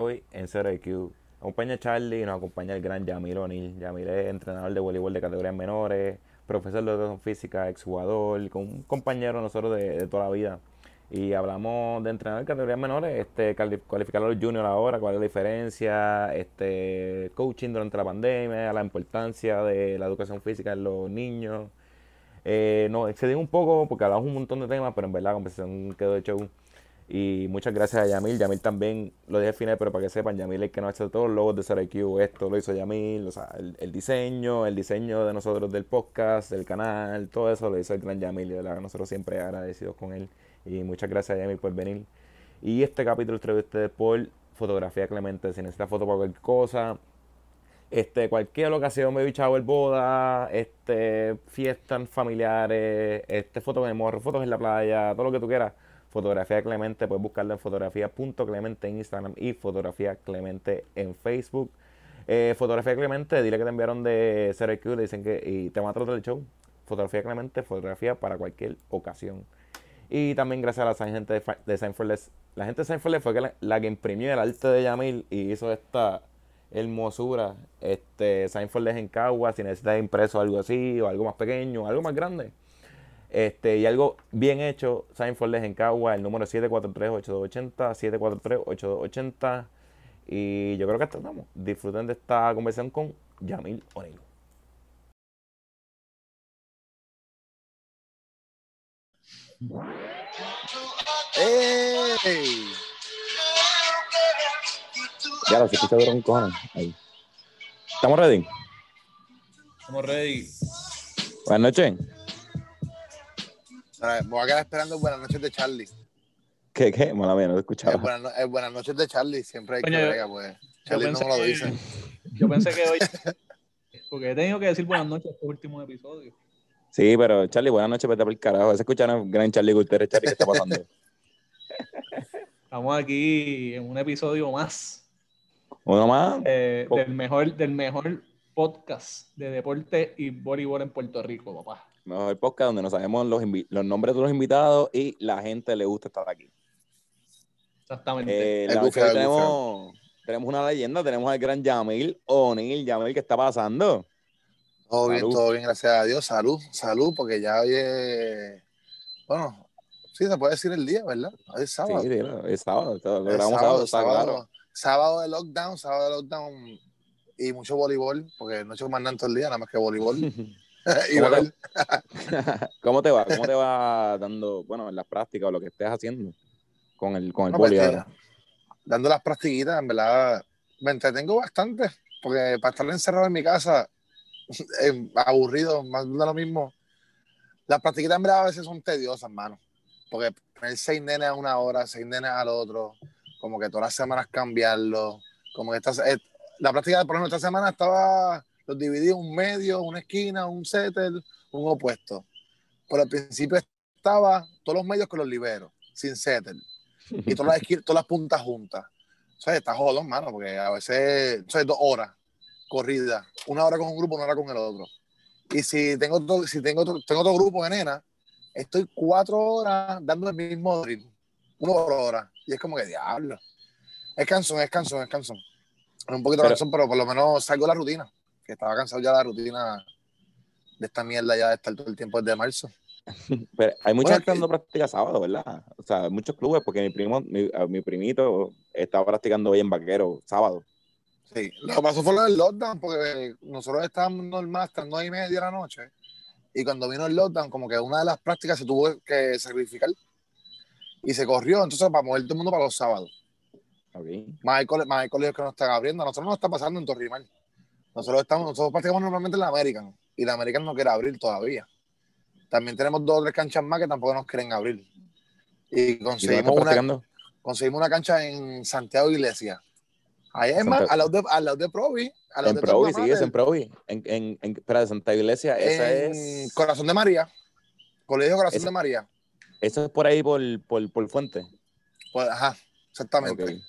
hoy en IQ. Acompaña a Charlie y nos acompaña el gran Yamil O'Neill. Yamil es entrenador de voleibol de categorías menores, profesor de educación física, exjugador, con un compañero nosotros de, toda la vida. Y hablamos de entrenar en categorías menores, este, cualificar a los juniors ahora, cuál es la diferencia, este, coaching durante la pandemia, la importancia de la educación física en los niños. Eh, nos excedimos un poco porque hablamos un montón de temas, pero en verdad la conversación quedó de show. Y muchas gracias a Yamil. Yamil también lo dije al final, pero para que sepan, Yamil es el que nos ha hecho todos los logos de CRQ. Esto lo hizo Yamil, o sea, el, diseño, el diseño de nosotros del podcast, del canal, todo eso lo hizo el gran Yamil. Y de verdad, nosotros siempre agradecidos con él. Y muchas gracias a Yamil por venir. Y este capítulo trae ustedes por Fotografía Clemente. Si necesita foto para cualquier cosa, este, cualquier ocasión, baby el boda, este, fiestas familiares, este, fotos de morro, fotos en la playa, todo lo que tú quieras Fotografía Clemente, puedes buscarlo en fotografía.clemente en Instagram y Fotografía Clemente en Facebook. Eh, fotografía Clemente, dile que te enviaron de CRQ, le dicen que y te van a tratar el show. Fotografía Clemente, fotografía para cualquier ocasión. Y también gracias a la gente de, de La gente de Seinfeld fue la, que imprimió el arte de Yamil y hizo esta hermosura. Este, Seinfeld en Cagua, si necesitas impreso algo así, o algo más pequeño, algo más grande este, y algo bien hecho, Seinfeld en Cagua, el número 743-8280, 743-8280. Y yo creo que estamos. Disfruten de esta conversación con Yamil O'Neill. ¡Ey! Ya lo se escucha un cojones. Ahí. ¿Estamos ready? Estamos ready. Buenas noches. Me voy a quedar esperando Buenas noches de Charlie. ¿Qué, qué? Mala mía, no te escuchaba. buenas, noches de Charlie, siempre hay que ver, pues. Charlie no me lo dice. Yo pensé que hoy. Porque he tenido que decir buenas noches este último episodio. Sí, pero Charlie, buenas noches, vete por el carajo. Se escucharon gran Charlie Gutiérrez, Charlie, ¿qué está pasando? Estamos aquí en un episodio más. ¿Uno más? Eh, del, mejor, del mejor podcast de deporte y voleibol en Puerto Rico, papá mejor podcast donde no sabemos los, los nombres de los invitados y la gente le gusta estar aquí. Exactamente. Eh, tenemos, tenemos una leyenda, tenemos al gran Yamil O'Neill. Yamil, ¿qué está pasando? Todo bien, todo bien, gracias a Dios. Salud, salud, porque ya hoy es. Bueno, sí, se puede decir el día, ¿verdad? Hoy es sábado. Sí, es sábado. Lo sábado, sábado, sábado, de lockdown, sábado de lockdown y mucho voleibol, porque no he hecho más nada todo el día, nada más que voleibol. ¿Cómo, te, va? ¿Cómo te va dando, bueno, en las prácticas o lo que estés haciendo con el, con el pues, Dando las practiquitas, en verdad, me entretengo bastante, porque para estar encerrado en mi casa, aburrido, más de lo mismo, las practiquitas en verdad a veces son tediosas, mano, porque tener seis nenes a una hora, seis nenes al otro, como que todas las semanas cambiarlo, como que esta, eh, la práctica, por ejemplo, esta semana estaba los dividí un medio, una esquina, un setter, un opuesto. Por el principio estaba todos los medios que los libero, sin setter. Y todas las, todas las puntas juntas. O sea, está jodón, mano, porque a veces, o sea, dos horas corrida, una hora con un grupo, una hora con el otro. Y si tengo, si tengo, tengo otro grupo de nena, estoy cuatro horas dando el mismo drill, una hora. Y es como que diablo. Es cansón, es cansón, es cansón. Es un poquito cansón, pero por lo menos salgo de la rutina estaba cansado ya de la rutina de esta mierda ya de estar todo el tiempo desde marzo. Pero hay mucha gente dando práctica sábado, ¿verdad? O sea, muchos clubes, porque mi primo, mi, primito estaba practicando hoy en vaquero sábado. Sí, lo que pasó fue lo del lockdown, porque nosotros estábamos normal hasta las nueve y media de la noche, y cuando vino el lockdown, como que una de las prácticas se tuvo que sacrificar y se corrió, entonces para mover todo el mundo para los sábados. Okay. Más, hay, colegios que no están abriendo, a nosotros no está pasando en Torrimal. Nosotros estamos, nosotros practicamos normalmente en la American y la American no quiere abrir todavía. También tenemos dos o tres canchas más que tampoco nos quieren abrir. Y conseguimos, una, conseguimos una cancha en Santiago Iglesia. Ahí es más, al lado de, al lado de Provi. Al en Provi, sí, es en Provi. En, en, en, espera, de Santa Iglesia, esa es. Corazón de María. Colegio Corazón de María. Eso es por ahí, por, por, por Fuente. Pues, ajá, exactamente.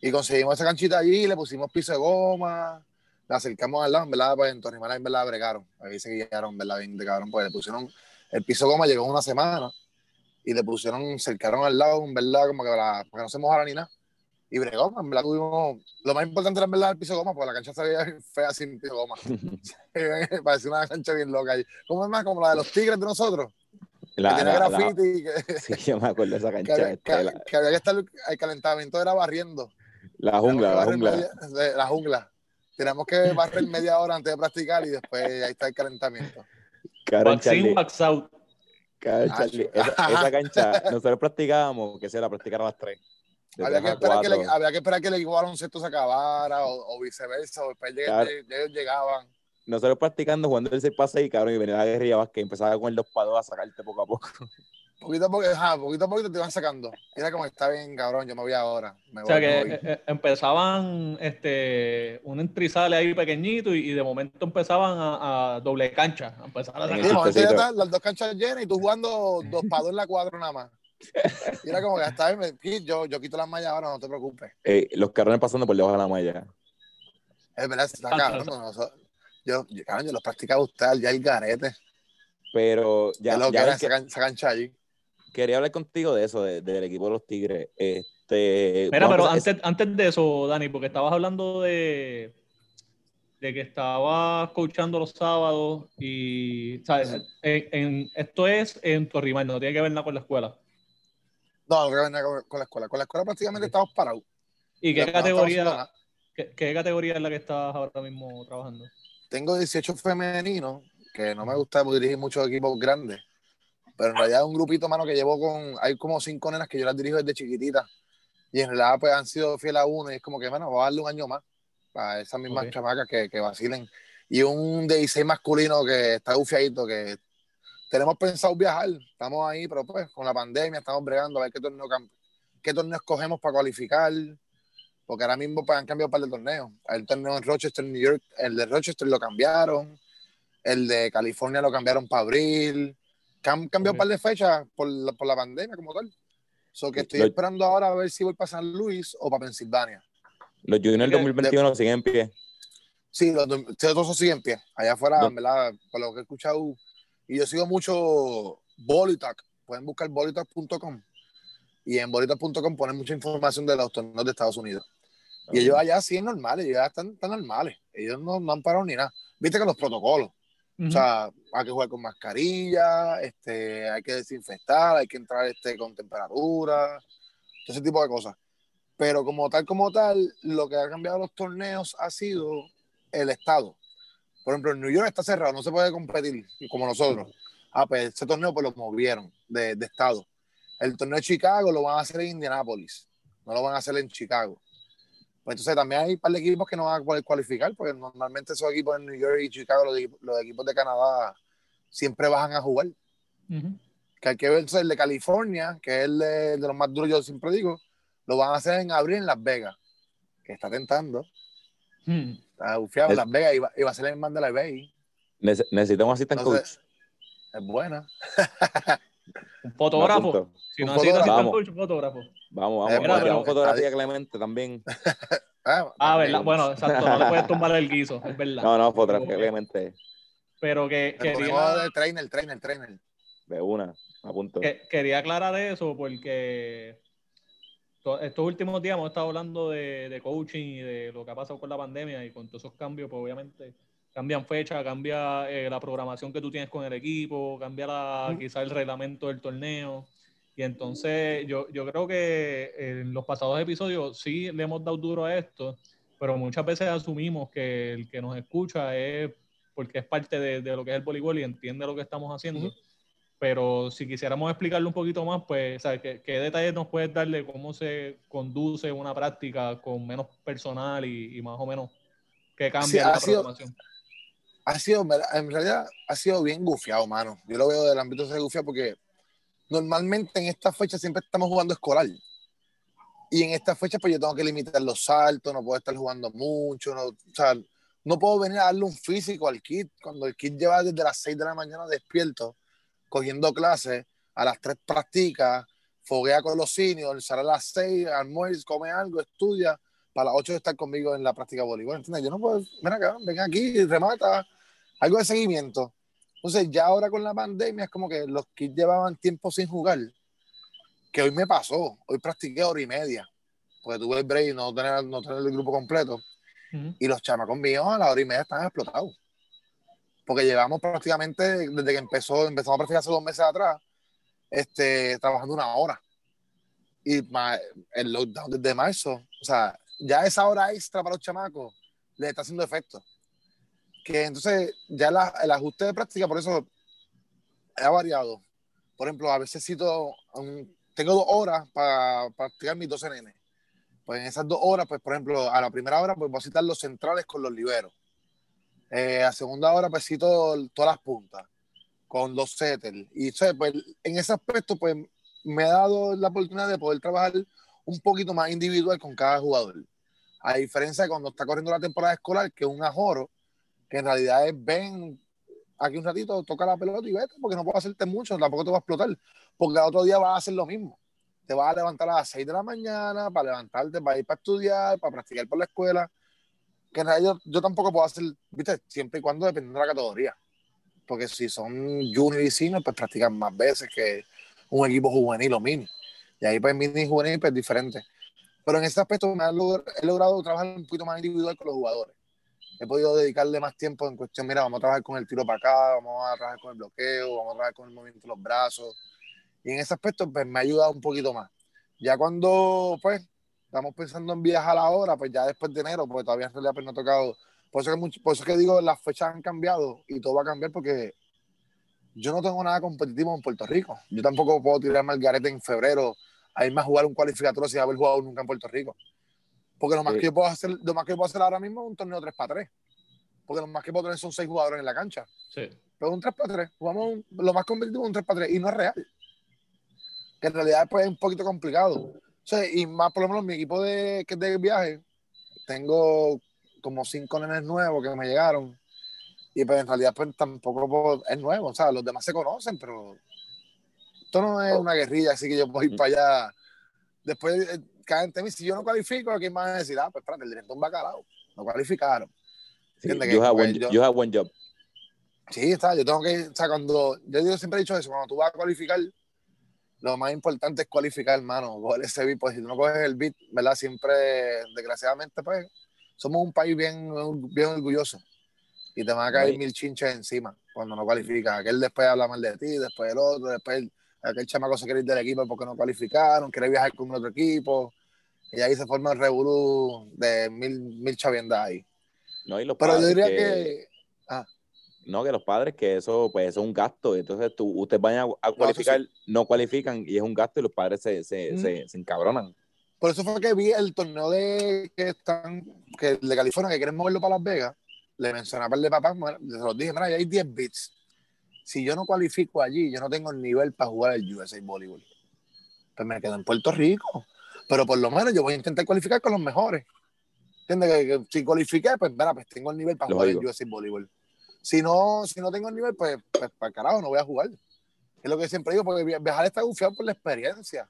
Y conseguimos esa canchita allí, le pusimos piso de goma, la acercamos al lado, en verdad, pues en Torrimana, en verdad, bregaron. Ahí se guiaron, verdad, bien de cabrón, pues le pusieron, el piso goma llegó una semana y le pusieron, cercaron al lado, en verdad, como que para, que no se mojara ni nada. y bregó, en verdad tuvimos, lo más importante era en verdad el piso goma, porque la cancha se veía fea sin piso goma. Parecía una cancha bien loca ahí. ¿Cómo es más? Como la de los tigres de nosotros. La- que tiene la- la- que, sí, yo me acuerdo de esa cancha. este, que- la, que había que estar, el calentamiento era barriendo. la jungla, la jungla. la jungla. Tenemos que barrer media hora antes de practicar y después ahí está el calentamiento. Wax in, wax out. cabrón, Charlie, sí. esa, esa cancha, nosotros practicábamos, que sea, la practicaron a las 3. De Había que, esperar que, cuatro. había que esperar que el equipo de baloncesto se acabara o, o viceversa, o después Claro. lleg- ellos llegaban. Nosotros practicando, jugando el 6 para 6, cabrón, y venía la guerrilla que empezaba con el 2 para 2 a sacarte poco a poco. Poquito a poquito, ajá, poquito a poquito te iban sacando. Era como, está bien, cabrón, yo me voy ahora. Me O sea voy, me que voy. eh, eh, empezaban este, un entrizale ahí pequeñito y, y de momento empezaban a, a doble cancha. A empezar a Sí, sacar. ya chistecito. están las dos canchas llenas y tú jugando dos para dos en la cuatro nada más. Y era como que está bien, me- yo, yo quito las mallas ahora, no te preocupes. Eh, los carrones pasando por debajo de la malla. Es verdad, está Ah, cabrón. claro. no, no, yo, yo, cabrón, yo los practicaba usted ya el garete. Pero ya, Ya, lo que ya era que- esa cancha allí. Quería hablar contigo de eso, de- del equipo de los Tigres. Este, Mira, vamos a pero antes, antes de eso, Dani, porque estabas hablando de, de que estabas coachando los sábados y, ¿sabes? En, en- esto es en Torrimar, no tiene que ver nada con la escuela. No, no creo que nada con, la escuela. Con la escuela prácticamente estamos parados. ¿Y qué categoría, qué, qué categoría es la que estás ahora mismo trabajando? Tengo 18 femeninos, que no me gusta dirigir muchos equipos grandes. Pero en realidad es un grupito, mano, que llevo con. Hay como cinco nenas que yo las dirijo desde chiquititas. Y en realidad, pues han sido fieles a uno. Y es como que, bueno, voy a darle un año más para esas mismas Ok. chamacas que, que vacilen. Y un 16 masculino que está bufiadito, que tenemos pensado viajar. Estamos ahí, pero pues con la pandemia estamos bregando a ver qué torneo, qué torneo escogemos para cualificar. Porque ahora mismo pues, han cambiado un par de torneos. El torneo en Rochester, New York, el de Rochester lo cambiaron. El de California lo cambiaron para abril. Han cambiado un par de fechas por la, por la pandemia como tal. So que estoy esperando ahora a ver si voy para San Luis o para Pensilvania. Los Juniors de- 2021 siguen en pie. Sí, los, dos- todos siguen en pie. Allá afuera, No. en verdad, por lo que he escuchado, y yo sigo mucho Bolitac. Pueden buscar bolitac.com. Y en bolitac.com ponen mucha información de los torneos de Estados Unidos. Y ellos allá sí es normales, ellos ya están, están normales. Ellos no, no han parado ni nada. Viste que los protocolos. O sea, hay que jugar con mascarilla, este, hay que desinfectar, hay que entrar este, con temperatura, ese tipo de cosas. Pero como tal, como tal, lo que ha cambiado los torneos ha sido el estado. Por ejemplo, en New York está cerrado, no se puede competir como nosotros. Ah, pues ese torneo pues lo movieron de, de estado. El torneo de Chicago lo van a hacer en Indianapolis, no lo van a hacer en Chicago. Pues entonces también hay un par de equipos que no van a poder cualificar, porque normalmente esos equipos en New York y Chicago, los, equipos- los equipos de Canadá, siempre bajan a jugar. Que hay que ver entonces, el de California, que es el de, de los más duros, yo siempre digo, lo van a hacer en abril en Las Vegas, que está tentando. Hmm. Está bufiado en Las Vegas y va, y va a ser en Mandalay Bay. Nece- necesitamos un assistant Entonces, coach. es buena. Un fotógrafo. Si Un no necesitas fotógrafo. coach, un fotógrafo. Vamos, vamos. Eh, le pero- damos fotografía a Clemente también. Ah, Ah, también. ¿verdad? Bueno, exacto, no le puedes tumbar el guiso, es verdad. No, no, fotografía Clemente. Pero que ponemos quería, el trainer, trainer, trainer. De una, a punto. que- quería aclarar eso porque to- estos últimos días hemos estado hablando de, de coaching y de lo que ha pasado con la pandemia y con todos esos cambios, pues obviamente cambian fecha, cambia eh, la programación que tú tienes con el equipo, cambia la, Ujú. quizá el reglamento del torneo. Y entonces yo, yo creo que en los pasados episodios sí le hemos dado duro a esto, pero muchas veces asumimos que el que nos escucha es porque es parte de, de lo que es el voleibol y entiende lo que estamos haciendo. Ujú. Pero si quisiéramos explicarlo un poquito más, pues, ¿sabes? ¿Qué, qué detalles nos puedes dar de cómo se conduce una práctica con menos personal y, y más o menos qué cambia Sí, la ha sido- programación? ha sido, en realidad, ha sido bien gufiado, mano. Yo lo veo del ámbito de gufiado porque normalmente en esta fecha siempre estamos jugando escolar. Y en esta fecha, pues yo tengo que limitar los saltos, no puedo estar jugando mucho, no, o sea, no puedo venir a darle un físico al kit cuando el kit lleva desde las 6 de la mañana despierto, cogiendo clases, a las 3 practica, foguea con los seniors, sale a las 6, almuerza, come algo, estudia, para las 8 de estar conmigo en la práctica de voleibol. Yo no puedo, ven acá, ven aquí, remata, algo de seguimiento. Entonces, ya ahora con la pandemia es como que los kids llevaban tiempo sin jugar, que hoy me pasó, hoy practiqué hora y media. porque tuve el break y no tener, no tener el grupo completo. Y los chamacos míos a la hora y media están explotados. Porque llevamos prácticamente, desde que empezó, empezamos a practicar hace dos meses atrás, este, trabajando una hora. Y el lockdown desde marzo, o sea, ya esa hora extra para los chamacos le está haciendo efecto. Que entonces ya el ajuste de práctica, por eso ha variado. Por ejemplo, a veces cito, tengo dos horas para practicar mis 12 nenes. Pues en esas dos horas, pues por ejemplo, a la primera hora, pues voy a citar los centrales con los liberos. Eh, a segunda hora, pues cito todas las puntas con los setters. Y pues, en ese aspecto, pues me ha dado la oportunidad de poder trabajar un poquito más individual con cada jugador. A diferencia de cuando está corriendo la temporada escolar, que es un ajoro, que en realidad es ven aquí un ratito, toca la pelota y vete, porque no puedo hacerte mucho, tampoco te va a explotar, porque el otro día vas a hacer lo mismo. Te vas a levantar a las 6 de la mañana para levantarte, para ir para estudiar, para practicar por la escuela. Que en realidad yo, tampoco puedo hacer, viste, siempre y cuando dependiendo de la categoría. Porque si son junior y senior, pues practican más veces que un equipo juvenil o mini. Y ahí pues mini y juvenil pues diferente. Pero en ese aspecto me he logrado trabajar un poquito más individual con los jugadores. He podido dedicarle más tiempo en cuestión, mira, vamos a trabajar con el tiro para acá, vamos a trabajar con el bloqueo, vamos a trabajar con el movimiento de los brazos. Y en ese aspecto pues me ha ayudado un poquito más. Ya cuando pues estamos pensando en viajar ahora, pues ya después de enero, porque todavía en realidad pues no ha tocado. Por eso, que por eso que digo, las fechas han cambiado y todo va a cambiar porque yo no tengo nada competitivo en Puerto Rico. Yo tampoco puedo tirarme al garete en febrero a irme a jugar un cualificatorio sin haber jugado nunca en Puerto Rico. Porque lo más, que yo puedo hacer, lo más que puedo hacer ahora mismo es un torneo 3 para 3. Porque lo más que puedo tener son 6 jugadores en la cancha. Sí. Pero un 3 para 3. Jugamos lo más competitivo es un 3 para 3. Y no es real. Que en realidad pues, es un poquito complicado. O sea, y más por lo menos mi equipo de, de viaje, tengo como 5 nenes nuevos que me llegaron. Y pues en realidad pues tampoco es nuevo. O sea, los demás se conocen, pero esto no es una guerrilla, así que yo puedo ir mm. para allá. Después mí, si yo no cualifico, ¿quién va a decir? Ah, pues espérate, el director va calado. No cualificaron. Sí, you, have one, yo, you have one job. Sí, está. Yo tengo que, o sea, cuando, yo siempre he dicho eso, cuando tú vas a cualificar, lo más importante es cualificar, hermano. Coger ese beat, pues si tú no coges el beat, ¿verdad? Siempre, desgraciadamente, pues, somos un país bien, bien orgulloso. Y te van a caer mil chinches encima cuando no cualificas. Aquel después habla mal de ti, después el otro, después aquel chamaco se quiere ir del equipo porque no cualificaron, quiere viajar con otro equipo. Y ahí se forma el revolú de mil, mil chaviendas ahí. No, y los Pero yo diría que, ah. No, que los padres, que eso pues es un gasto. Entonces tú, ustedes vayan a, cualificar, no, cualifican y es un gasto y los padres se, se, se, se, encabronan. Por eso fue que vi el torneo de que están, que de California, que quieren moverlo para Las Vegas. Le mencioné a de papá, se los dije, mira, hay 10 bits si yo no cualifico allí, yo no tengo el nivel para jugar el USA Volleyball. Pues me quedo en Puerto Rico. Pero por lo menos yo voy a intentar cualificar con los mejores. ¿Entiendes? Que, si cualifiqué, pues, mira, pues tengo el nivel para jugar el USA Volleyball. Si no, si no tengo el nivel, pues, pues para carajo, no voy a jugar. Es lo que siempre digo, porque viajar está confiado por la experiencia.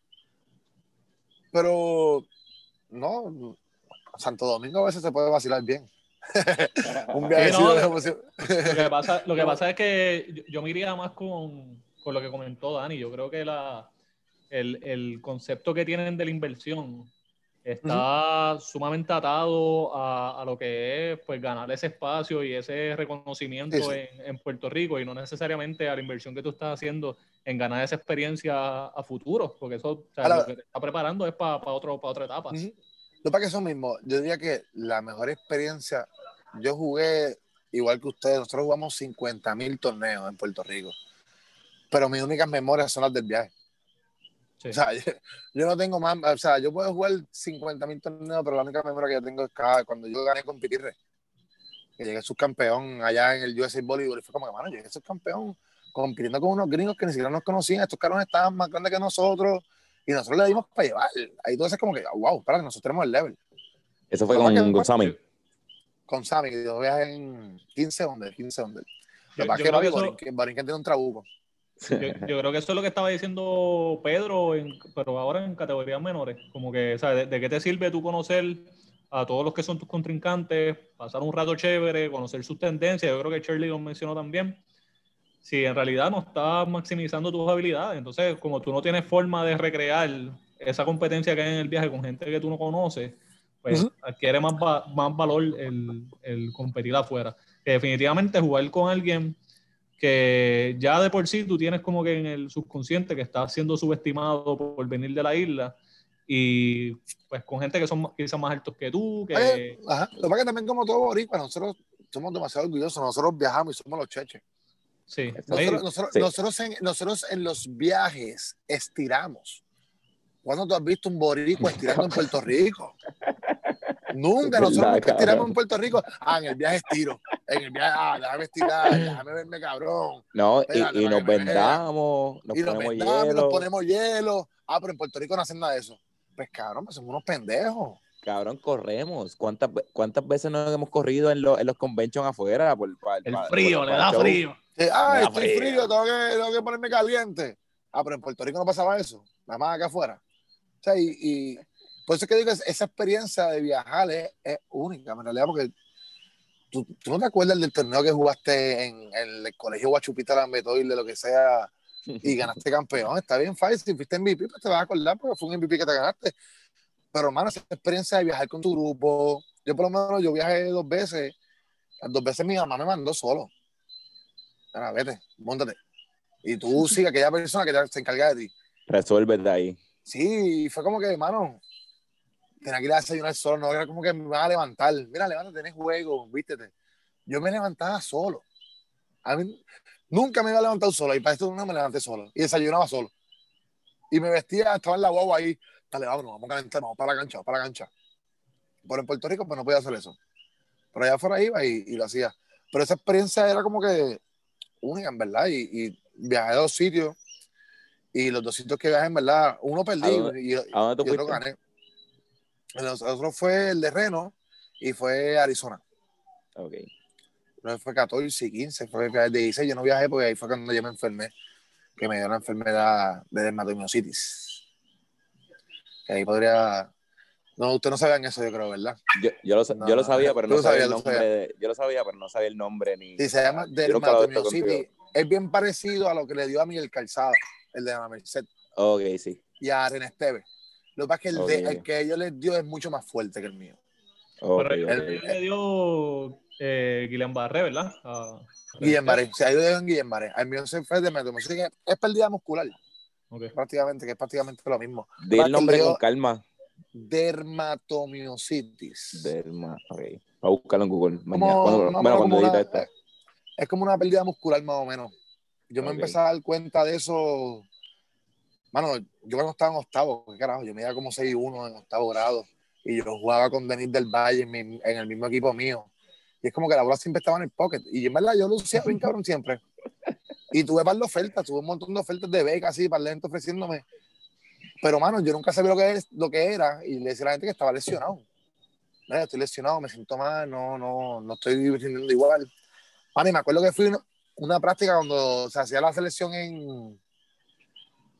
Pero, no, Santo Domingo a veces se puede vacilar bien. un viaje lo, que pasa, lo que pasa es que yo me iría más con, con lo que comentó Dani. Yo creo que la, el, el, concepto que tienen de la inversión está sumamente atado a, a, lo que es pues ganar ese espacio y ese reconocimiento En, en, Puerto Rico y no necesariamente a la inversión que tú estás haciendo en ganar esa experiencia a, futuro, porque eso lo que te está preparando es para pa otro, para otra etapa. No para que eso mismo, yo diría que la mejor experiencia, yo jugué igual que ustedes, nosotros jugamos 50 mil torneos en Puerto Rico, pero mis únicas memorias son las del viaje. O sea, yo, no tengo más, o sea, yo puedo jugar 50 mil torneos, pero la única memoria que yo tengo es cada, cuando yo gané con Pitirre, que llegué subcampeón allá en el USA Volleyball, y fue como que, mano, llegué subcampeón compitiendo con unos gringos que ni siquiera nos conocían, estos caros estaban más grandes que nosotros, y nosotros le dimos para llevar. Ahí tú haces como que, wow, espérate, nosotros tenemos el level. Eso fue con, con Sammy. Con Sammy, yo viajé en 15 ondas, 15 ondas. Lo que pasa es que, tiene un trabuco. Yo, yo, creo que eso es lo que estaba diciendo Pedro, pero ahora en categorías menores. Como que, ¿sabes? ¿De, qué te sirve tú conocer a todos los que son tus contrincantes, pasar un rato chévere, conocer sus tendencias? Yo creo que Shirley lo mencionó también si en realidad no estás maximizando tus habilidades. Entonces, como tú no tienes forma de recrear esa competencia que hay en el viaje con gente que tú no conoces, pues adquiere más, más valor el, el, competir afuera. Que definitivamente jugar con alguien que ya de por sí tú tienes como que en el subconsciente que está siendo subestimado por venir de la isla y pues con gente que son quizás más altos que tú. Que... ajá. Lo que pasa es que también como todo boricua, nosotros somos demasiado orgullosos, nosotros viajamos y somos los cheches. Sí. Nosotros, nosotros, nosotros, en, nosotros en los viajes estiramos. ¿Cuándo tú has visto un boricua estirando en Puerto Rico? Nunca, nosotros nunca estiramos en Puerto Rico. Ah, en el viaje estiro. En el viaje, ah, déjame estirar, déjame verme cabrón. No, y, y nos vendamos, nos, y nos ponemos vendamos, hielo. nos ponemos hielo. Ah, pero en Puerto Rico no hacen nada de eso. Pues cabrón, pues somos unos pendejos. Cabrón, corremos. ¿Cuántas, cuántas veces nos hemos corrido en, los, en los conventions afuera? Por, el frío, le da frío. ah, estoy frío, tengo, que, tengo que ponerme caliente. Ah, pero en Puerto Rico no pasaba eso. Nada más acá afuera. O sea, y, y por eso es que digo, esa experiencia de viajar es, es única, en realidad, porque ¿tú, tú, no te acuerdas del torneo que jugaste en, en el colegio Guachupita Lambeto y de lo que sea y ganaste campeón. Está bien fácil, si fuiste MVP, pues te vas a acordar porque fue un MVP que te ganaste. Pero, hermano, esa experiencia de viajar con tu grupo, yo por lo menos yo viajé dos veces, las dos veces mi mamá me mandó solo. Ahora, vete, montate. Y tú sigue aquella persona que se encarga de ti. Resuelve ahí. Sí, fue como que, hermano, tenía que ir a desayunar solo, no era como que me iban a levantar. Mira, levántate, tenés juego, vístete. Yo me levantaba solo. A mí, nunca me iba a levantar solo y para esto no me levanté solo. Y desayunaba solo. Y me vestía, estaba en la guagua ahí dale, vámonos, vamos a calentar, vamos para la cancha, vamos para la cancha. Pero en Puerto Rico, pues no podía hacer eso. Pero allá afuera iba y, y lo hacía. Pero esa experiencia era como que única, en verdad. Y, y viajé a dos sitios. Y los dos sitios que viajé, en verdad, uno perdí y, y, otro gané. El otro fue el de Reno y fue Arizona. Ok. No fue 14 y 15, fue de 16. Yo no viajé porque ahí fue cuando yo me enfermé, que me dio la enfermedad de dermatomiositis ahí podría. No, usted no sabían eso, yo creo, ¿verdad? Yo, yo, lo, yo lo, sabía, pero no sabía el nombre. yo lo sabía, pero no sabía el nombre ni. Sí, se llama dermatomyositis. Es bien parecido a lo que le dio a Miguel Calzada, el de la Merced. Ok, sí. Y a René Esteve. Lo que pasa es que el, okay. de, el que ellos les dio es mucho más fuerte que el mío. Okay, pero el, le dio eh, Guillem Barré, ¿verdad? Uh, Guillem Barré. Se ha ido en Guillem Barré. El mío se fue de dermatomyositis. Es pérdida muscular. Okay. Prácticamente, que es prácticamente lo mismo. Di el nombre con calma. Dermatomiositis. Derma, ok. a buscarlo en Google. Mañana. No, bueno, cuando una, esta. Es como una pérdida muscular más o menos. Yo me empecé a dar cuenta de eso. Mano, yo cuando estaba en octavo, ¿qué carajo? Yo me iba como 6-1 en octavo grado. Y yo jugaba con Denis del Valle en, mi, en, el mismo equipo mío. Y es como que la bola siempre estaba en el pocket. Y en verdad yo lucía bien cabrón siempre. Y tuve par de ofertas, tuve un montón de ofertas de becas así, para la gente ofreciéndome. Pero, mano, yo nunca sabía lo que, es, lo que era y le decía a la gente que estaba lesionado. Mira, estoy lesionado, me siento mal, no, no, no estoy rindiendo igual. Mano, y me acuerdo que fui una, una práctica cuando se hacía la selección en,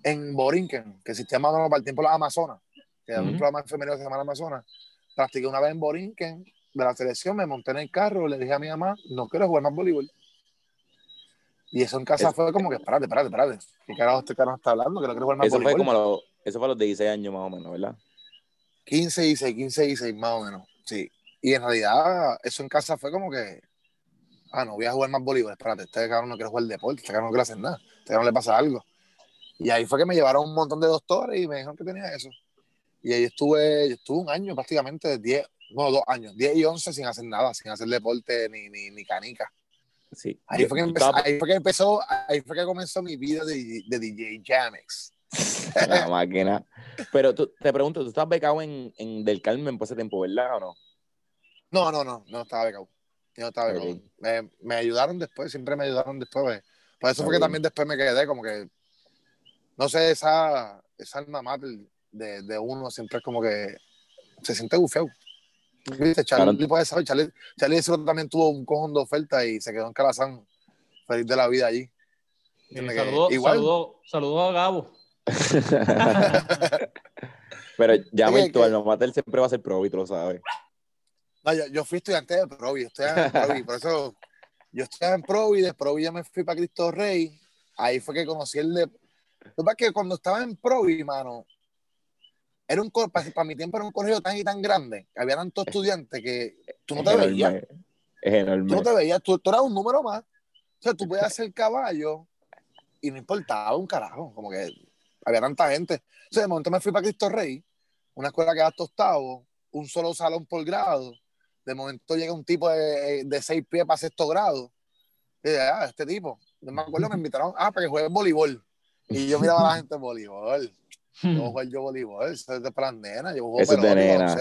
en Borinquen, que se llama para el tiempo de las Amazonas, que era uh -huh. un programa femenino que se llama Amazonas. Practiqué una vez en Borinquen de la selección, me monté en el carro, le dije a mi mamá, no quiero jugar más voleibol. Y eso en casa es, fue como que, espérate, espérate, espérate. ¿Qué carajo este carajo está hablando? Que no quiero jugar más eso fue como lo, Eso fue a los 16 años más o menos, ¿verdad? 15, 16, 15, 16 más o menos, sí. Y en realidad, eso en casa fue como que, ah, no voy a jugar más voleibol, espérate, este cabrón no quiere jugar deporte, este cabrón no quiere hacer nada, este cabrón le pasa algo. Y ahí fue que me llevaron un montón de doctores y me dijeron que tenía eso. Y ahí estuve, estuve un año prácticamente, 10, no, dos años, 10 y 11 sin hacer nada, sin hacer deporte ni, ni, ni canica. Sí. Ahí, fue que empezó, ahí fue que empezó, ahí fue que comenzó mi vida de, de DJ Jamex. La máquina. Pero tú, te pregunto, ¿tú estás becado en, en Del Carmen por ese tiempo, verdad o no? No, no, no, no estaba becado. Yo no estaba becado. Okay. Me, me, ayudaron después, siempre me ayudaron después. Pues. Por eso okay. fue que también después me quedé como que, no sé, esa, esa alma mater de, de uno siempre es como que se siente bufeo. ¿Viste? Charlie puede saber. Charlie, Charlie también tuvo un cojón de oferta y se quedó en Calazán, feliz de la vida allí. Saludó, Igual. Saludó, saludó a Gabo. Pero ya me tu alma mater siempre va a ser Provi, tú lo sabes. No, yo, yo, fui estudiante de Provi, estoy en Provi, por eso yo estoy en Provi, de Provi ya me fui para Cristo Rey, ahí fue que conocí el de... Lo que pasa es que cuando estaba en Provi, mano, era un para, para mi tiempo era un colegio tan y tan grande, que había tantos estudiantes que tú no te veías. Es enorme. Tú no te veías, tú, tú eras un número más. O sea, tú podías ser caballo y no importaba un carajo, como que había tanta gente. O sea, de momento me fui para Cristo Rey, una escuela que era tostado, un solo salón por grado. De momento llega un tipo de, de seis pies para sexto grado. Y dije, ah, este tipo. No me acuerdo, me invitaron, ah, para que juegue voleibol. Y yo miraba a la gente en voleibol. Yo jugar yo voleibol, eso es de para las nenas, yo pelota y nena.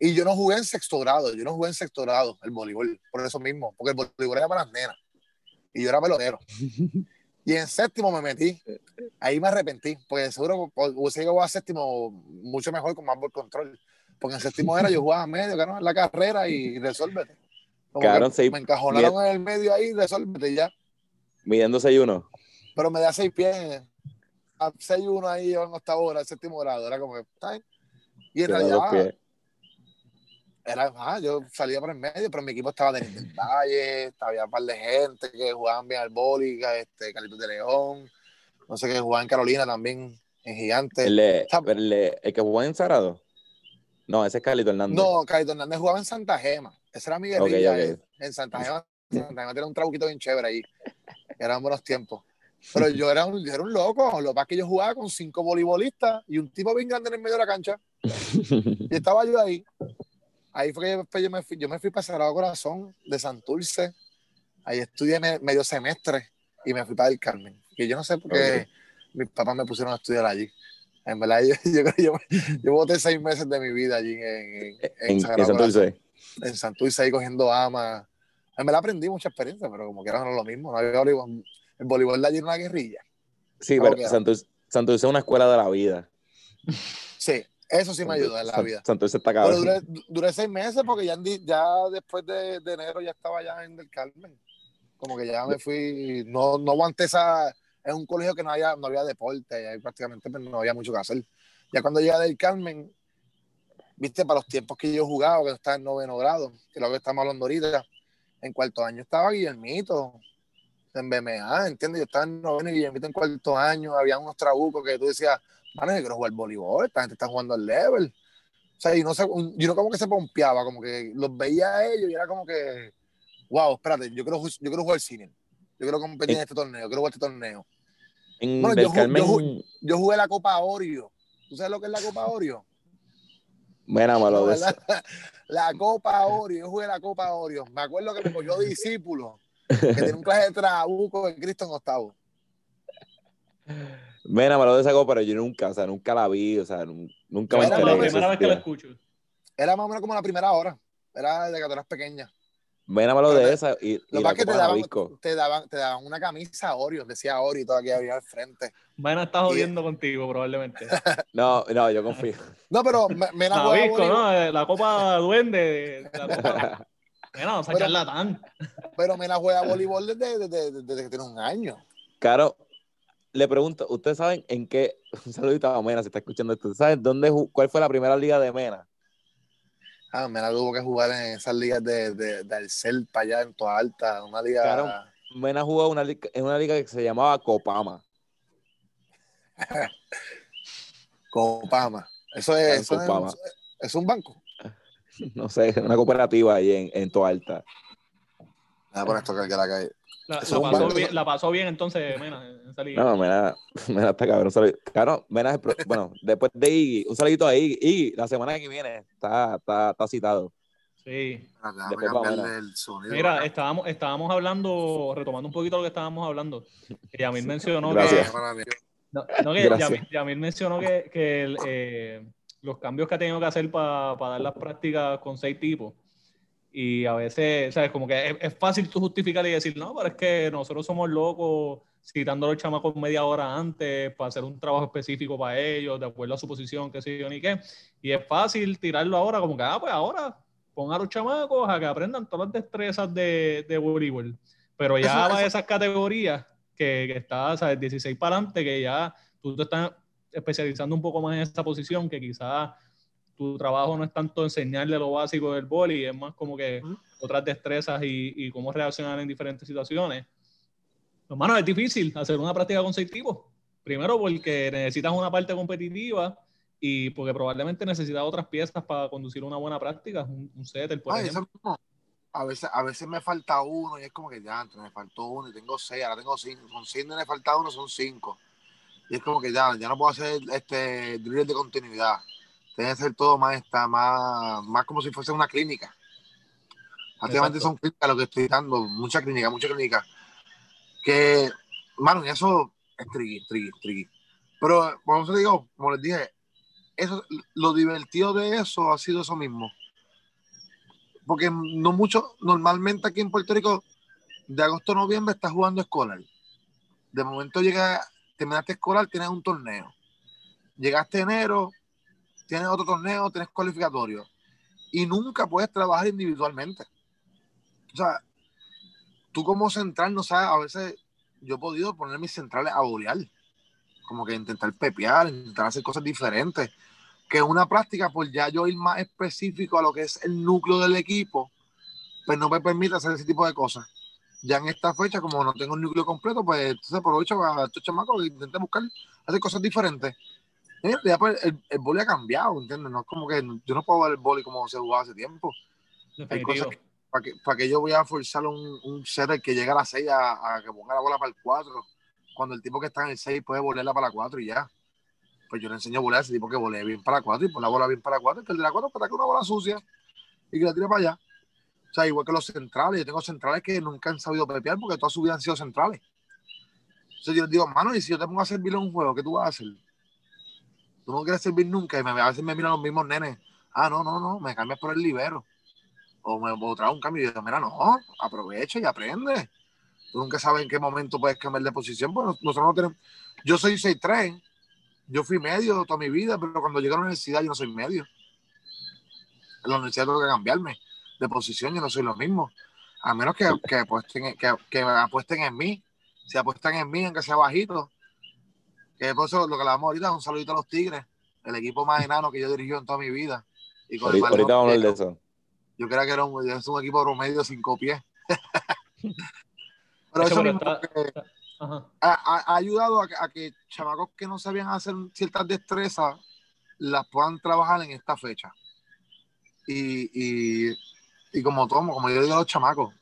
Y yo no jugué en sexto grado, yo no jugué en sexto grado el voleibol, por eso mismo, porque el voleibol era para las nenas. Y yo era pelotero. Y en séptimo me metí. Ahí me arrepentí, porque seguro hubiese llegado a séptimo mucho mejor con más ball control. Porque en séptimo era yo jugaba medio, en la carrera y resuélvete. Como seis me encajonaron en el medio ahí, resuélvete ya. Midiendo 6-1. Pero me da seis pies. A 6-1 ahí yo en octavo grado, séptimo grado. Era como que. Y en realidad, era, ah, yo salía por el medio, pero mi equipo estaba el Valle, había un par de gente que jugaban bien al boli, este, Carlitos de León, no sé qué, jugaban en Carolina también, en Gigante. El, de- Sabe- el, de- el que jugó en Sagrado. No, ese es Carlito Hernández. No, Carlitos Hernández jugaba en Santa Gema. Esa era mi guerrilla. Eh, En Santa Gema, Santa Gema tiene un trabuquito bien chévere ahí. Eran buenos tiempos. Pero yo era, un, yo era un loco. Lo que pasa es que yo jugaba con cinco voleibolistas y un tipo bien grande en el medio de la cancha. Y estaba yo ahí. Ahí fue que después yo me fui, yo me fui para Sagrado Corazón de Santurce. Ahí estudié me- medio semestre y me fui para el Carmen. Que yo no sé por qué mis papás me pusieron a estudiar allí. En verdad, yo, yo yo, yo voté seis meses de mi vida allí en, en, en en, Santurce. en Santurce ahí cogiendo ama. En verdad aprendí mucha experiencia, pero como que era no lo mismo. No había. El voleibol de allí era una guerrilla. Sí, ¿Cómo pero queda? Santurce, Santurce es una escuela de la vida. Sí, eso sí me ayudó en la vida. Santurce está Pero cabrón. duré, duré seis meses porque ya, ya después de, de enero ya estaba ya en Del Carmen. Como que ya me fui, no, no aguanté esa, es un colegio que no había, no había deporte, y ahí prácticamente pues, no había mucho que hacer. Ya cuando llegué Del Carmen, viste, para los tiempos que yo jugaba, que estaba en noveno grado, que lo que estamos hablando ahorita, en cuarto año estaba Guillermito, en BMA, ¿entiendes? Yo estaba en noveno y Guillermito en cuarto año, había unos trabucos que tú decías, mano, yo quiero jugar voleibol, esta gente está jugando al level. O sea, y no sé, yo no como que se pompeaba, como que los veía a ellos y era como que, wow, espérate, yo quiero, yo quiero jugar cine. Yo quiero competir en este torneo, quiero jugar este torneo. En Bueno, yo Carmen, yo ju- Yo jugué la Copa Orio. ¿Tú sabes lo que es la Copa Orio? mira, malo ¿verdad? La Copa Orio, yo jugué la Copa Orio. Me acuerdo que me cogió discípulo, que tenía un clase de trabuco de Cristo en octavo. Mira, malo de esa copa, pero yo nunca, o sea, nunca la vi, o sea, nun- nunca me Era enteré la primera vez que la escucho. Era más o menos como la primera hora. Era de que tú eras pequeña. Mira, malo Pero de esa y, y Lo que la que copa te daban, te, daban, te daban una camisa Oreo, decía Oreo y todo aquí había al frente. Vaina está jodiendo contigo, probablemente. No, no, yo confío. No, pero me, me la jugaba Nabisco, voleibol, ¿no? Eh, La copa duende. La copa... Mira, no, Pero- charlatán. pero me la juega voleibol desde, desde, desde- desde que tiene un año. Caro, le pregunto, ¿ustedes saben en qué? Un saludito a Mena, si está escuchando esto. ¿Saben dónde, cuál fue la primera liga de Mena? Ah, me la tuvo que jugar en esas ligas de, de, de Alcel para allá en Toa Alta, una liga. Claro. Mena jugó una liga- en una liga que se llamaba Copama. Copama. Eso es, eso es un banco. No sé, una cooperativa ahí en, en Toa Alta. Nada, por esto que la calle. La, pasó bien, la pasó bien entonces, Mena, en. No, Mena, Mena está cabrón. un saludo. Claro, Mena bueno, después de Iggy, un saludito a Iggy. Iggy, la semana que viene está, está, está citado. Sí. Déjame Después vamos a cambiarle el sonido. Mira, acá. estábamos, estábamos hablando, retomando un poquito lo que estábamos hablando. que Yamil mencionó Gracias. que, no, no, que Yamil mencionó que, que el, eh, los cambios que ha tenido que hacer para dar las prácticas con seis tipos. Y a veces, ¿sabes? Como que es, es fácil tú justificar y decir, no, pero es que nosotros somos locos citando a los chamacos media hora antes para hacer un trabajo específico para ellos, de acuerdo a su posición, qué sé yo, ni qué. Y es fácil tirarlo ahora, como que, ah, pues ahora pongan a los chamacos a que aprendan todas las destrezas de, de voleibol. Pero ya Eso- va eso- esas categorías que, que está, ¿sabes? 16 para adelante, que ya tú te estás especializando un poco más en esa posición, que quizás tu trabajo no es tanto enseñarle lo básico del boli, es más como que otras destrezas y, y cómo reaccionar en diferentes situaciones. Hermano, es difícil hacer una práctica con seis tipos. Primero porque necesitas una parte competitiva y porque probablemente necesita otras piezas para conducir una buena práctica, un, un setter, por ejemplo. A veces, a veces me falta uno y es como que ya, antes me faltó uno y tengo seis, ahora tengo cinco. Son cinco y me falta uno, son cinco. Y es como que ya, ya no puedo hacer este drill de continuidad. Tiene que ser todo más, está, más, más como si fuese una clínica. Prácticamente son clínicas lo que estoy dando, mucha clínica, mucha clínica. Que, mano, y eso es tricky, tricky, tricky. Pero, como te digo, como les dije, eso, lo divertido de eso ha sido eso mismo. Porque no mucho, normalmente aquí en Puerto Rico, de agosto a noviembre estás jugando escolar. De momento llega, terminaste escolar, tienes un torneo. Llegaste enero, tienes otro torneo, tienes cualificatorio. Y nunca puedes trabajar individualmente. O sea, tú como central, no sabes, a veces yo he podido poner mis centrales a bolear. Como que intentar pepear, intentar hacer cosas diferentes. Que una práctica, por ya yo ir más específico a lo que es el núcleo del equipo, pues no me permite hacer ese tipo de cosas. Ya en esta fecha, como no tengo un núcleo completo, pues entonces aprovecho a estos chamacos e intenté buscar hacer cosas diferentes. Eh, Ya, pues, el, el boli ha cambiado, ¿entiendes? No es como que yo no puedo ver el boli como se jugaba hace tiempo. Hay cosas que, para que, para que yo voy a forzar un, un setter que llega a las 6 a, a que ponga la bola para el 4, cuando el tipo que está en el 6 puede volarla para la 4 y ya. Pues yo le enseño a volar a ese tipo que volé bien para la 4 y pon la bola bien para la 4, que el de la 4 para que una bola sucia y que la tire para allá. O sea, igual que los centrales, yo tengo centrales que nunca han sabido pepear porque toda su vida han sido centrales. Entonces yo les digo, mano, y si yo te pongo a servirle un juego, ¿qué tú vas a hacer? Tú no quieres servir nunca y me, a veces me miran los mismos nenes. Ah, no, no, no, me cambias por el libero o me o trae un cambio y yo digo, mira, no, aprovecha y aprende. Tú nunca sabes en qué momento puedes cambiar de posición. Bueno, nosotros no tenemos. Yo soy 6'3, yo fui medio toda mi vida, pero cuando llegué a la universidad yo no soy medio. En la universidad tengo que cambiarme de posición, yo no soy lo mismo. A menos que, que, apuesten, que, que apuesten en mí. Si apuestan en mí, en que sea bajito. Que por eso lo que le damos ahorita es un saludito a los Tigres, el equipo más enano que yo dirigí en toda mi vida. Y con el Ahorita, más ahorita vamos a hablar de lejos. eso. Yo creía que era un, es un equipo promedio cinco pies. Pero eso mismo que ha, ha- ha ayudado a que, a que chamacos que no sabían hacer ciertas destrezas las puedan trabajar en esta fecha. Y, y, y como tomo, como yo digo a los chamacos,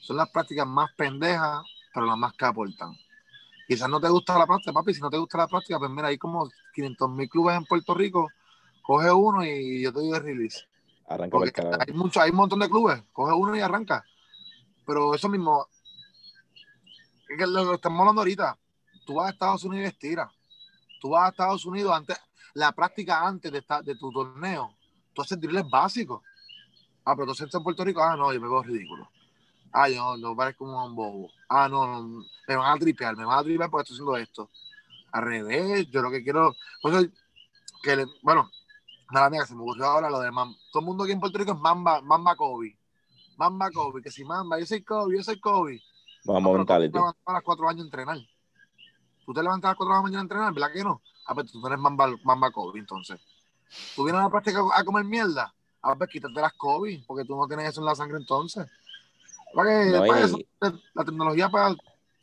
son las prácticas más pendejas, pero las más que aportan. Quizás no te gusta la práctica, papi, si no te gusta la práctica, pues mira, hay como 500 mil clubes en Puerto Rico, coge uno y yo te doy el release. Arranca por el Porque carajo. hay, mucho, hay un montón de clubes, coge uno y arranca. Pero eso mismo, es que lo que estamos hablando ahorita, tú vas a Estados Unidos y estiras. Tú vas a Estados Unidos antes, la práctica antes de, esta- de tu torneo, tú haces drills básicos. Ah, pero tú estás en Puerto Rico, ah, no, yo me veo ridículo. Ah, yo no parezco un bobo. Ah, no, no, me van a tripear, me van a tripear porque estoy haciendo esto. Al revés, yo lo que quiero, que le- bueno, nada mía, se me ocurrió ahora lo de Mamba. Todo el mundo aquí en Puerto Rico es Mamba, Mamba Kobe. Mamba Kobe, que si Mamba, yo soy Kobe, yo soy Kobe. Vamos Ah, a pero tú te mentality. levantas a las 4 años a entrenar. Tú te levantas a las 4 de la mañana a entrenar, ¿verdad que no? Ah, pues tú no eres Mamba, Mamba Kobe, entonces. Tú vienes a la práctica a comer mierda. Ah, pues quítate las Kobe, porque tú no tienes eso en la sangre entonces. Para que, No, para y- eso, la tecnología pues,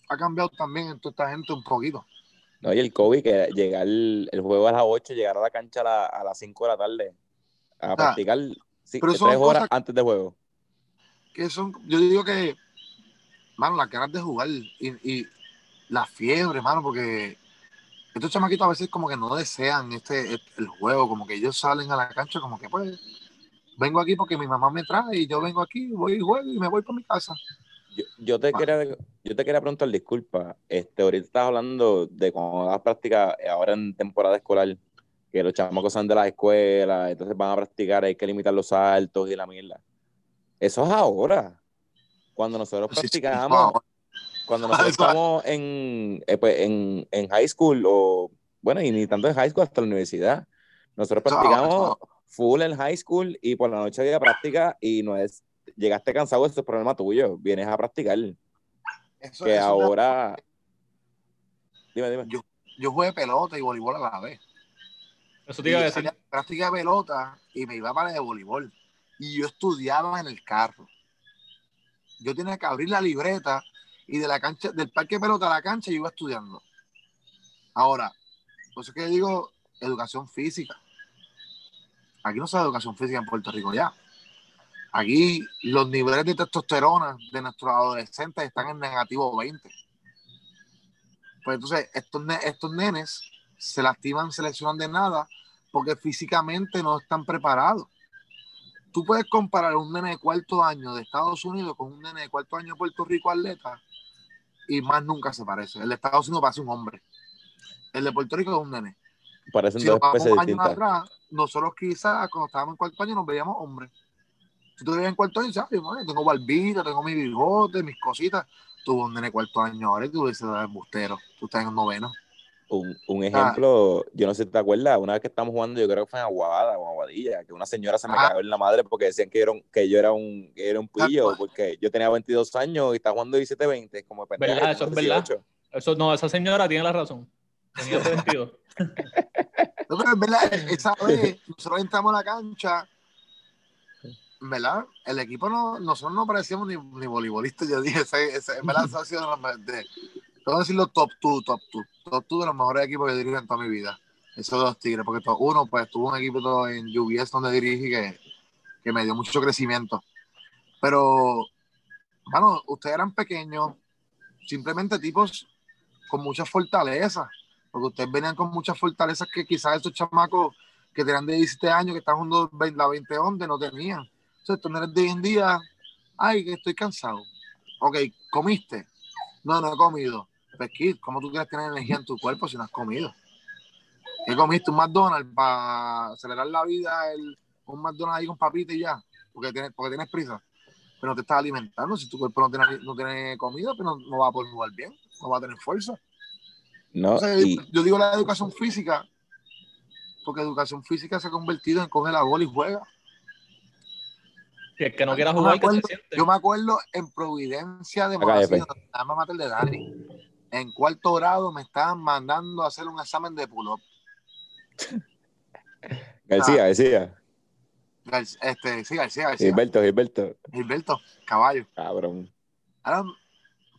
ha cambiado también en toda esta gente un poquito. No, y el Kobe, que llegar el, el juego a las 8, llegar a la cancha a, la- a las 5 de la tarde a practicar sí, tres horas antes del juego. que son, yo digo que, mano, las ganas de jugar y, y la fiebre, mano, porque estos chamaquitos a veces como que no desean este, este- el juego, como que ellos salen a la cancha como que pues vengo aquí porque mi mamá me trae y yo vengo aquí, voy y juego y me voy para mi casa. Yo, yo te Ah. quería, yo te quería preguntar, disculpa, este, ahorita estás hablando de cuando das práctica eh, ahora en temporada escolar, que los chamacos salen de la escuela, entonces van a practicar, hay que limitar los saltos y la mierda. Eso es ahora. Cuando nosotros no, cuando nosotros estamos en, eh, pues, en, en high school, o bueno, y ni tanto en high school hasta la universidad, nosotros practicamos full en high school y por la noche había práctica y no es, llegaste cansado, eso es problema tuyo, vienes a practicar. eso- Que eso ahora. Dime, dime. yo jugué pelota y voleibol a la vez. Eso te iba a Y yo decir. a práctica de pelota y me iba para el de voleibol. Y yo estudiaba en el carro. Yo tenía que abrir la libreta y de la cancha, del parque de pelota a la cancha yo iba estudiando. Ahora, por eso que digo educación física. Aquí no se da educación física en Puerto Rico ya. Aquí los niveles de testosterona de nuestros adolescentes están en negativo 20. Pues entonces estos, estos nenes se lastiman, se lesionan de nada porque físicamente no están preparados. Tú puedes comparar un nene de cuarto año de Estados Unidos con un nene de cuarto año de Puerto Rico atleta y más nunca se parece. El de Estados Unidos parece un hombre. El de Puerto Rico es un nene. Parecen dos especies distintas. Atrás, nosotros quizás cuando estábamos en cuarto año nos veíamos hombres. Si tú te veías en cuarto año, ¿sabes? tengo barbita, tengo mi bigote, mis cositas. Tuvo un nene cuarto año ahora y tú dices, embustero. Tú estás en el noveno. Un, un, ah. ejemplo, yo no sé si te acuerdas, una vez que estamos jugando, yo creo que fue en Aguada o Aguadilla, que una señora se me ah. cagó en la madre porque decían que, era un, que yo era un, que era un pillo, porque yo tenía 22 años y estaba jugando 17-20, como ¿Verdad? Eso es verdad. Eso, no, esa señora tiene la razón. Tenía 22. no, pero es verdad, esa vez nosotros entramos a la cancha, ¿verdad? El equipo no, nosotros no parecíamos ni, ni voleibolistas, yo dije, ese, ese, verdad, esa ha sido de, Vamos a decir los top 2, top 2. Top 2 de los mejores equipos que dirijo en toda mi vida. Esos dos tigres, porque uno, pues tuvo un equipo todo en UBS donde dirigí que, que me dio mucho crecimiento. Pero, bueno, ustedes eran pequeños, simplemente tipos con mucha fortaleza, porque ustedes venían con muchas fortalezas que quizás esos chamacos que tenían de 17 años, que están jugando la 20 onde, no tenían. Entonces, estos de hoy en día, ay, que estoy cansado. Ok, ¿comiste? No, no he comido. Pues, ¿cómo tú quieres tener energía en tu cuerpo si no has comido? ¿Qué comiste? ¿Un McDonald's para acelerar la vida? Un McDonald's ahí con papita y ya, porque tienes, porque tienes prisa. Pero no te estás alimentando. Si tu cuerpo no tiene, no tiene comida, pues no, va a poder jugar bien, no va a tener fuerza. No, Yo digo la educación física, porque educación física se ha convertido en coger la bola y juega. Que que no quiera jugar, yo me acuerdo, yo me acuerdo en Providencia de Moracino, de Dani en cuarto grado me estaban mandando a hacer un examen de pull-up. García, ah. García. este, sí, García, García. Gilberto, Gilberto. Gilberto, caballo. Cabrón. Ahora,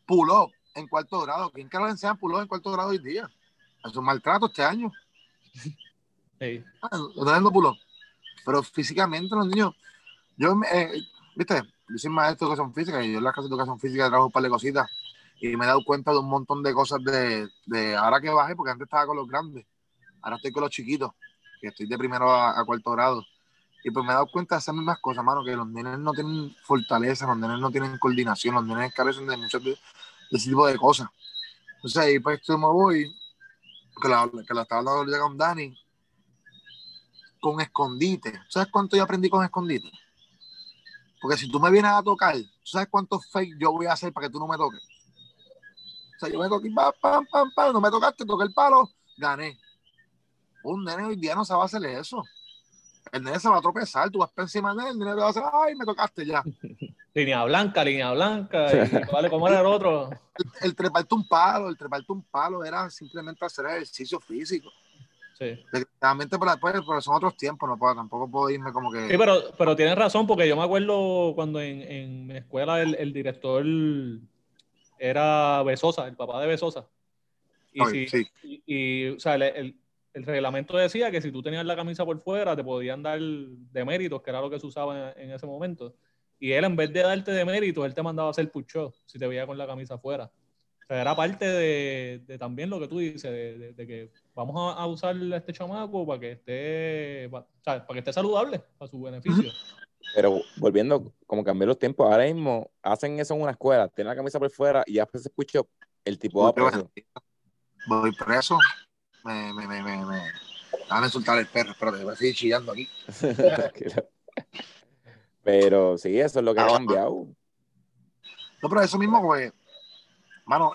pull-up en cuarto grado. ¿Quién que le enseñan pull-up en cuarto grado hoy día? Es un maltrato este año. Sí. Ah, no pull-up. Pero físicamente los niños, yo, eh, viste, yo soy maestro de educación física y yo en la clase de educación física trabajo un par de cositas y me he dado cuenta de un montón de cosas de, de ahora que bajé, porque antes estaba con los grandes, ahora estoy con los chiquitos, que estoy de primero a, cuarto grado. Y pues me he dado cuenta de esas mismas cosas, mano, que los nenes no tienen fortaleza, los nenes no tienen coordinación, los nenes carecen de muchos de, ese tipo de cosas. Entonces ahí pues yo me voy, que la, que la estaba hablando con Dani, con escondite. ¿Sabes cuánto yo aprendí con escondite? Porque si tú me vienes a tocar, ¿sabes cuántos fake yo voy a hacer para que tú no me toques? O sea, yo me toqué, pam, pam, pam, pam, no me tocaste, toqué el palo, gané. Un nene hoy día no a hacer eso. El nene se va a tropezar, tú vas encima de él, el nene va a hacer, ay, me tocaste ya. línea blanca, línea blanca, vale, ¿cómo era el otro? El, treparte un palo, el treparte un palo era simplemente hacer ejercicio físico. Sí. Realmente, pero, son otros tiempos, no puedo, tampoco puedo irme como que. Sí, pero, pero tienes razón, porque yo me acuerdo cuando en, en mi escuela el, el director era Besosa, el papá de Besosa. Y, y, o sea, el, el, reglamento decía que si tú tenías la camisa por fuera, te podían dar deméritos, que era lo que se usaba en, ese momento. Y él, en vez de darte deméritos, él te mandaba a hacer pucho si te veía con la camisa afuera. O sea, era parte de, de también lo que tú dices, de, de, que vamos a, usar este chamaco para que esté, para, o sea, para que esté saludable, para su beneficio. Pero volviendo, como cambió los tiempos, ahora mismo hacen eso en una escuela, tienen la camisa por fuera y ya se escucha el tipo de preso. Voy preso. Me, me, me, me, me. Van a insultar el perro, espérate, voy a seguir chillando aquí. pero sí, eso es lo que ha cambiado. No, pero eso mismo, güey. Mano,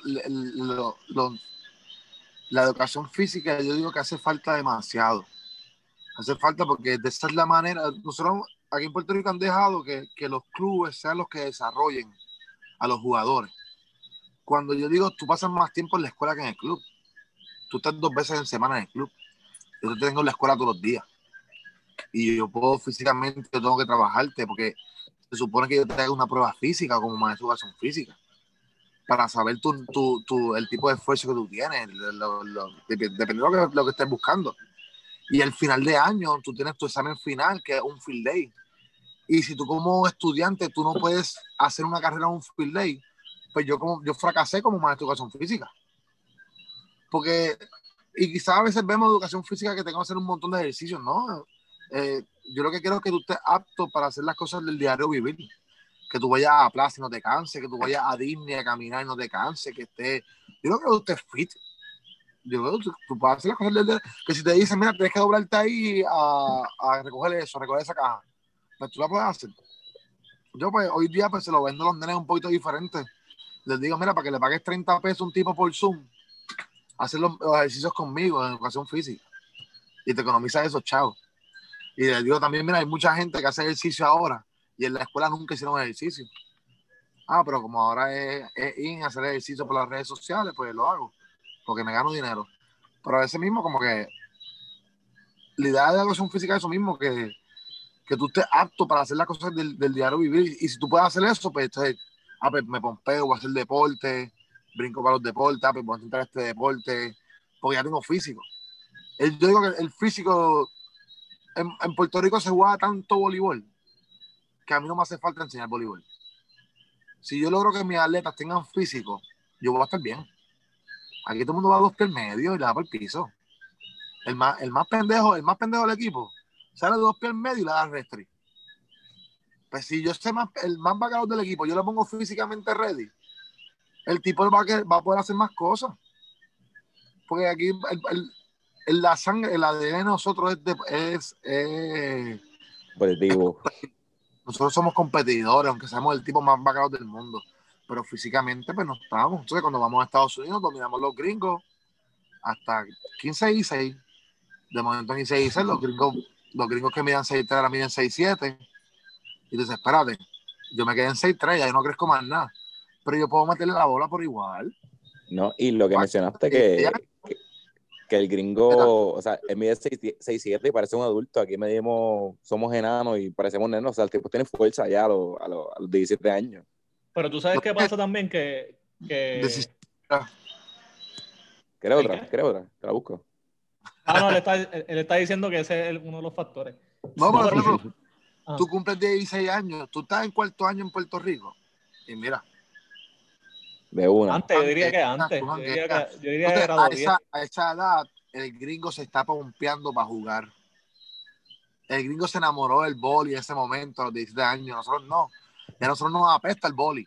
la educación física, yo digo que hace falta demasiado. Hace falta porque de esa es la manera. Nosotros aquí en Puerto Rico han dejado que, que, los clubes sean los que desarrollen a los jugadores. Cuando yo digo, tú pasas más tiempo en la escuela que en el club. Tú estás dos veces en semana en el club. Yo tengo en la escuela todos los días. Y yo puedo físicamente, yo tengo que trabajarte porque se supone que yo te hago una prueba física como maestro de educación física para saber tu, tu, tu, el tipo de esfuerzo que tú tienes, dependiendo de lo que, lo que estés buscando. Y el final de año, tú tienes tu examen final, que es un field day. Y si tú como estudiante, tú no puedes hacer una carrera en un field day, pues yo, como, yo fracasé como maestro de educación física. Porque, y quizás a veces vemos educación física que tengo que hacer un montón de ejercicios, ¿no? Eh, yo lo que quiero es que tú estés apto para hacer las cosas del diario vivir. Que tú vayas a plaza y no te canses, que tú vayas a Disney a caminar y no te canses, que esté. Yo creo que tú estés fit. Yo creo que tú, puedes hacer las cosas del diario. Que si te dicen, mira, tienes que doblarte ahí a, a recoger eso, recoger esa caja, pues tú la puedes hacer. Yo, pues, hoy día, pues se lo vendo a los nenes un poquito diferente. Les digo, mira, para que le pagues 30 pesos un tipo por Zoom, hacer los, ejercicios conmigo en educación física. Y te economiza eso, chao. Y les digo también, mira, hay mucha gente que hace ejercicio ahora y en la escuela nunca hicieron ejercicio. Ah, pero como ahora es, es in hacer ejercicio por las redes sociales, pues lo hago, porque me gano dinero. Pero a veces mismo como que la idea de la educación física es eso mismo, que, que tú estés apto para hacer las cosas del, del diario vivir. Y si tú puedes hacer eso, pues, entonces, ah, pues me pompeo, voy a hacer deporte, brinco para los deportes, ah, pues voy a intentar este deporte, porque ya tengo físico. yo digo que el físico en, Puerto Rico se juega tanto voleibol que a mí no me hace falta enseñar voleibol. Si yo logro que mis atletas tengan físico, yo voy a estar bien. Aquí todo el mundo va a dos pies medio y le da por el piso. El más, el más pendejo, el más pendejo del equipo, sale dos pies medio y le da restri. Pues si yo sé más, el más bacalao del equipo, yo le pongo físicamente ready, el tipo va a, va a poder hacer más cosas. Porque aquí el, la sangre, el ADN de nosotros es, es, Nosotros somos competidores, aunque seamos el tipo más bacano del mundo. Pero físicamente, pues no estamos. Entonces, cuando vamos a Estados Unidos, dominamos los gringos hasta 15 y 6. De momento en 15 y 6, los gringos, los gringos que midan 6'3 ahora miden 6'7. Y dices, espérate, yo me quedé en 6'3, ya yo no crezco más nada. Pero yo puedo meterle la bola por igual. No, y lo que mencionaste que, que el gringo, o sea, él mide 6'7 y parece un adulto. Aquí medimos, somos enanos y parecemos nenos. O sea, el tipo tiene fuerza ya a los, a los, 17 años. Pero tú sabes qué pasa también que. que... ¿Quieres otra? ¿Quieres otra? Te la busco. Ah, no, él está, él está diciendo que ese es uno de los factores. No, pero, ah. tú cumples 16 años, tú estás en cuarto año en Puerto Rico. Y mira, de una. Antes, yo diría que antes. Yo diría que, yo diría que era a, esa, a esa edad, el gringo se está pompeando para jugar. El gringo se enamoró del boli en ese momento, a los 17 años. Nosotros no. Ya nosotros nos apesta el boli.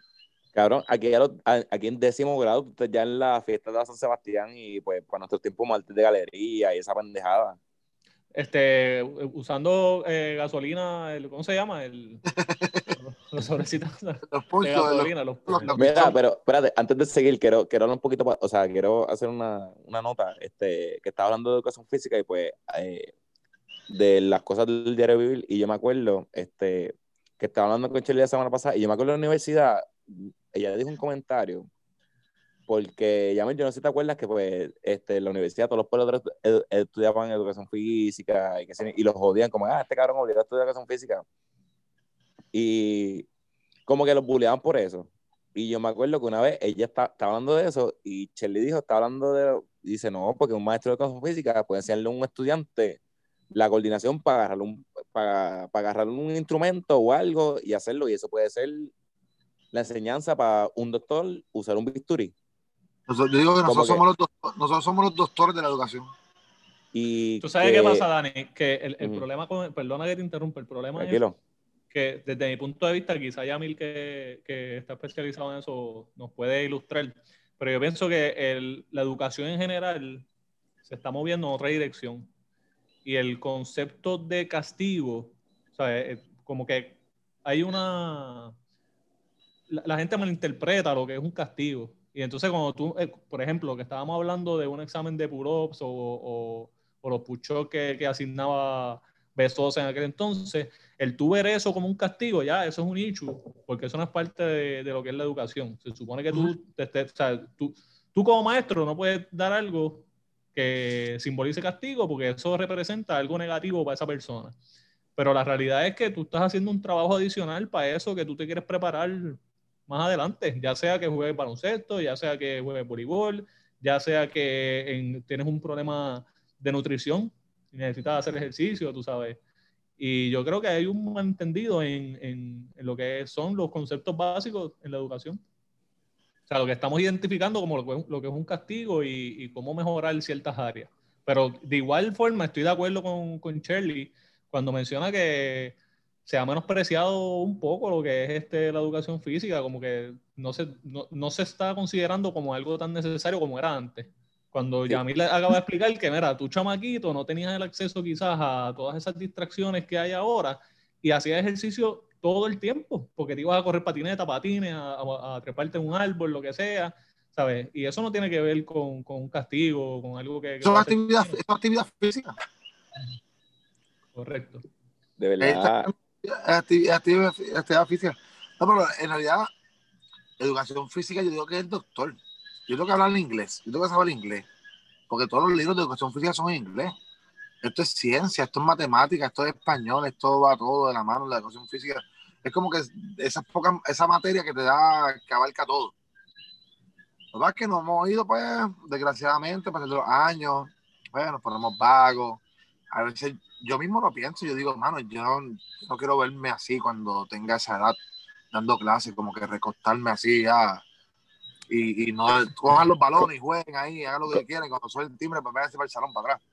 Cabrón, aquí, aquí en décimo grado, ya en la fiesta de San Sebastián y pues para nuestro tiempo martes de galería y esa pendejada este, usando eh, gasolina, el, ¿cómo se llama? El, los sobrecitos de gasolina. Los, Mira, pero espérate, antes de seguir, quiero, quiero hablar un poquito, o sea, quiero hacer una, una nota, este, que estaba hablando de educación física y pues eh, de las cosas del diario vivir y yo me acuerdo, este, que estaba hablando con Chile la semana pasada y yo me acuerdo de la universidad, ella dijo un comentario porque ya yo no sé si te acuerdas que pues este, la universidad todos los pueblos estudiaban educación física y, que y los jodían como, ah, este cabrón obligado a estudiar educación física. Y como que los bulleaban por eso. Y yo me acuerdo que una vez ella estaba hablando de eso y Shelly dijo, está hablando de, dice, no, porque un maestro de educación física puede enseñarle a un estudiante la coordinación para agarrar un, para, para agarrar un instrumento o algo y hacerlo. Y eso puede ser la enseñanza para un doctor usar un bisturí yo digo que nosotros, somos los, nosotros somos los doctores de la educación. Y ¿Tú sabes qué pasa, Dani? Que el, el problema con. Perdona que te interrumpa, el problema es que desde mi punto de vista, quizá Yamil, que, que está especializado en eso, nos puede ilustrar. Pero yo pienso que el, la educación en general se está moviendo en otra dirección. Y el concepto de castigo, o sea, eh, como que hay una. La, la gente malinterpreta lo que es un castigo. Y entonces cuando tú, eh, por ejemplo, que estábamos hablando de un examen de pull-ups o, o, los push que, que, asignaba Besos en aquel entonces, el tú ver eso como un castigo, ya, eso es un issue, porque eso no es parte de, de lo que es la educación. Se supone que tú, o sea, tú, tú como maestro no puedes dar algo que simbolice castigo porque eso representa algo negativo para esa persona. Pero la realidad es que tú estás haciendo un trabajo adicional para eso que tú te quieres preparar más adelante, ya sea que juegues baloncesto, ya sea que juegues voleibol, ya sea que tienes un problema de nutrición si necesitas hacer ejercicio, tú sabes. Y yo creo que hay un malentendido en, en, en, lo que son los conceptos básicos en la educación. O sea, lo que estamos identificando como lo que, lo que es un castigo y, y, cómo mejorar ciertas áreas. Pero de igual forma, estoy de acuerdo con, con Shirley cuando menciona que se ha menospreciado un poco lo que es este, la educación física, como que no se, no, no se está considerando como algo tan necesario como era antes. Cuando Yamil acaba de explicar que, mira, tu chamaquito no tenías el acceso quizás a todas esas distracciones que hay ahora y hacías ejercicio todo el tiempo, porque te ibas a correr patineta, patines, a, a, a treparte en un árbol, lo que sea, ¿sabes? Y eso no tiene que ver con, con un castigo, con algo que... que es actividad, es actividad física. Correcto. De verdad. Actividad, actividad, física. No, pero en realidad, educación física yo digo que es el doctor yo tengo que hablar inglés, yo tengo que saber inglés, porque todos los libros de educación física son en inglés. Esto es ciencia, esto es matemática, esto es español, esto va todo de la mano, la educación física. Es como que esa, poca, esa materia que te da, que abarca todo. Lo verdad es que nos hemos ido, pues, desgraciadamente, pasando los años, pues, nos ponemos vagos. A veces yo mismo lo pienso, yo digo, mano, yo no, quiero verme así cuando tenga esa edad, dando clases, como que recostarme así, ya y, y no cojan los balones y jueguen ahí, hagan lo que quieran. Cuando suene el timbre, pues váyanse para el salón para atrás.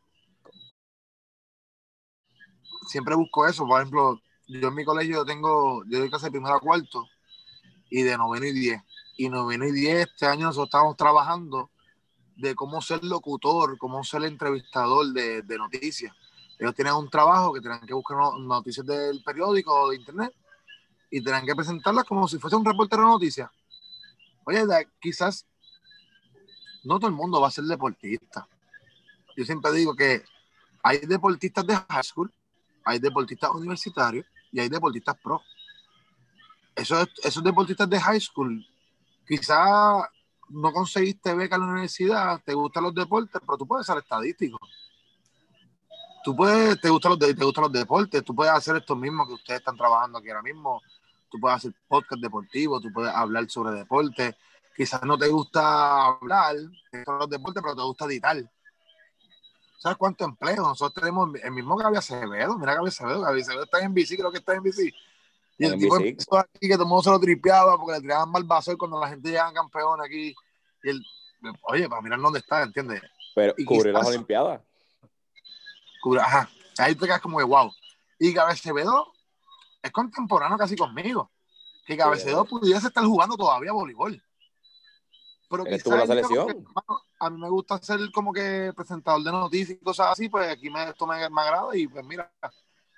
Siempre busco eso. Por ejemplo, yo en mi colegio tengo, yo doy clase de primero a cuarto y de noveno y diez. Y noveno y diez, este año nosotros estamos trabajando de cómo ser locutor, cómo ser entrevistador de, de noticias. Ellos tienen un trabajo que tienen que buscar noticias del periódico o de internet y tienen que presentarlas como si fuese un reportero de noticias Oye, quizás no todo el mundo va a ser deportista. Yo siempre digo que hay deportistas de high school, hay deportistas universitarios y hay deportistas pro. Esos, esos deportistas de high school, quizás no conseguiste beca en la universidad, te gustan los deportes, pero tú puedes ser estadístico. Tú puedes, te gustan los, te gustan los deportes, tú puedes hacer esto mismo que ustedes están trabajando aquí ahora mismo, tú puedes hacer podcast deportivo, tú puedes hablar sobre deporte. Quizás no te gusta hablar sobre los deportes, pero te gusta editar. ¿Sabes cuánto empleo? Nosotros tenemos el mismo Gaby Acevedo. Mira Gaby Acevedo. Gaby Acevedo está en bici, creo que está en bici. Y el tipo empezó aquí que todo el mundo se lo tripeaba porque le tiraban mal vaso cuando la gente llegaba campeón aquí. Y él, oye, para mirar dónde está, ¿entiendes? Pero y las Olimpiadas. Ajá. Ahí te quedas como que wow. Y Gaby Acevedo es contemporáneo casi conmigo. Que Cabecedo pudiese estar jugando todavía voleibol. Pero quizás la selección. Que, a mí me gusta ser como que presentador de noticias y cosas así, pues aquí me, esto me, me agrada y pues mira,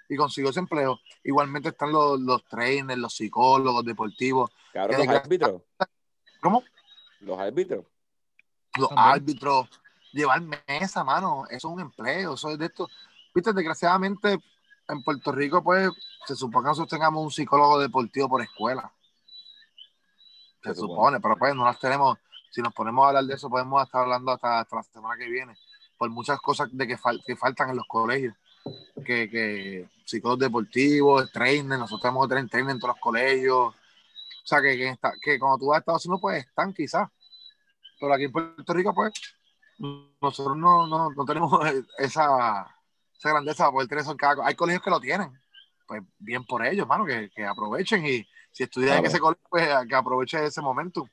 y consigo ese empleo. Igualmente están los, los trainers, los psicólogos deportivos. Claro, los árbitros. ¿Cómo? Los árbitros. Los También. árbitros. Llevar mesa, mano, eso es un empleo, eso es de esto. Viste, desgraciadamente en Puerto Rico, pues, se supone que nosotros tengamos un psicólogo deportivo por escuela. Se, supone, pero pues no las tenemos. Si nos ponemos a hablar de eso, podemos estar hablando hasta, hasta la semana que viene, por muchas cosas de que, fal que faltan en los colegios. Que, que psicólogos deportivos, trainer, nosotros tenemos que tener trainer en todos los colegios. O sea, que, que, está, que cuando tú vas a Estados Unidos, pues están quizás. Pero aquí en Puerto Rico, pues, nosotros no, no, no tenemos esa, esa grandeza, poder tener eso en cada... Hay colegios que lo tienen, pues bien por ellos, mano, que, que aprovechen y si estudian claro. en ese colegio, pues que aprovechen ese momento.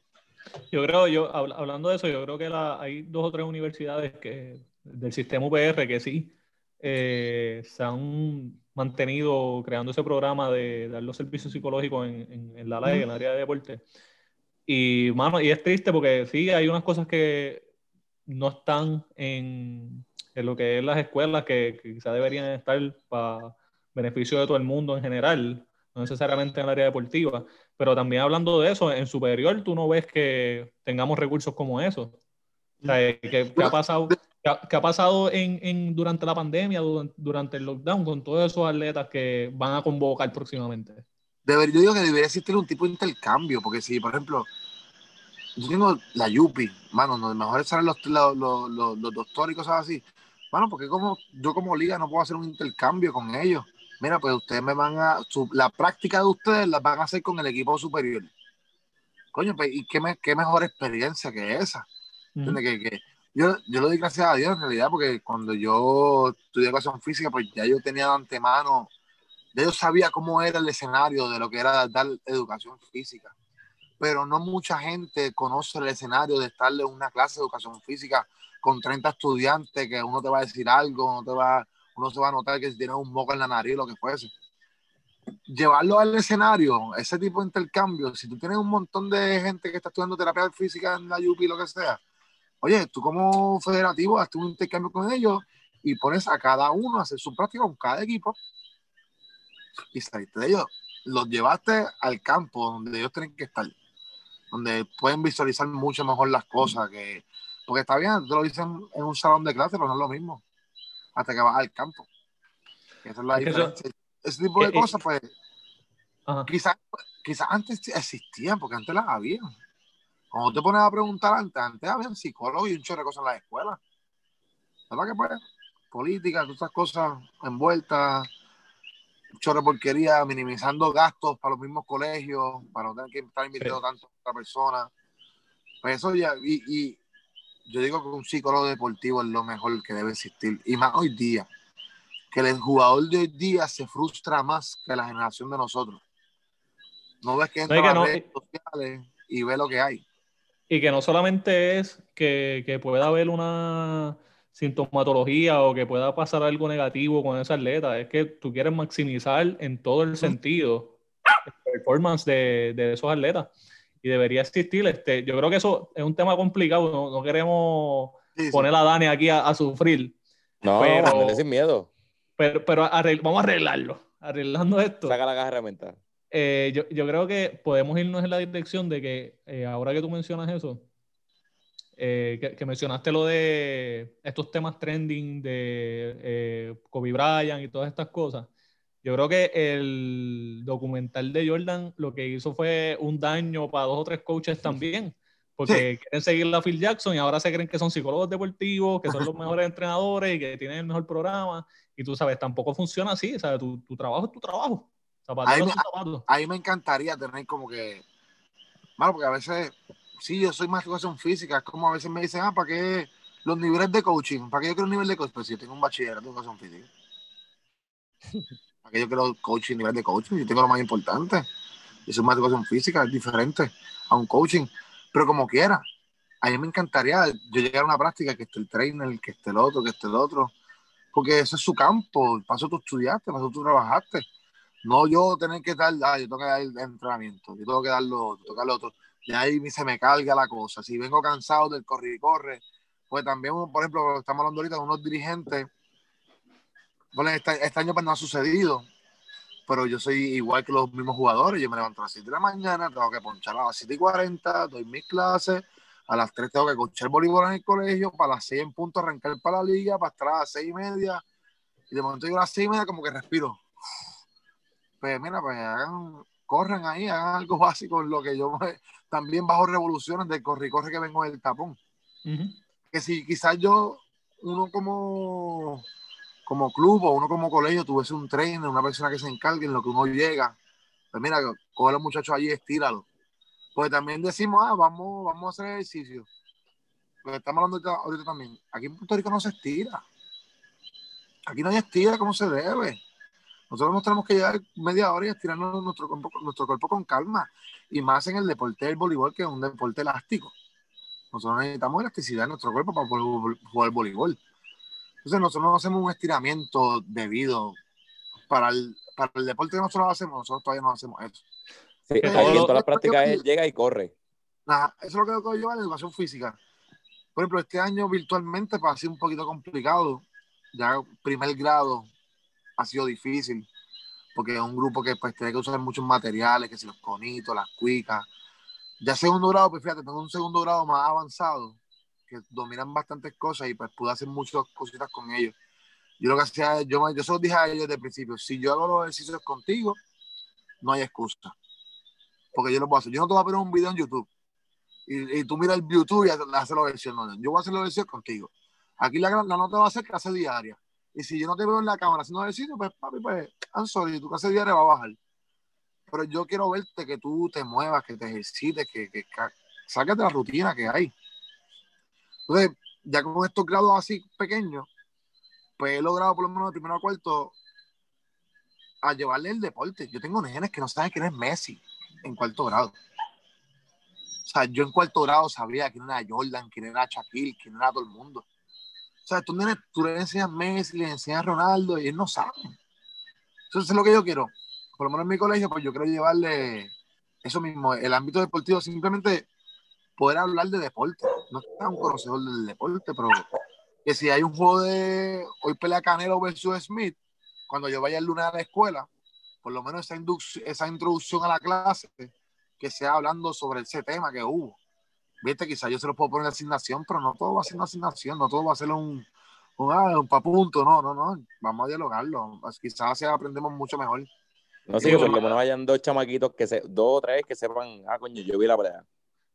Yo creo, yo hablando de eso, yo creo que la, hay dos o tres universidades que del sistema UPR que sí eh, se han mantenido creando ese programa de dar los servicios psicológicos en, en, en la LAE, mm. en el área de deporte. Y, mano, y es triste porque sí, hay unas cosas que no están en, en lo que es las escuelas que, que quizás deberían estar para beneficio de todo el mundo en general, no necesariamente en el área deportiva, pero también hablando de eso, en superior tú no ves que tengamos recursos como esos. O sea, ¿qué, qué ha pasado, qué ha, qué ha pasado en, en, durante la pandemia, durante, durante, el lockdown, con todos esos atletas que van a convocar próximamente? Deber, yo digo que debería existir un tipo de intercambio, porque si, por ejemplo, yo tengo la Yupi, mano, lo mejor es saber los, los, los, los, doctores y cosas así. Bueno, porque como yo como liga no puedo hacer un intercambio con ellos. Mira, pues ustedes me van a, su, la práctica de ustedes la van a hacer con el equipo superior. Coño, pues, ¿y qué, me, qué mejor experiencia que esa? Mm. Que, que, Yo, yo lo doy gracias a Dios en realidad, porque cuando yo estudié educación física, pues ya yo tenía de antemano, ya yo sabía cómo era el escenario de lo que era dar educación física. Pero no mucha gente conoce el escenario de estarle en una clase de educación física con 30 estudiantes, que uno te va a decir algo, uno, te va, uno se va a notar que si tienes un moco en la nariz, lo que fuese. Llevarlo al escenario, ese tipo de intercambio, si tú tienes un montón de gente que está estudiando terapia física en la UPI, lo que sea, oye, tú como federativo haces un intercambio con ellos y pones a cada uno a hacer su práctica con cada equipo y saliste de ellos. Los llevaste al campo donde ellos tienen que estar, donde pueden visualizar mucho mejor las cosas. que Porque está bien, te lo dicen en un salón de clase, pero no es lo mismo hasta que vas al campo. Esa es la diferencia. Ese tipo de eh, eh, cosas, pues, quizás quizá antes existían, porque antes las había. Cuando te pones a preguntar antes, antes había psicólogos y un chorro de cosas en la escuela. ¿Verdad que pues? Política, todas esas cosas envueltas, chorro porquería, minimizando gastos para los mismos colegios, para no tener que estar invirtiendo tanto a otra persona. Pues eso ya, y, y, yo digo que un psicólogo deportivo es lo mejor que debe existir. Y más hoy día, que el jugador de hoy día se frustra más que la generación de nosotros. No ves que entra a las redes sociales y ve lo que hay. Y que no solamente es que, que, pueda haber una sintomatología o que pueda pasar algo negativo con esa atleta, es que tú quieres maximizar en todo el sentido la performance de, de, esos atletas. Y debería existir. Este, yo creo que eso es un tema complicado, no, no queremos poner a Dani aquí a, sufrir. No, pero, sin miedo. Pero, pero vamos a arreglarlo. Arreglando esto. Saca la caja de herramientas. Eh, yo, yo, creo que podemos irnos en la dirección de que eh, ahora que tú mencionas eso, eh, que, mencionaste lo de estos temas trending de Kobe Bryant y todas estas cosas, yo creo que el documental de Jordan lo que hizo fue un daño para dos o tres coaches también, porque quieren seguir a Phil Jackson y ahora se creen que son psicólogos deportivos, que son los mejores entrenadores y que tienen el mejor programa. Y tú sabes, tampoco funciona así, ¿sabes? Tu, tu trabajo es tu trabajo. Ahí me, encantaría tener como que. Bueno, porque a veces, sí, yo soy más educación física, es como a veces me dicen, ah, ¿para qué los niveles de coaching? ¿Para qué yo quiero un nivel de coaching? Pues si yo tengo un bachillerato de educación física. ¿Para qué yo quiero coaching, nivel de coaching? Yo tengo lo más importante. Yo soy más educación física, es diferente a un coaching. Pero como quiera, a mí me encantaría yo llegar a una práctica que esté el trainer, que esté el otro, que esté el otro. Porque ese es su campo. Paso tú estudiaste, paso tú trabajaste no yo tener que dar, ah, yo tengo que dar el entrenamiento, yo tengo que dar lo otro, tengo otro. Y ahí se me carga la cosa. Si vengo cansado del corre y corre, pues también, por ejemplo, estamos hablando ahorita de unos dirigentes. Bueno, este, este, año pues no ha sucedido, pero yo soy igual que los mismos jugadores. Yo me levanto a las 7 de la mañana, tengo que ponchar a las 7 y 40, doy mis clases. A las 3 tengo que cochar voleibol en el colegio, para las 6 en punto arrancar para la liga, para estar a las 6 y media. Y de momento yo a las 6 y media como que respiro pues mira, pues hagan, corran ahí, hagan algo básico en lo que yo también bajo revoluciones del corre y corre que vengo del tapón. Que si quizás yo, uno como, como club o uno como colegio tuviese un trainer, una persona que se encargue en lo que uno llega, pues mira, coge a los muchachos allí y estíralo. Pues también decimos, ah, vamos, vamos a hacer ejercicio. Pues estamos hablando ahorita también. Aquí en Puerto Rico no se estira. Aquí no hay estira como se debe. Nosotros nos tenemos que llegar media hora y estirarnos nuestro cuerpo, nuestro cuerpo con calma. Y más en el deporte del voleibol, que es un deporte elástico. Nosotros necesitamos elasticidad en nuestro cuerpo para poder jugar voleibol. Entonces nosotros no hacemos un estiramiento debido para el, para el deporte que nosotros hacemos, nosotros todavía no hacemos eso. Sí, en todas las prácticas él llega y corre. Nada, eso es lo que yo llevar la educación física. Por ejemplo, este año virtualmente para ser un poquito complicado. Ya primer grado, ha sido difícil, porque es un grupo que pues tiene que usar muchos materiales, que si los conitos, las cuicas. Ya segundo grado, pues fíjate, tengo un segundo grado más avanzado, que dominan bastantes cosas y pues pude hacer muchas cositas con ellos. Yo lo que hacía, yo, yo solo dije a ellos desde el principio, si yo hago los ejercicios contigo, no hay excusa. Porque yo lo puedo hacer. Yo no te voy a poner un video en YouTube y, y tú miras el YouTube y haces la versión. No, yo voy a hacer la versión contigo. Aquí la, la nota va a ser clase diaria. Y si yo no te veo en la cámara haciendo ejercicio, pues papi, pues, I'm sorry, tu clase diaria va a bajar. Pero yo quiero verte que tú te muevas, que te ejercites, que, que, saques de la rutina que hay. Entonces, ya con estos grados así pequeños, pues he logrado por lo menos de primero a cuarto a llevarle el deporte. Yo tengo nenes que no saben quién es Messi en cuarto grado. O sea, yo en cuarto grado sabía quién era Jordan, quién era Shaquille, quién era todo el mundo. Sea, tú, nenes, tú le enseñas Messi, le enseñas Ronaldo y ellos no saben. Entonces es lo que yo quiero. Por lo menos en mi colegio, pues yo quiero llevarle eso mismo, el ámbito deportivo, simplemente poder hablar de deporte. No es un conocedor del deporte, pero que si hay un juego de hoy pelea Canelo versus Smith, cuando yo vaya el lunes a la escuela, por lo menos esa, esa introducción a la clase, que sea hablando sobre ese tema que hubo. Viste, quizás yo se lo puedo poner en asignación, pero no todo va a ser una asignación, no todo va a ser un, un, ah, un papunto, no, no, no, vamos a dialogarlo. Quizás así aprendemos mucho mejor. No sé, por lo menos vayan dos chamaquitos, que se, dos o tres que sepan, ah, coño, yo vi la pelea.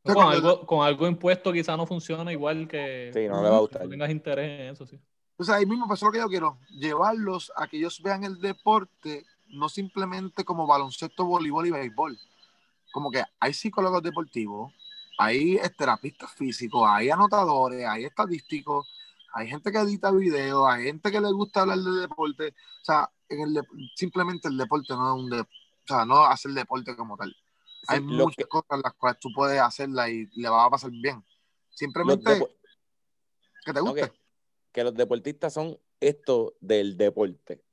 Con algo, con algo impuesto quizás no funciona igual que... Sí, no le va a gustar. No tengas interés en eso, sí. Entonces ahí mismo pasó lo que yo quiero, llevarlos a que ellos vean el deporte no simplemente como baloncesto, voleibol y béisbol. Como que hay psicólogos deportivos, hay terapistas físicos, hay anotadores, hay estadísticos, hay gente que edita videos, hay gente que le gusta hablar de deporte. O sea, en el simplemente el deporte no es un de, o sea, no hacer deporte como tal. hay muchas cosas en las cuales tú puedes hacerla y le va a pasar bien. Simplemente que te guste que los deportistas son esto del deporte.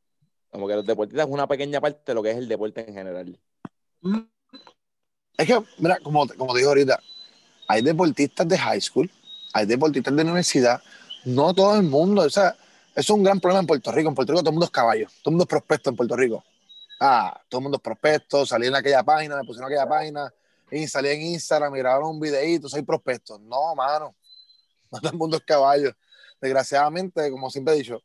Como que los deportistas es una pequeña parte de lo que es el deporte en general. Mm. Es que, mira, como, como digo ahorita, hay deportistas de high school, hay deportistas de universidad, no todo el mundo, o sea, es un gran problema en Puerto Rico. En Puerto Rico todo el mundo es caballo, todo el mundo es prospecto en Puerto Rico. Ah, todo el mundo es prospecto, salí en aquella página, me pusieron aquella página, y salí en Instagram, grabaron un videíto, soy prospecto. No, mano, no todo el mundo es caballo desgraciadamente, como siempre he dicho,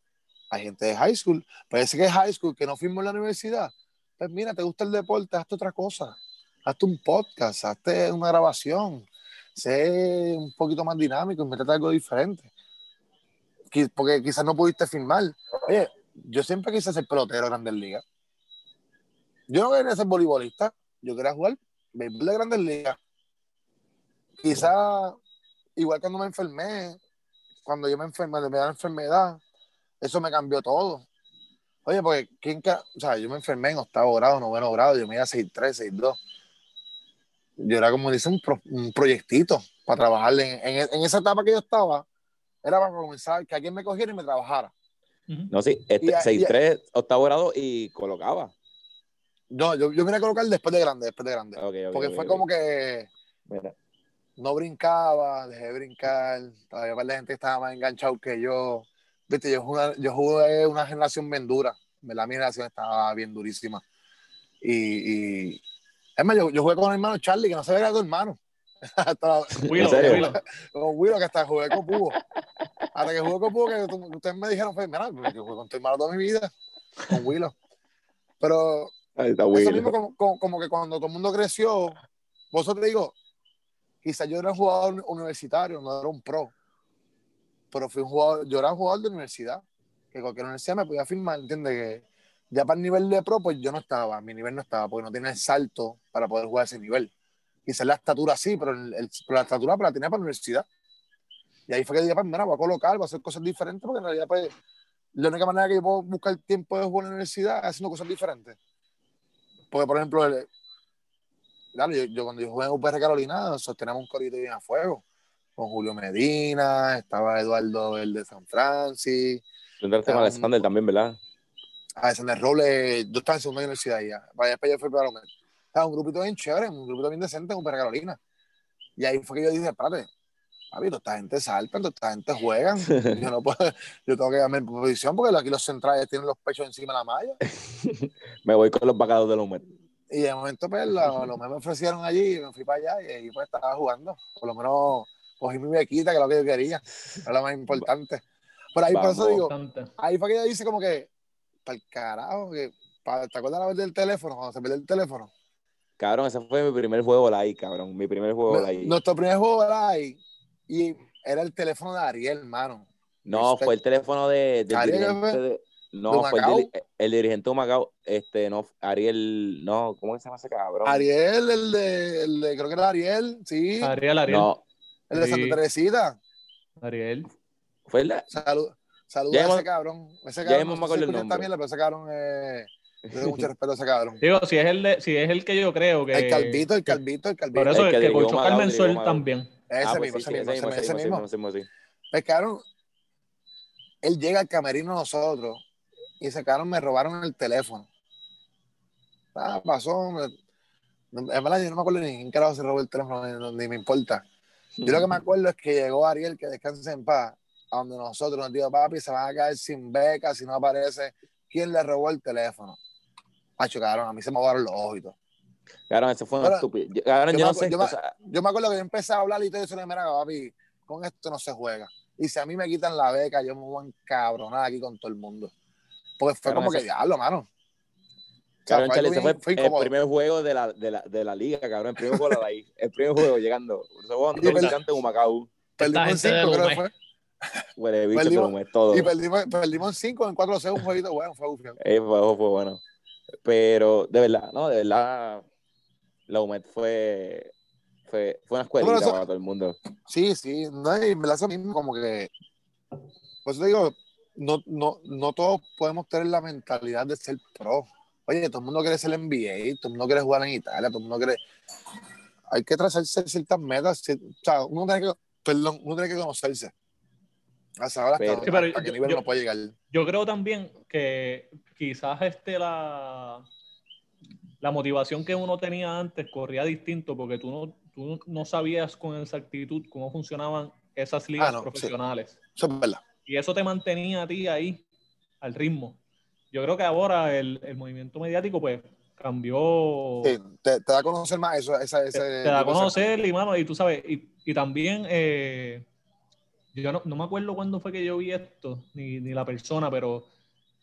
hay gente de high school, parece que es high school que no firmó en la universidad. Pues mira, te gusta el deporte, hazte otra cosa. Hazte un podcast, hazte una grabación, sé un poquito más dinámico, métete algo diferente. Porque quizás no pudiste firmar. Oye, yo siempre quise ser pelotero de Grandes Ligas. Yo no quería ser voleibolista, yo quería jugar béisbol de Grandes Ligas. Quizás, igual cuando me enfermé, cuando yo me enfermé de mi enfermedad, eso me cambió todo. Oye, porque ¿quién o sea, yo me enfermé en octavo grado, noveno grado, yo me iba a 6'3, 6'2. Yo era como dice un, un proyectito para trabajar en, en, esa etapa que yo estaba, era para comenzar, que alguien me cogiera y me trabajara. No, sí, este, 6'3, octavo grado y colocaba. No, yo, yo vine a colocar después de grande, después de grande. porque fue como que no brincaba, dejé de brincar, todavía la gente estaba más enganchado que yo. Viste, yo jugué, yo jugué una generación bien dura, la mi generación estaba bien durísima. Y, y es más, yo, yo, jugué con el hermano Charlie, que no se veía tu hermano. hasta, Willow, Con Willow, que hasta jugué con Pugo. Hasta que jugué con Pugo, que ustedes me dijeron, fue, mira, yo jugué con tu hermano toda mi vida, con Willow. Pero eso mismo como, como, como, que cuando todo el mundo creció, vosotros digo, quizás yo era un jugador universitario, no era un pro, pero fui un jugador, yo era un jugador de universidad, que cualquier universidad me podía firmar, ¿entiendes? Que ya para el nivel de pro, pues yo no estaba, mi nivel no estaba, porque no tenía el salto para poder jugar ese nivel. Quizás la estatura sí, pero, la estatura pues, la tenía para la universidad. Y ahí fue que dije, pues mira, voy a colocar, voy a hacer cosas diferentes, porque en realidad, pues, la única manera que yo puedo buscar tiempo de jugar en la universidad es haciendo cosas diferentes. Porque, por ejemplo, claro, yo, cuando yo jugué en UPR Carolina, sostenemos un corito bien a fuego. Con Julio Medina, estaba Eduardo el de San Francisco. Entraste con Alexander también, ¿verdad? Alexander Robles, yo estaba en segunda universidad ya. Vaya, después yo fui para Estaba un grupito bien chévere, un grupito bien decente en UPR Carolina. Y ahí fue que yo dije, espérate, papi, toda esta gente salta, toda esta gente juega. yo no puedo, yo tengo que darme en posición porque aquí los centrales tienen los pechos encima de la malla. Me voy con los vacados de humedad. Y de momento, pues, lo, lo me ofrecieron allí y me fui para allá y ahí pues estaba jugando. Por lo menos cogí mi bequita, que es lo que yo quería. Era lo más importante. Por ahí, por eso digo, ahí fue que ella dice como que, para el carajo, que, ¿te acuerdas la vez del teléfono? Cuando se perdió el teléfono. Cabrón, ese fue mi primer juego live, cabrón. Mi primer juego live. Nuestro primer juego live. Y era el teléfono de Ariel, hermano. No, fue el teléfono de, de, no, fue el, el, dirigente de Macao, este, no, Ariel, no, ¿cómo se llama ese cabrón? Ariel, el de, el de creo que era Ariel, sí. Ariel, Ariel. No. El de Santa Teresita. Ariel. Fue la... Salud, saludos Ya a hemos- ese cabrón. Ese ya cabrón, hemos no me acuerdo si el nombre. mierda, pero ese cabrón eh, yo tengo mucho respeto a ese cabrón. Digo, si es el, de- si es el que yo creo que. El calvito, el calvito, el calvito. Por eso El el que que Carmen Madao. también. Ese Ah, pues mismo, sí, ese sí, mismo, ese mismo, ese mismo. Pues cabrón, él llega al camerino nosotros y ese cabrón me robaron el teléfono. Ah, pasó. en verdad, yo no me acuerdo ni quién carajo se robó el teléfono, ni, ni me importa. Yo lo que me acuerdo es que llegó Ariel, que descanse en paz, a donde nosotros nos dijo, papi, se van a caer sin beca si no aparece quién le robó el teléfono. Pacho, cabrón, a mí se me ahogaron los ojos y todo. Cabrón, eso fue estupidez. Cabrón, yo yo me no sé. yo me- o sea, Yo me acuerdo que yo empecé a hablar y todo eso, le mira, papi, con esto no se juega. Y si a mí me quitan la beca, yo me voy a encabronar aquí con todo el mundo. Porque fue Cabrón, como que diablo, mano. O sea, Cabrón, fue Charlie, algo ese fue fue el incómodo. primer juego de la, de la, de la liga, cabrón. El primer juego de la liga. El primer juego llegando. No per- visitante en Humacao. Perdimos en cinco, creo que fue. Huele bicho, Perdimos- todo. Y perdimos, perdimos en 5, en 4 c un jueguito bueno, fue. Ese juego fue bueno. Pero, de verdad, no, de verdad, la UMED fue, fue, fue una escuelita No, pero eso- para todo el mundo. Sí, sí, no, y me la hace mismo como que. Por eso te digo, no, no, no todos podemos tener la mentalidad de ser pro. Oye, todo el mundo quiere ser NBA, todo el mundo quiere jugar en Italia, todo el mundo quiere. Hay que trazarse ciertas metas. O sea, uno tiene que, perdón, uno tiene que conocerse. A saber hasta, Pero- Sí, hasta qué yo- nivel yo- uno puede llegar. Yo creo también que quizás este la, la motivación que uno tenía antes corría distinto porque tú no, tú no sabías con exactitud cómo funcionaban esas ligas Ah, no, sí. profesionales. Eso es verdad. Y eso te mantenía a ti ahí, al ritmo. Yo creo que ahora el, el movimiento mediático pues cambió, Sí, te, te da a conocer más eso. Esa, ese, te, te da a conocer y mano, y tú sabes, y, y también eh, yo no, no me acuerdo cuándo fue que yo vi esto, ni, ni la persona, pero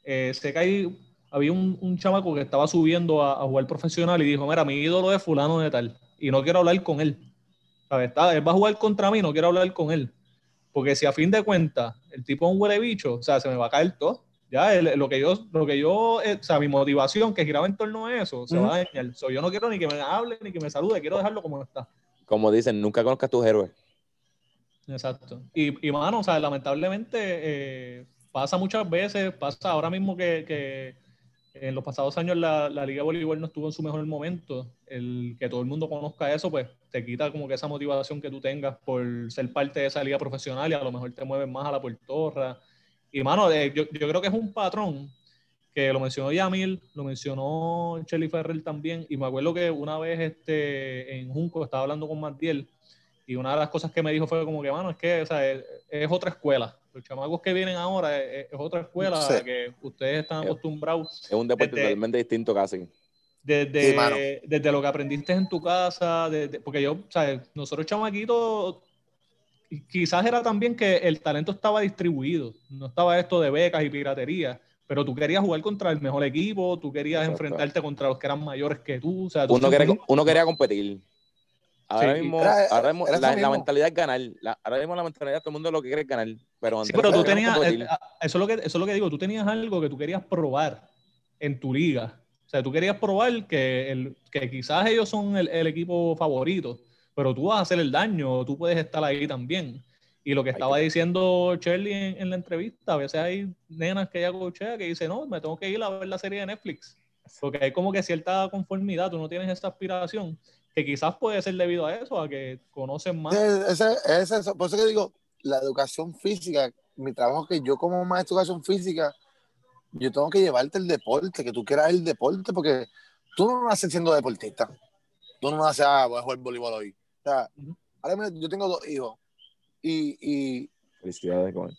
eh, sé que hay, había un, un chamaco que estaba subiendo a, a jugar profesional y dijo, mira, mi ídolo es fulano de tal, y no quiero hablar con él. ¿Sabes? Está- él va a jugar contra mí, no quiero hablar con él. Porque si a fin de cuentas el tipo es un huele bicho, o sea, se me va a caer todo. Ya, el- lo que yo, lo que yo, eh, o sea, mi motivación que giraba en torno a eso, se Ujú. va a dañar. So, yo no quiero ni que me hable, ni que me salude, quiero dejarlo como está. Como dicen, nunca conozcas tus héroes. Exacto. Y, y mano, o sea, lamentablemente eh, pasa muchas veces, pasa ahora mismo que, que en los pasados años la, la Liga de Voleibol no estuvo en su mejor momento. El que todo el mundo conozca eso, pues te quita como que esa motivación que tú tengas por ser parte de esa liga profesional y a lo mejor te mueves más a la puertorra. Y mano, eh, yo, yo creo que es un patrón que lo mencionó Yamil, lo mencionó Shelly Ferrer también, y me acuerdo que una vez este, en Junco estaba hablando con Matiel, y una de las cosas que me dijo fue como que, mano, es que o sea, es, es otra escuela. Los chamacos que vienen ahora es, es otra escuela Sí. a la que ustedes están acostumbrados Es un deporte Desde- totalmente distinto casi. desde, Sí, mano. desde lo que aprendiste en tu casa, desde- porque yo, o sea, nosotros chamaquitos, quizás era también que el talento estaba distribuido, no estaba esto de becas y piratería, pero tú querías jugar contra el mejor equipo, tú querías Exacto. enfrentarte contra los que eran mayores que tú, o sea, tú Uno quería, uno quería competir. Ahora Sí, mismo, era- ahora mismo era la, mentalidad es ganar. La- ahora mismo la mentalidad todo el mundo lo que quiere es ganar. Pero Sí, antes pero tú tenías, eh, eso es, lo que, eso es lo que digo, tú tenías algo que tú querías probar en tu liga. O sea, tú querías probar que, el, que quizás ellos son el, el equipo favorito, pero tú vas a hacer el daño, tú puedes estar ahí también. Y lo que estaba diciendo Shirley en, en la entrevista, a veces hay nenas que ella cochea que dice, no, me tengo que ir a ver la serie de Netflix. Porque hay como que cierta conformidad, tú no tienes esa aspiración, que quizás puede ser debido a eso, a que conocen más. Ese, ese- ese- por eso que digo, la educación física, mi trabajo que yo como maestro de educación física, yo tengo que llevarte el deporte, que tú quieras el deporte, porque tú no naces siendo deportista. Tú no naces, ah, voy a jugar voleibol hoy. O sea, Ujú. ahora mismo yo tengo dos hijos y, y Felicidades con él.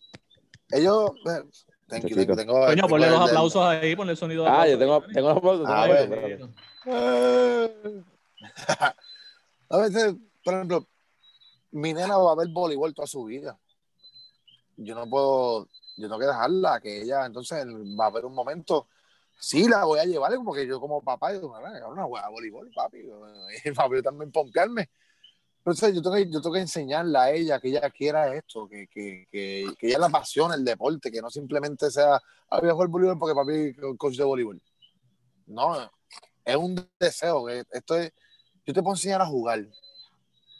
ellos, eh, thank you, thank you, tengo, Coño, tengo ponle los del- aplausos ahí, ponle el sonido de Ah, yo tengo, tengo los aplausos. Ah, bueno. A veces, por ejemplo, mi nena va a ver voleibol toda su vida. Yo no puedo, yo tengo que dejarla, que ella entonces va a haber un momento. Sí, la voy a llevar, como que yo como papá, yo una juega voleibol, papi. Yo también pompearme. Entonces yo tengo, que, yo tengo que enseñarle a ella que ella quiera esto, que, que, que, ella le apasione el deporte, que no simplemente sea, ah, voy a jugar voleibol porque papi es coach de voleibol. No, es un deseo. Esto es, yo te puedo enseñar a jugar,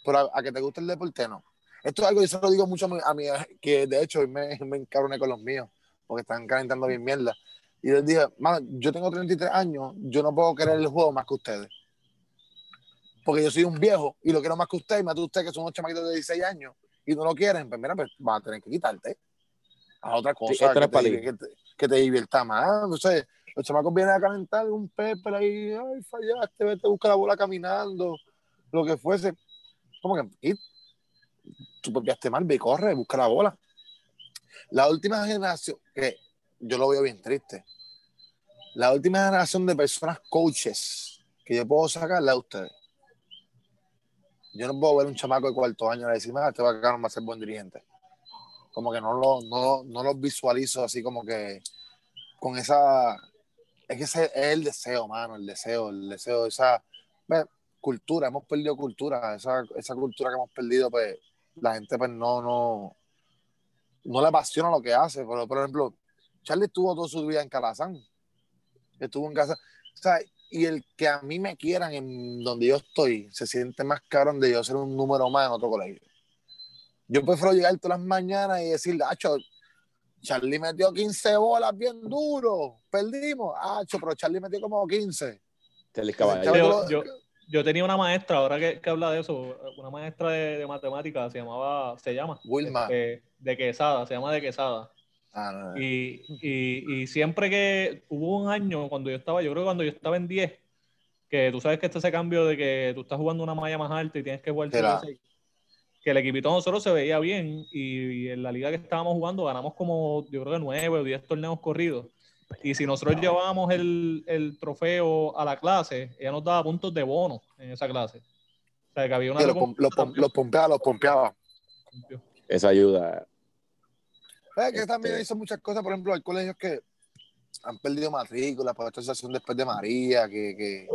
pero a, a que te guste el deporte, no. Esto es algo que yo se lo digo mucho a mi, a mi- que de hecho hoy me, me encabroné con los míos, porque están calentando bien mierda. Y les dije, mano, yo tengo 33 años, yo no puedo querer el juego más que ustedes. Porque yo soy un viejo y lo quiero más que ustedes, y más de ustedes que son unos chamaquitos de 16 años y no lo quieren, pues mira, pues van a tener que quitarte a otra cosa no que, te, que, te, que te divierta más. No sé, los chamacos vienen a calentar un pepper ahí, ay, fallaste, vete a buscar la bola caminando, lo que fuese. Como que y, tú piaste mal, ve corre, busca la bola. La última generación, que yo lo veo bien triste, la última generación de personas coaches que yo puedo sacar la de ustedes. Yo no puedo ver un chamaco de cuarto año y decir, ah, este va a a ser buen dirigente. Como que no lo, no, no los visualizo así como que con esa. Es que ese es el deseo, mano, el deseo, el deseo, esa cultura, hemos perdido cultura, esa, esa cultura que hemos perdido, pues la gente pues no, no, no le apasiona lo que hace. Pero, por ejemplo, Charlie estuvo toda su vida en Calazán, estuvo en casa, o sea, y el que a mí me quieran en donde yo estoy, se siente más cabrón de yo ser un número más en otro colegio. Yo prefiero llegar todas las mañanas y decirle, Acho, Charlie metió 15 bolas bien duro, perdimos, Acho, pero Charlie metió como 15. Charlie Caballo. Yo- lo- yo- Yo tenía una maestra, ahora que, que habla de eso, una maestra de, de matemáticas, se llamaba, se llama, Wilma. este, de Quesada, se llama de Quesada. Ah, no, no. Y, y, y siempre que hubo un año cuando yo estaba, yo creo que cuando yo estaba en 10, que tú sabes que está ese cambio de que tú estás jugando una malla más alta y tienes que jugar Sí, la- 7-6, que el equipito de nosotros se veía bien y, y en la liga que estábamos jugando ganamos como, yo creo que 9 o 10 torneos corridos. Y si nosotros llevábamos el, el trofeo a la clase, ella nos daba puntos de bono en esa clase. O sea, que había una Sí, los los pom- los pompeaba, los pompeaba. Esa ayuda. Es que también Este- hizo muchas cosas, por ejemplo, hay colegios que han perdido matrícula por esta situación después de María, que, que-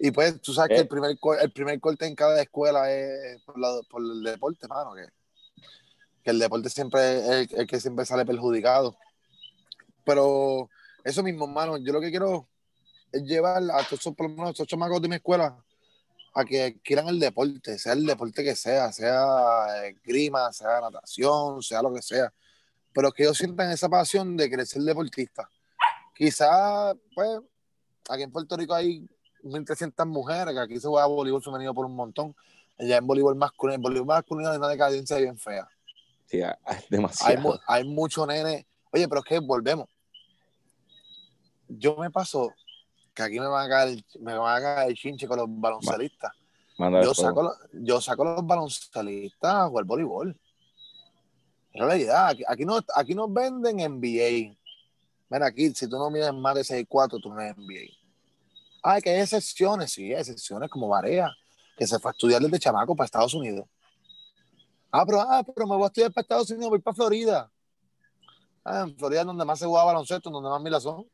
y pues tú sabes que Eh. el primer, el primer corte en cada escuela es por, la- por el deporte, mano, que, que el deporte siempre es el, el que siempre sale perjudicado. Pero eso mismo, mano, yo lo que quiero es llevar a todos esos, por lo menos, a estos chamacos de mi escuela a que quieran el deporte, sea el deporte que sea, sea eh, grima, sea natación, sea lo que sea pero que ellos sientan esa pasión de querer ser deportista. Quizás, pues, aquí en Puerto Rico hay 1.300 mujeres, que aquí se juega voleibol femenino por un montón. Allá en voleibol masculino, en voleibol masculino hay una decadencia bien fea. Sí, Hay, demasiado. mu- hay mucho nene. Oye, pero es que volvemos. Yo me paso que aquí me van a caer, me van a caer el chinche con los baloncelistas. Yo saco, los- yo saco los baloncelistas a jugar voleibol. Es la realidad. Aquí, aquí, no, aquí nos venden NBA. Mira, aquí, si tú no mides más de 6'4, tú no eres NBA. Ay, que hay excepciones, sí, hay excepciones como Varea, que se fue a estudiar desde chamaco para Estados Unidos. Ah, pero, ah, pero me voy a estudiar para Estados Unidos, voy para Florida. Ah, en Florida es donde más se juega baloncesto, donde más milas son.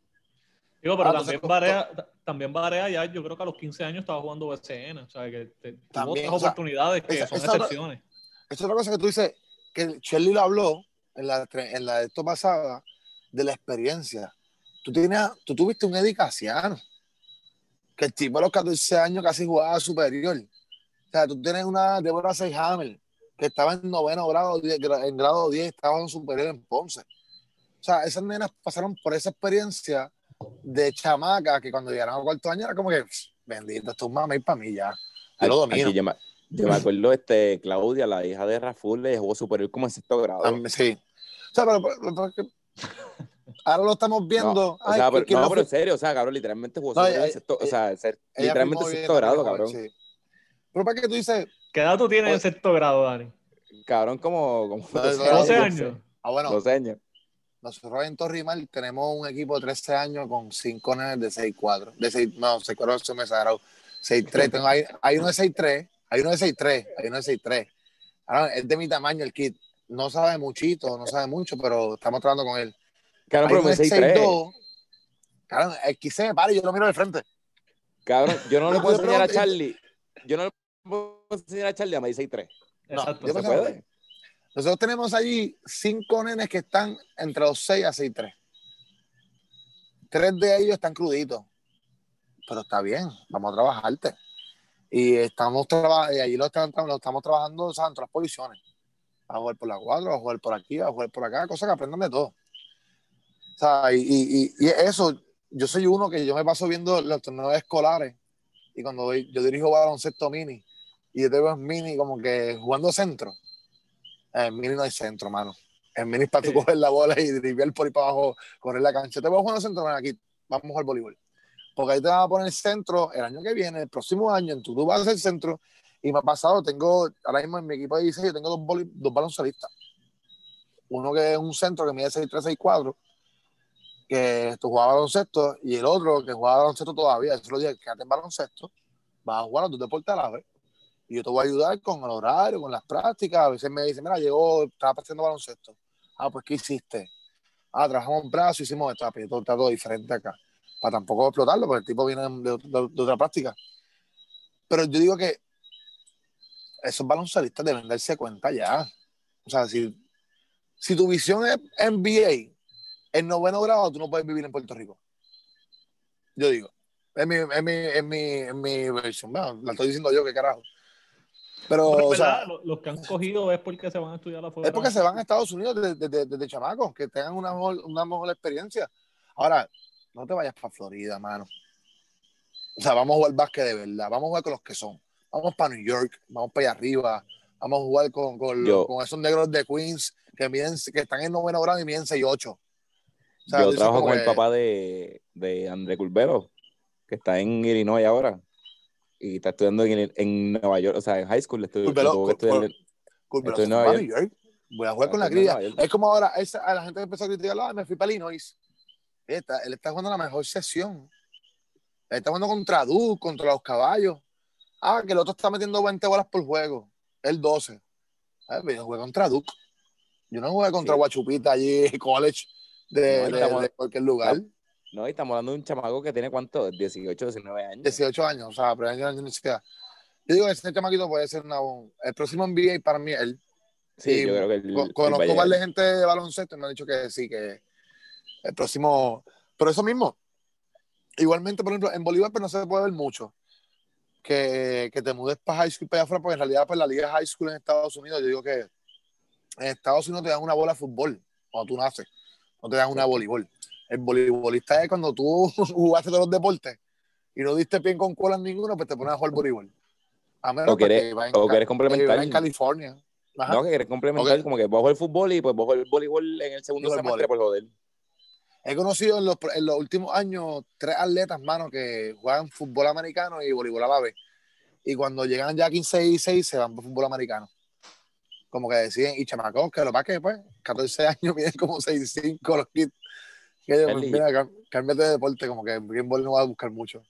Digo, pero Ah, también entonces, Barea, también Barea ya, yo creo que a los 15 años estaba jugando BCN, o sea, que te, tuvo También, otras o sea, oportunidades que esa- son esa otra- excepciones. Esa es otra cosa que tú dices, que Shirley lo habló en la, en la de esto pasada, de la experiencia. Tú, tienes, tú tuviste un Eddie Casiano, que el tipo a los 14 años casi jugaba superior. O sea, tú tienes una Deborah Seyhammer, que estaba en noveno grado, en grado 10, estaba en superior en Ponce. O sea, esas nenas pasaron por esa experiencia de chamaca, que cuando llegaron a cuarto año era como que, "Pff, bendito, esto es mami para mí ya. Yo lo domino. yo, me, yo me acuerdo, este, Claudia, la hija de Raful, le jugó superior como en sexto grado. Sí. O sea, pero, ahora lo estamos viendo. No, o Ay, sea, que- pero, que no, no pero en serio, o sea, cabrón, literalmente jugó No, ella- sexto, o sea, ser- ella literalmente firmó bien, sexto grado, cabrón. sí. Pero para que tú dices, ¿Qué edad tú tienes en sexto grado, Dani? Cabrón, como, como No, no, no, 12 no, años. ah, bueno, 12 años. nosotros en Torrimal tenemos un equipo de 13 años con 5 nenes de 6'4. De 6, no, 6'4 se me exageró. 6'3. Tengo, hay, hay uno de 6'3, hay uno de 6'3, hay uno de 6'3. Ahora, es de mi tamaño el kit. No sabe muchito, no sabe mucho, pero estamos trabajando con él. Cabrón, Hay pero me de 6'3. 6'2. Claro, el kit se me para y yo lo miro de frente. Cabrón, yo no le puedo enseñar a Charlie. Yo no le puedo enseñar a Charlie a medir 6'3. No, Exacto. yo ¿Se puede? Nosotros tenemos allí cinco nenes que están entre los 6 a 6'3. Tres de ellos están cruditos. Pero está bien, vamos a trabajarte. Y estamos trabajando, y allí lo, están- lo estamos trabajando o sea, en todas las posiciones. a jugar por la cuadra, vas a jugar por aquí, a jugar por acá, cosas que aprendan de todo. O sea, y, y, y, eso, yo soy uno que yo me paso viendo los torneos escolares y cuando voy, yo dirijo baloncesto mini y yo te veo en mini como que jugando centro. En mini no hay centro, mano. En mini es para tú coger la bola y driblar por ahí para abajo, correr la cancha. Te veo jugando centro, aquí, vamos a jugar voleibol. Porque ahí te van a poner centro el año que viene, el próximo año, en tu tú vas a ser centro. Y me ha pasado, tengo, ahora mismo en mi equipo de 16, yo tengo dos, dos baloncelistas. Uno que es un centro que mide 6'3, 6'4, que tú jugabas baloncesto, y el otro que jugaba baloncesto todavía. Eso lo dije, quédate en baloncesto, vas a jugar a tu deporte a la vez. Y yo te voy a ayudar con el horario, con las prácticas. A veces me dicen, mira, llegó, estaba practicando baloncesto. Ah, pues, ¿qué hiciste? Ah, trabajamos en brazo, hicimos esto. Pero todo todo diferente acá. Para tampoco explotarlo, porque el tipo viene de, de, otra práctica. Pero yo digo que esos baloncelistas deben darse cuenta ya. O sea, si, si tu visión es NBA, en noveno grado tú no puedes vivir en Puerto Rico. Yo digo. Es mi, es mi, es mi, es mi versión. Bueno, la estoy diciendo yo, qué carajo. Pero, o sea, los que han cogido es porque se van a estudiar afuera. Es porque se van a Estados Unidos desde de, de, de, chamacos, que tengan una mejor, una mejor experiencia. Ahora, no te vayas para Florida, mano. O sea, vamos a jugar básquet de verdad. Vamos a jugar con los que son. Vamos para New York, vamos para allá arriba. Vamos a jugar con, con, con esos negros de Queens que, miden, que están en noveno grado y miden 6 8. O sea, yo trabajo con que... el papá de, de André Culvero, que está en Illinois ahora y está estudiando en, en, Nueva York, o sea, en high school. Estoy, Culvelo, estudiando, en Nueva York. York. Voy a jugar con la cría. Es como ahora, esa, a la gente empezó a criticar, ah, me fui para Illinois. Está, él está jugando la mejor sesión. Él está jugando contra Duke, contra los caballos. Ah, que el otro está metiendo 20 bolas por juego. El 12. Ah, yo jugué contra Duke. Yo no jugué contra sí. Guachupita allí, college, de, no, de, de cualquier lugar. No, y estamos hablando de un chamaco que tiene cuánto, 18, 19 años. 18 años, o sea, pero año de universidad. Yo digo que ese chamaquito puede ser una, el próximo NBA para mí él. Sí, y yo creo que el, conozco el varias gente de baloncesto y me han dicho que sí, que el próximo. Pero eso mismo. Igualmente, por ejemplo, en Bolívar pues, no se puede ver mucho. Que, que te mudes para high school para allá afuera, porque en realidad, pues la liga high school en Estados Unidos, yo digo que en Estados Unidos te dan una bola de fútbol cuando tú naces, no te dan una de voleibol. El voleibolista es cuando tú jugaste todos los deportes y no diste pie con cola en ninguno, pues te pones a jugar voleibol. A menos o que eres, o que eres complementar. en California. Ajá. No, que quieres complementar, okay. como que vos el fútbol y pues vos el voleibol en el segundo semestre por joder. He conocido en los, en los, últimos años tres atletas, mano, que juegan fútbol americano y voleibol a la vez. Y cuando llegan ya a 15 y 6, se van por fútbol americano. Como que deciden, y chamacos, que lo más que pues, 14 años vienen como 6 5 los kids. Que yo, mira, cámbiate de deporte, como que bien no va a buscar mucho.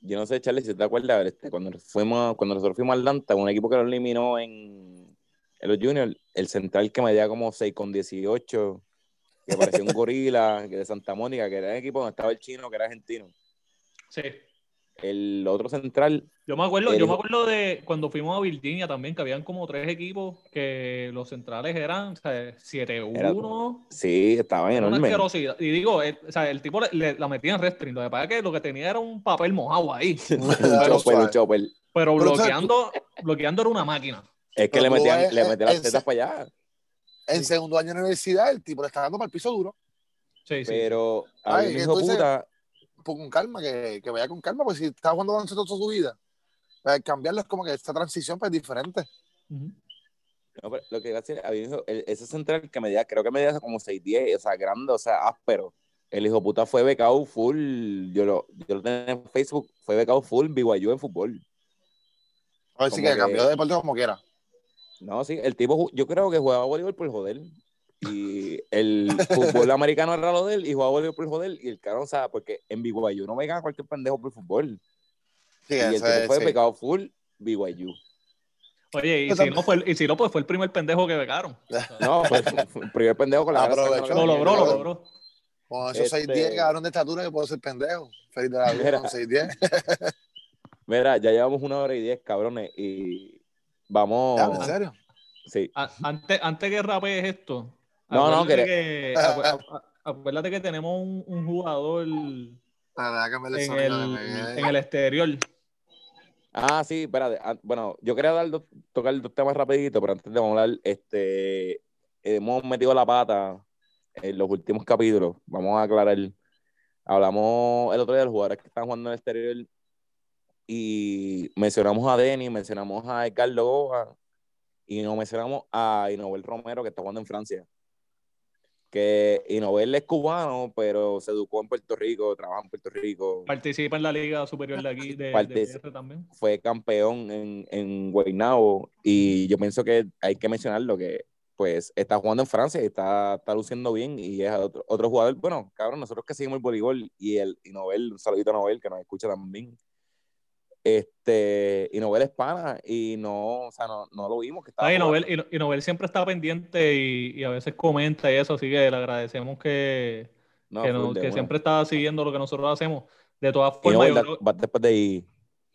Yo no sé, Charlie, si te acuerdas, este, cuando, fuimos, cuando nosotros fuimos al Atlanta, un equipo que lo eliminó en, en los juniors, el central que medía como 6 con 18, que parecía un gorila, que de Santa Mónica, que era el equipo donde estaba el chino, que era argentino. Sí. El otro central. Yo me acuerdo, el... yo me acuerdo de cuando fuimos a Virginia también, que habían como tres equipos que los centrales eran o sea, 7-1. Sí, estaban enormes. Y digo, el, o sea, el tipo le, le, la metía en restring. Lo que pasa es que lo que tenía era un papel mojado ahí. pero, chopper, chopper. pero bloqueando, bloqueando era una máquina. Es que le metían, le metían las tetas para allá. En segundo año de universidad, el tipo le está dando para el piso duro. Sí, sí. Pero a Ay, hijo puta con calma, que, que, vaya con calma, porque si está jugando baloncesto toda su vida, pues cambiarlo es como que esta transición pues, es diferente. Uh -huh. no, pero lo que iba a decir, el, ese central que medía, creo que medía como 6'10, o sea, grande, o sea, áspero. El hijo puta fue becado full, yo lo, yo lo tenía en Facebook, fue becado full BYU en fútbol. A ver si que, que cambió de deporte como quiera. No, sí, el tipo, yo creo que jugaba voleibol por joder y el fútbol americano era lo de él y jugaba voleibol por joder y el caro, o sea, porque en BYU no me gana cualquier pendejo por fútbol. Sí, y el que fue sí. pecado full BYU. Oye, y si, no fue, y si no, pues fue el primer pendejo que becaron. No, fue el primer pendejo con la Aprovechó, Lo logró, lo logró. Con esos este... 6'10 cabrón de estatura que puedo ser pendejo. Feliz de la vida con 6'10. Mira, ya llevamos una hora y diez, cabrones, y vamos... ¿En serio? Sí. Antes, antes que rapees esto, no, no, que, que acuérdate que tenemos un, un jugador Para me en, el, en el exterior. Ah, sí, espérate. ah, Bueno, yo quería dar dos- tocar dos temas rapidito, pero antes de hablar, este, hemos metido la pata en los últimos capítulos. Vamos a aclarar. Hablamos el otro día de los jugadores que están jugando en el exterior y mencionamos a Denis, mencionamos a Carlos Goa y no mencionamos a Inobel Romero que está jugando en Francia. Que Inobel es cubano, pero se educó en Puerto Rico, trabaja en Puerto Rico Participa en la Liga Superior de aquí, de, de también. fue campeón en, en Guaynabo y yo pienso que hay que mencionarlo que pues está jugando en Francia y está, está luciendo bien y es otro, otro jugador, bueno, cabrón, nosotros que seguimos el voleibol y el y Nobel, un saludito a Nobel que nos escucha también. Este, y Nobel es pana y no, o sea, no, no lo vimos que estaba Ah, y. Nobel, y, No- y Nobel siempre está pendiente y, y a veces comenta y eso, así que le agradecemos que, No, que, nos- siempre está siguiendo lo que nosotros hacemos. De todas Y formas, Nobel yo creo- va después de ahí.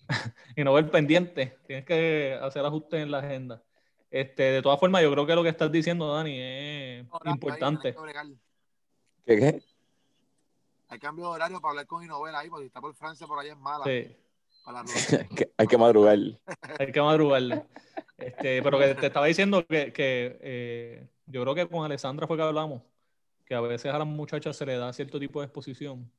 y Nobel pendiente, tienes que hacer ajustes en la agenda. Este, de todas formas, yo creo que lo que estás diciendo, Dani, es importante. hay. ¿Qué, qué? Hay cambio de horario para hablar con Inovela ahí, porque si está por Francia, por allá es mala. Sí, Para hay, que, madrugar. hay que madrugarle. Este, pero que te estaba diciendo que, que, eh, yo creo que con Alessandra fue que hablamos, que a veces a las muchachas se le da cierto tipo de exposición.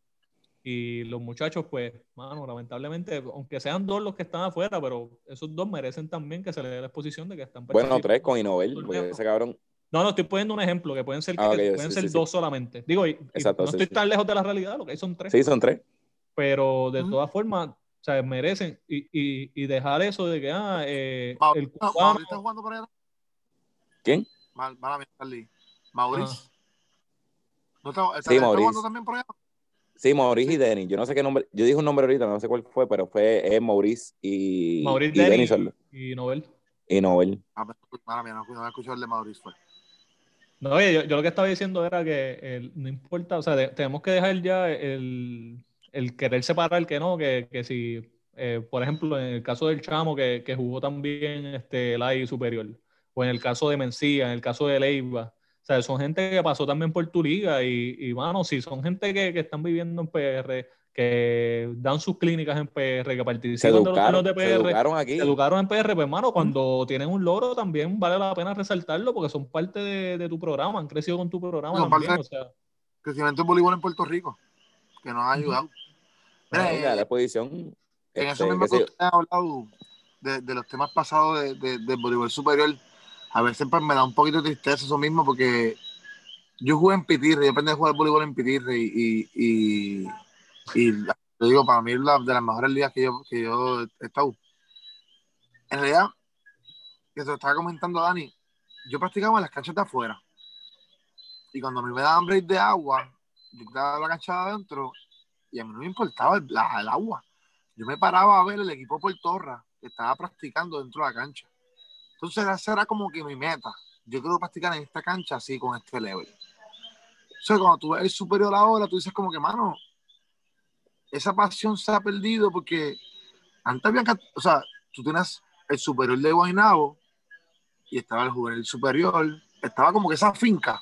Y los muchachos, pues, mano, lamentablemente, aunque sean dos los que están afuera, pero esos dos merecen también que se le dé la exposición de que están Bueno, tres con un porque ese cabrón, No, no, estoy poniendo un ejemplo, que pueden ser, Ah, que ok, pueden sí, ser sí, sí. dos solamente. Digo, y, y Exacto, no sí, estoy sí. tan lejos de la realidad, lo que hay son tres. sí, son tres. Pero de todas formas, o sea, merecen. Y, y, y dejar eso de que, ah, eh, Mau- el no, cubano. Mauricio está jugando por allá. ¿Quién? Mal, mala Charlie. Mauricio. Ajá. ¿No está, está, Sí, está Mauricio. jugando también por allá? Sí, Maurice y Denis. Yo no sé qué nombre. Yo dije un nombre ahorita, no sé cuál fue, pero fue es Maurice y, Maurice y Denny Denis son los- y Nobel. y Nobel. Ah, pero, mala mía, no, no escuché el de Mauricio. Fue. No, oye, yo, yo lo que estaba diciendo era que el- no importa, o sea, de- tenemos que dejar ya el, el querer separar que no, que, que si, eh, por ejemplo, en el caso del Chamo que, que jugó también este, el AI superior, o en el caso de Mencía, en el caso de Leiva, o sea, son gente que pasó también por tu liga y, y mano, si son gente que, que están viviendo en PR, que dan sus clínicas en PR, que Se participan de los educaron, torneos de se PR, educaron aquí. se educaron en PR, pues hermano, cuando tienen un logro también vale la pena resaltarlo porque son parte de, de tu programa, han crecido con tu programa también, parte- o sea, Crecimiento en voleibol en Puerto Rico, que nos ha ayudado. Mira, Venga, eh, la exposición. En este, eso mismo que usted ha hablado de, de los temas pasados de, de- del voleibol superior, a veces pues, me da un poquito de tristeza eso mismo porque yo jugué en Pitirre, yo aprendí a jugar voleibol en Pitirre y, y, y, y te digo, para mí es la, de las mejores ligas que yo, que yo he estado. En realidad, que te lo estaba comentando Dani, yo practicaba en las canchas de afuera y cuando a mí me daban break de agua, yo en la cancha de adentro y a mí no me importaba el, la- el agua. Yo me paraba a ver el equipo por Torra que estaba practicando dentro de la cancha. Entonces esa era como que mi meta. Yo quiero practicar en esta cancha así, con este level. Entonces cuando tú ves el superior ahora, tú dices como que, mano, esa pasión se ha perdido porque antes había, o sea, tú tienes el superior de Guaynabo y estaba el juvenil superior, estaba como que esa finca.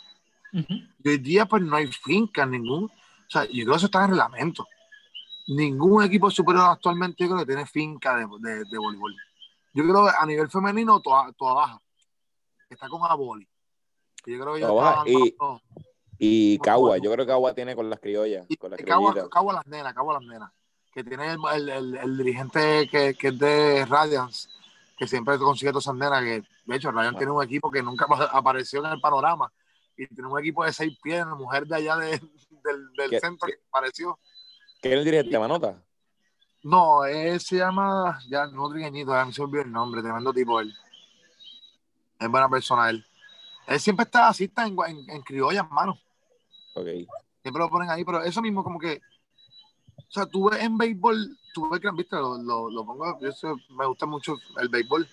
Y hoy día pues no hay finca, ningún, o sea, yo creo que eso está en reglamento. Ningún equipo superior actualmente yo creo que tiene finca de, de, de voleibol. Yo creo que a nivel femenino toda, toda baja. Está con Aboli. Yo creo que Baja y-. Y Cagua, yo creo que Cagua tiene con las criollas, Y con las Cagua, las nenas, Cagua las nenas. Que tiene el, el, el- el dirigente que, que es de Radiance, que siempre consigue todas esas nenas. Que, de hecho, Radiance Ah. tiene un equipo que nunca apareció en el panorama. Y tiene un equipo de seis pies, mujer de allá de- del, del ¿Qué- centro qué? que apareció. ¿Quién es el dirigente? ¿Manota? No, él se llama, ya no trigueñito, ya me se olvidó el nombre, tremendo tipo él. Es buena persona él. Él siempre está así, está en, en, en criollas, mano. Ok. Siempre lo ponen ahí, pero eso mismo como que, o sea, tú ves en béisbol, tú ves que, viste, lo, lo, lo pongo, yo sé, me gusta mucho el béisbol,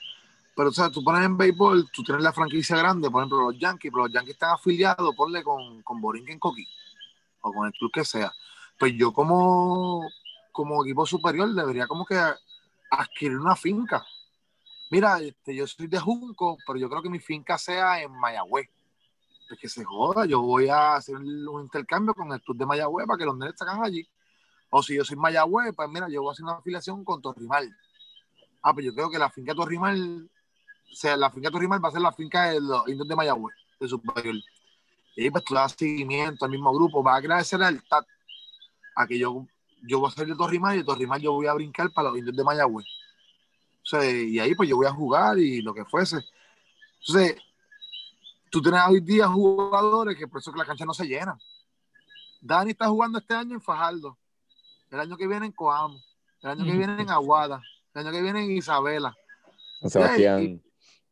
pero o sea, tú pones en béisbol, tú tienes la franquicia grande, por ejemplo, los Yankees, pero los Yankees están afiliados, ponle con, con Borinquen Coqui, con el club que sea. Pues yo como, como equipo superior debería como que adquirir una finca. Mira, este, yo soy de Junco, pero yo creo que mi finca sea en Mayagüez. Pues que se joda, yo voy a hacer un intercambio con el club de Mayagüez para que los nenes sacan allí. O si yo soy Mayagüez, pues mira, yo voy a hacer una afiliación con Torrimal. Ah, pues yo creo que la finca Torrimal, o sea, la finca Torrimal va a ser la finca de los indios de Mayagüez, de superior. Y ahí pues tú das seguimiento al mismo grupo, va a crear esa lealtad a que yo, yo voy a ser de Torrimal y de Torrimal yo voy a brincar para los indios de Mayagüez. Sea, y ahí pues yo voy a jugar y lo que fuese. Entonces, tú tienes hoy día jugadores que por eso que la cancha no se llena. Dani está jugando este año en Fajardo, el año que viene en Coamo, el año que viene en Aguada, el año que viene en Isabela. Sebastián.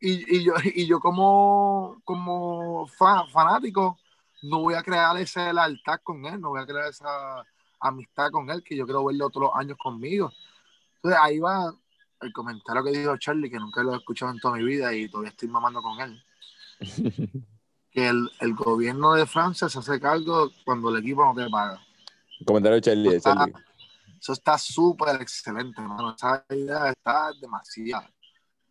Y, y yo, y yo como, como fa- fanático no voy a crear esa lealtad con él, no voy a crear esa amistad con él, que yo quiero verlo todos los años conmigo. Entonces ahí va el comentario que dijo Charlie, que nunca lo he escuchado en toda mi vida y todavía estoy mamando con él. Que el, el gobierno de Francia se hace cargo cuando el equipo no te paga. Comentario de Charlie, de Charlie. Eso está súper excelente, hermano. Esa idea está demasiado.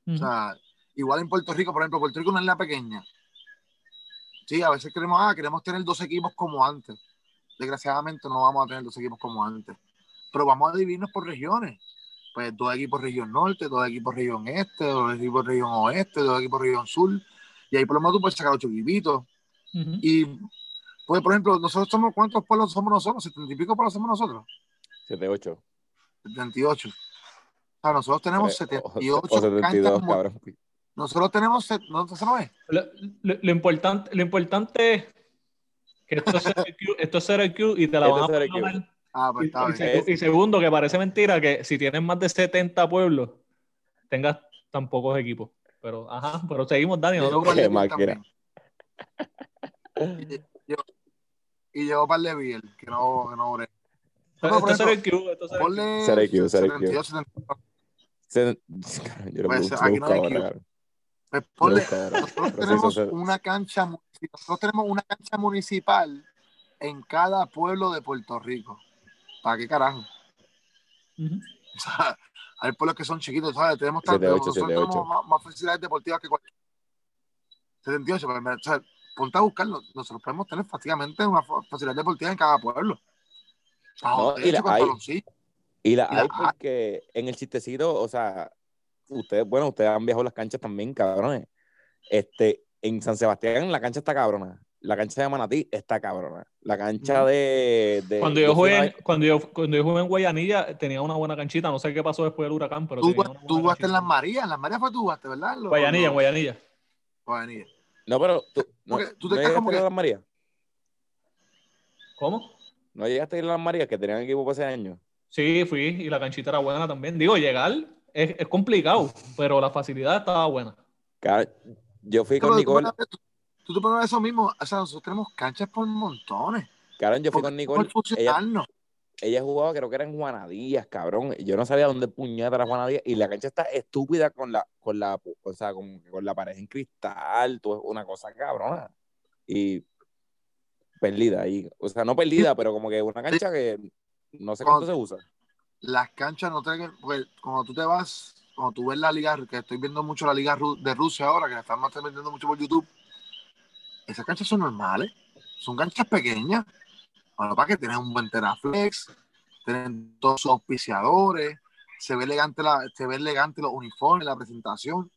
O Ujú. sea, igual en Puerto Rico, por ejemplo, Puerto Rico no es la pequeña. Sí, a veces queremos, ah, queremos tener dos equipos como antes. Desgraciadamente no vamos a tener dos equipos como antes. Pero vamos a dividirnos por regiones. Pues dos equipos región norte, dos equipos región este, dos equipos región oeste, dos equipos región sur. Y ahí por lo menos tú puedes sacar ocho equipitos. Y, pues, por ejemplo, nosotros somos, ¿cuántos pueblos somos nosotros? ¿setenta y pico pueblos somos nosotros? 7-8. 78. O sea, nosotros tenemos O- 78 o 72, canchas. cabrón. Nosotros tenemos, set- no, ¿eso no es? Lo, lo- lo importante, lo importante es que esto es ser el Q, esto es ser el Q y te la van a. Q. Ah, pues Y, está y bien. y segundo, que parece mentira que si tienes más de 70 pueblos, tengas tan pocos equipos. Pero, ajá, pero seguimos, Dani. no Qué máquina. Y llegó para el Biel, que no, que no bre- Esto, No, por esto es ser el ejemplo, Q. Esto es ser el Q. Ponle Ser IQ, ser IQ. 72, 72. Se- cabrón, Yo lo Pues, busco, aquí no hay. Pues ponle, ahora. nosotros tenemos una cancha, nosotros tenemos una cancha municipal en cada pueblo de Puerto Rico. ¿Para qué carajo? O sea, hay pueblos que son chiquitos, ¿sabes? Tenemos, tan- 78, nosotros 78. tenemos más, más facilidades deportivas que cualquier. 78, pero, o sea, ponte a buscarlo. Nosotros podemos tener prácticamente una fa- facilidad deportiva en cada pueblo. No, y la con hay. baloncillo. Y la Y la hay hay. porque en el chistecito, o sea, ustedes, bueno, ustedes han viajado las canchas también, cabrones. Este, en San Sebastián la cancha está cabrona. La cancha de Manatí está cabrona. La cancha de, de- Cuando yo, jugué, una en- cuando, yo, cuando yo jugué en Guayanilla, tenía una buena canchita. No sé qué pasó después del huracán, pero Tú, tenía una tú jugaste en las Marías, en las Marías fue tú jugaste, ¿verdad? Los- Guayanilla, en Guayanilla. Guayanilla. No, pero tú, no, tú te ¿no quedas llegaste como a las Marías. ¿Cómo? No llegaste a ir a las Marías, que tenían equipo para ese año. Sí, fui y la canchita era buena también. Digo, llegar es, es complicado, pero la facilidad estaba buena. Yo fui con Nicole. tú te pones eso mismo, o sea, nosotros tenemos canchas por montones. Cabrón, yo fui con Nicole. ella jugaba, creo que era en Juanadías, cabrón. Yo no sabía dónde puñeta era Juanadías. Y la cancha está estúpida con la, con la, o sea, con, con la pared en cristal, todo, una cosa cabrona. Y perdida ahí. O sea, no perdida, pero como que una cancha que no sé cuánto se usa. Las canchas no tienen, porque cuando tú te vas, cuando tú ves la liga, que estoy viendo mucho la liga de Rusia ahora, que la están transmitiendo mucho por YouTube, esas canchas son normales, son canchas pequeñas. Bueno, para que tienen un buen teraflex, tienen todos sus auspiciadores, se ve elegante la, se ve elegante los uniformes, la presentación.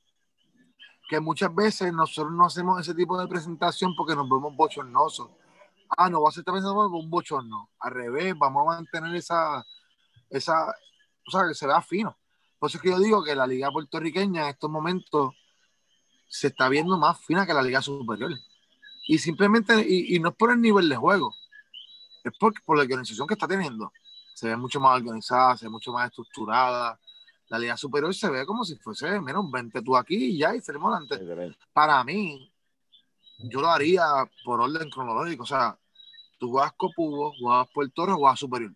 Que muchas veces nosotros no hacemos ese tipo de presentación porque nos vemos bochornosos. Ah, no, va a ser presentación un bochorno. Al revés, vamos a mantener esa, esa, sea, que se vea fino. Por eso es que yo digo que la liga puertorriqueña en estos momentos se está viendo más fina que la liga superior. Y simplemente, y, y no es por el nivel de juego, es por, por la organización que está teniendo. Se ve mucho más organizada, se ve mucho más estructurada. La liga superior se ve como si fuese, menos 20 tú aquí y ya, y salimos adelante. Para mí, yo lo haría por orden cronológico. O sea, tú juegas Copubo, juegas Puerto Rico, juegas Superior.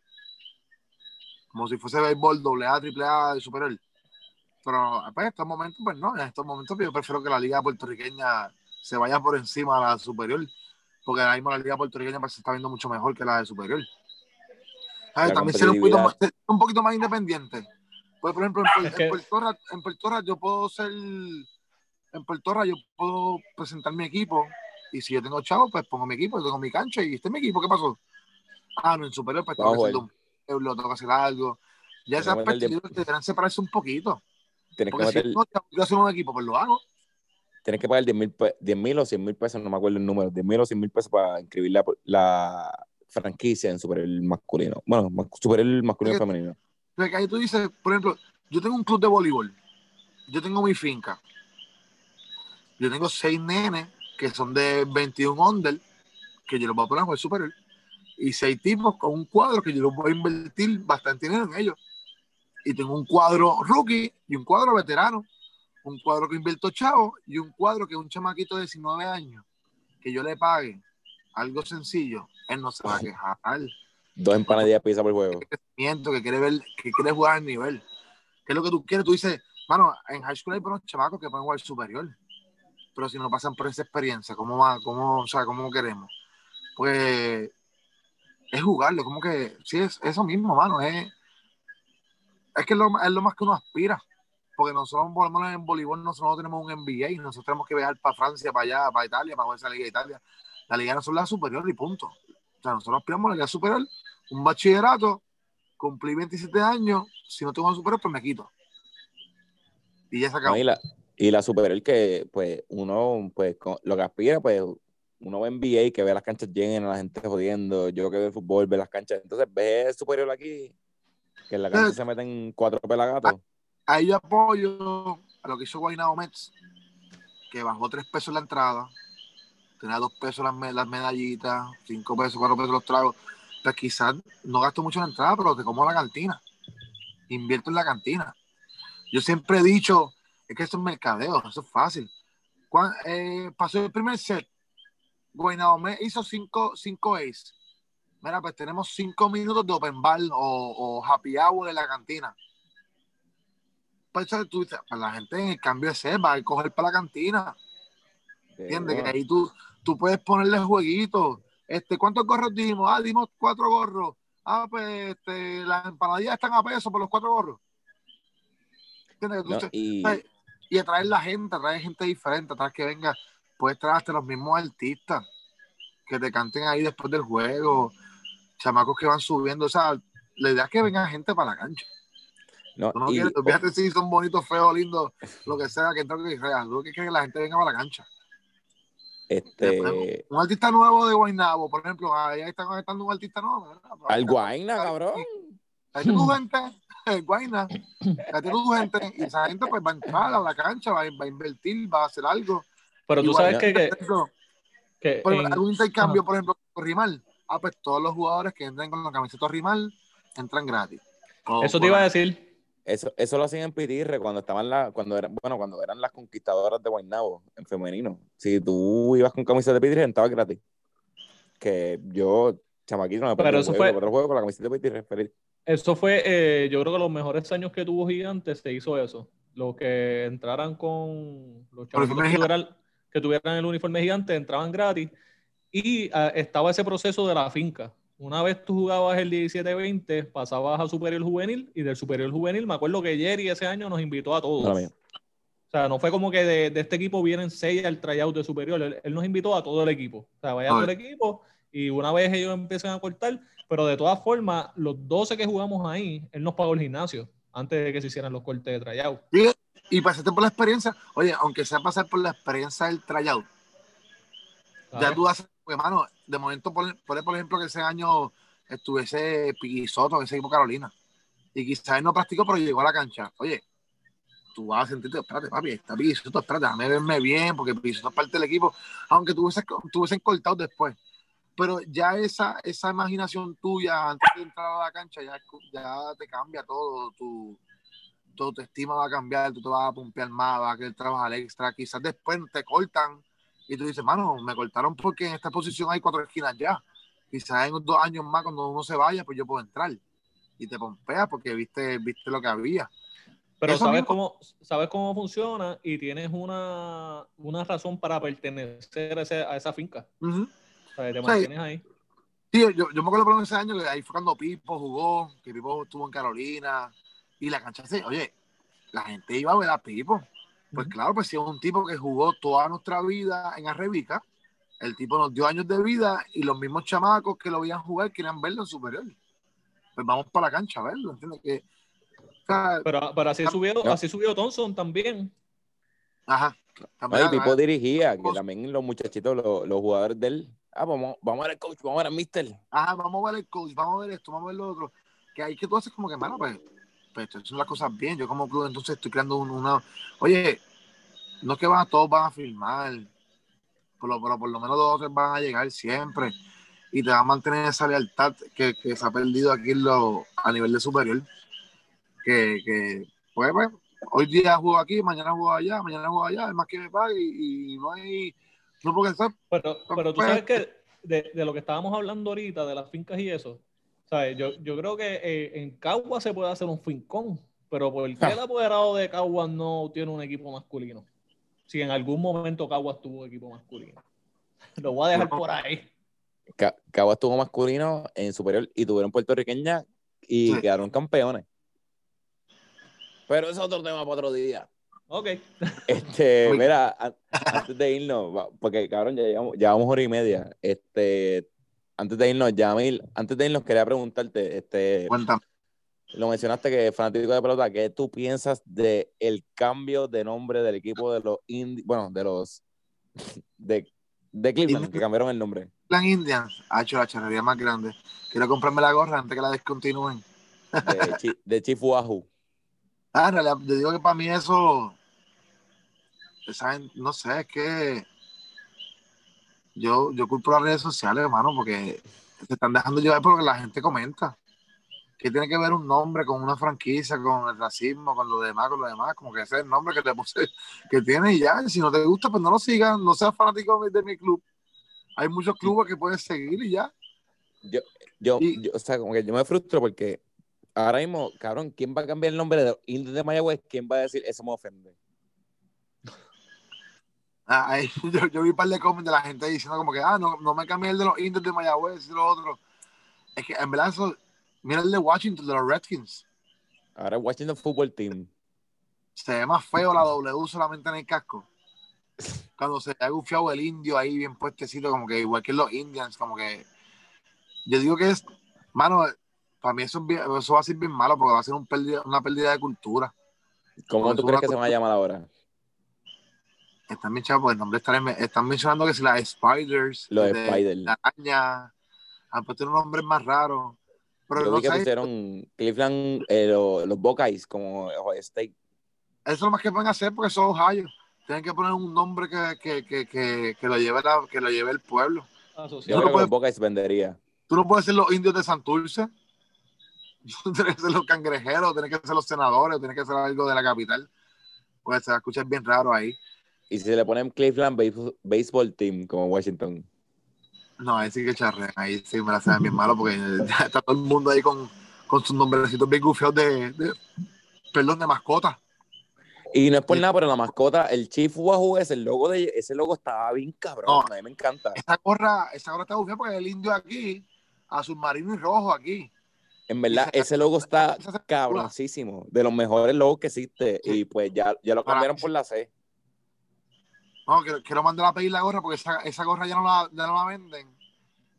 Como si fuese béisbol doble A, triple A de Superior. Pero pues, en estos momentos, pues no, en estos momentos yo prefiero que la liga puertorriqueña se vaya por encima de la superior, porque ahora mismo la liga puertorriqueña pues, se está viendo mucho mejor que la de superior. ¿Sabes? La También ser un poquito, más, un poquito más independiente. Pues, por ejemplo, en, que- en Puerto Rico, en yo puedo ser, en Puerto Rico yo puedo presentar mi equipo y si yo tengo chavo, pues pongo mi equipo, yo tengo mi cancha y este es mi equipo, ¿qué pasó? Ah, no, en superior, pues tengo que a pueblo, tengo que hacer algo. Ya esas creo que deberán separarse un poquito. tienes que Porque meter, si no, yo hacer un equipo, pues lo hago. tienes que pagar 10 mil, pe- 10 mil o 100 mil pesos, no me acuerdo el número, 10 mil o 100 mil pesos para inscribir la, la franquicia en Superior masculino. Bueno, ma- Superior masculino y Porque- femenino. Entonces, que ahí tú dices, por ejemplo, yo tengo un club de voleibol, yo tengo mi finca, yo tengo seis nenes que son de 21 under, que yo los voy a poner a jugar superior, y seis tipos con un cuadro que yo los voy a invertir bastante dinero en ellos. Y tengo un cuadro rookie y un cuadro veterano, un cuadro que invierto chavo y un cuadro que un chamaquito de 19 años, que yo le pague algo sencillo, él no se va a quejar Dos empanadillas pizza por juego. crecimiento, que quiere ver, que quiere jugar al nivel. ¿Qué es lo que tú quieres? Tú dices, mano, en high school hay buenos chamacos que pueden jugar superior. Pero si no pasan por esa experiencia, ¿cómo va? ¿Cómo, o sea, cómo queremos? Pues es jugarlo, como que, sí, es eso mismo, mano. Es, es que es lo, es lo más que uno aspira. Porque nosotros, menos en voleibol, nosotros no tenemos un NBA, nosotros tenemos que viajar para Francia, para allá, para Italia, para jugar esa Liga de Italia. La Liga no son la superior y punto. O sea, nosotros aspiramos a la Liga superior, un bachillerato, cumplí 27 años, si no tengo un superior, pues me quito. Y ya se acabó. Y, la, y la superior que, pues, uno, pues, lo que aspira, pues, uno ve NBA, que ve las canchas llenas, la gente jodiendo, yo que veo fútbol, ve las canchas, entonces ve superior aquí, que en la cancha se meten cuatro pelagatos. Ahí yo apoyo a lo que hizo Guaynabo Mets, que bajó 3 pesos la entrada, tenía 2 pesos las, me- las medallitas, 5 pesos, 4 pesos los tragos. Pues quizás no gasto mucho en la entrada, pero te como la cantina. Invierto en la cantina. Yo siempre he dicho, es que esto es mercadeo, eso es fácil. Cuan- eh, pasó el primer set, Guaynabo Mets hizo 5 cinco ace. Mira, pues tenemos 5 minutos de open bar o, o happy hour en la cantina pues, tú, dices, pues, la gente en el cambio de set va a coger para la cantina, ¿entiendes? Que ahí tú, tú puedes ponerle jueguitos. Este, ¿Cuántos gorros dimos? Ah, dimos cuatro gorros. Ah, pues este, las empanadillas están a peso por los cuatro gorros. ¿Entiendes? Tú y, ¿sabes? y atraer la gente, atraer gente diferente, atraer que venga, puedes traer hasta los mismos artistas que te canten ahí después del juego, chamacos que van subiendo, o sea, la idea es que venga gente para la cancha. no, no y- quieres, fíjate si son bonitos, feos, lindos, lo que sea, que tengo que real. Lo que quiere que la gente venga para la cancha. este, Un artista nuevo de Guaynabo, por ejemplo, ahí están conectando un artista nuevo. ¿verdad? al Guayna, cabrón. Ahí está tu gente, el Guayna, ahí está tu gente, y esa gente pues va a entrar a la cancha, va a, va a invertir, va a hacer algo. Pero tú Igual, sabes que, Por que, ejemplo, que por en- algún intercambio, por ejemplo, con Rimal, ah, pues todos los jugadores que entren con la camiseta Rimal entran gratis. O eso te iba a decir. Eso, eso lo hacían en Pitirre cuando estaban la, cuando eran, bueno, cuando eran las conquistadoras de Guaynabo en femenino. Si tú ibas con camisa de Pitirre, entraba gratis. Que yo, chamaquito, no me Pero eso fue- juego, otro juego con la camiseta de Pitirre, feliz. Eso fue, eh, yo creo que los mejores años que tuvo Gigantes se hizo eso. Los que entraran con los chavos que tuvieran, el uniforme gigante entraban gratis. Y ah, estaba ese proceso de la finca. Una vez tú jugabas el 17-20, pasabas a Superior Juvenil y del Superior Juvenil, me acuerdo que Jerry ese año nos invitó a todos. O sea, no fue como que de, de este equipo vienen seis al tryout de superior. Él, él nos invitó a todo el equipo. O sea, vaya todo el equipo y una vez ellos empiezan a cortar, pero de todas formas, los 12 que jugamos ahí, él nos pagó el gimnasio antes de que se hicieran los cortes de tryout. Y pasaste por la experiencia, oye, aunque sea pasar por la experiencia del tryout, ya tú haces, pues, hermano, de momento, por, por, por ejemplo, que ese año estuviese Piquisoto en ese equipo Carolina, y quizás no practicó, pero llegó a la cancha. Oye, tú vas a sentirte, espérate, papi, está Piquisoto, espérate, déjame verme bien, porque Piquisoto es parte del equipo, aunque tuviesen tuviesen cortado después. Pero ya esa, esa imaginación tuya antes de entrar a la cancha ya, ya te cambia todo, tu, tu autoestima va a cambiar, tú te vas a pompear más, vas a querer trabajar extra, quizás después te cortan y tú dices, mano, me cortaron porque en esta posición hay cuatro esquinas ya. Quizás en dos años más, cuando uno se vaya, pues yo puedo entrar. Y te pompeas porque viste, viste lo que había. Pero Eso sabes mismo. cómo, sabes cómo funciona y tienes una, una razón para pertenecer a, ese- a esa finca. Ujú. O sea, te Sí. mantienes ahí. Sí, yo, yo me acuerdo por ese año que ahí fue cuando Pipo jugó, que Pipo estuvo en Carolina y la cancha se, oye, la gente iba a ver a Pipo. Pues claro, pues si es un tipo que jugó toda nuestra vida en Arrebica, el tipo nos dio años de vida y los mismos chamacos que lo veían jugar querían verlo en superior. Pues vamos para la cancha a verlo, ¿entiendes? Que O sea, Pero, pero así, subió, No. así subió Thompson también. ajá. No, También, ah, dirigía, que también los muchachitos, los, los jugadores de él. Ah, vamos, vamos a ver al coach, vamos a ver al mister. Ajá, vamos a ver el coach, vamos a ver esto, vamos a ver lo otro. Que hay que tú haces como que, mano, pues, pues estoy haciendo las cosas bien. Yo como club entonces estoy creando un- una... Oye, no es que van, todos van a filmar, por lo, pero por lo menos dos o tres van a llegar siempre y te va a mantener esa lealtad que, que se ha perdido aquí en lo, a nivel de superior. Que, que pues, pues, hoy día juego aquí, mañana juego allá, mañana juego allá, es más que me pague y, y no hay... No porque está Pero, pero tú Pues- sabes que de, de lo que estábamos hablando ahorita, de las fincas y eso, ¿sabes? Yo, yo creo que eh, en Cagua se puede hacer un fincón, pero ¿por qué el apoderado de Cagua no tiene un equipo masculino? Si en algún momento Cagua tuvo equipo masculino. Lo voy a dejar por ahí. Ca- Cagua estuvo masculino en superior y tuvieron puertorriqueña y Sí. quedaron campeones. Pero eso es otro tema para otro día. Ok. Este, mira, an- antes de irnos, porque cabrón, ya llevamos, llevamos hora y media. Este, antes de irnos, Yamil, antes de irnos quería preguntarte, este, cuéntame. lo mencionaste que es fanático de pelota, ¿qué tú piensas de el cambio de nombre del equipo de los Indi- bueno, de los de, de Cleveland, que cambiaron el nombre? Plan Indians ha hecho la charrería más grande. Quiero comprarme la gorra antes que la descontinúen. De, Chi- de Chief Wahoo. Ah, en realidad, yo digo que para mí eso, ¿saben? no sé, es que yo, yo culpo las redes sociales, hermano, porque se están dejando llevar por lo que la gente comenta. ¿Qué tiene que ver un nombre con una franquicia, con el racismo, con lo demás, con lo demás? Como que ese es el nombre que te puse, que tiene y ya. Si no te gusta, pues no lo sigas, no seas fanático de mi club. Hay muchos clubes que puedes seguir y ya. Yo, Y- yo, o sea, como que yo me frustro porque ahora mismo, cabrón, ¿quién va a cambiar el nombre de los Indios de Mayagüez? ¿Quién va a decir eso me ofende? Ah, yo, yo vi un par de comments de la gente diciendo como que, ah, no, no me cambié el de los indios de Mayagüez y lo otro. Es que en verdad eso, mira el de Washington, de los Redskins. Ahora Washington Football Team. Se ve más feo la W solamente en el casco. Cuando se ha gufiado el indio ahí bien puestecito, como que igual que los Indians, como que. Yo digo que es, mano, para mí eso, es bien- eso va a ser bien malo porque va a ser un pérdida- una pérdida de cultura. ¿Cómo tú crees que se van a llamar ahora? Están bien chavos, el nombre está, están mencionando que si las Spiders, Los de- Spiders. la araña, han puesto unos nombres más raros. Pero Yo no vi que pusieron Cleveland, eh, lo- los Buckeyes como Ohio State. eso es lo más que pueden hacer porque son Ohio. Tienen que poner un nombre que, que, que, que, que lo, lleve la- que lo lleve el pueblo. Yo Asociado. creo no que puedes- los Buckeyes vendería. Tú no puedes ser los indios de Santurce. Tienes que ser los cangrejeros, tienes que ser los senadores, tienes que ser algo de la capital. Pues se va a escuchar bien raro ahí. Y si le ponen Cleveland Base- Baseball Team como Washington. No, ahí sí que charrean, ahí sí me la saben bien malo porque ya está todo el mundo ahí con, con sus nombrecitos bien gufiados de, de- perdón, de mascota. Y no es por Sí. nada, pero la mascota, el Chief Wahoo, ese el logo de ese logo estaba bien cabrón. No. A mí me encanta. Esa gorra, esa gorra está gufiada porque el indio aquí, azul marino y rojo aquí. En verdad, se- ese logo está se- cabroncísimo. De los mejores logos que existe. Sí. Y pues ya, ya lo Para- cambiaron por la C. No, quiero, quiero mandar a pedir la gorra porque esa, esa gorra ya no, la, ya no la venden.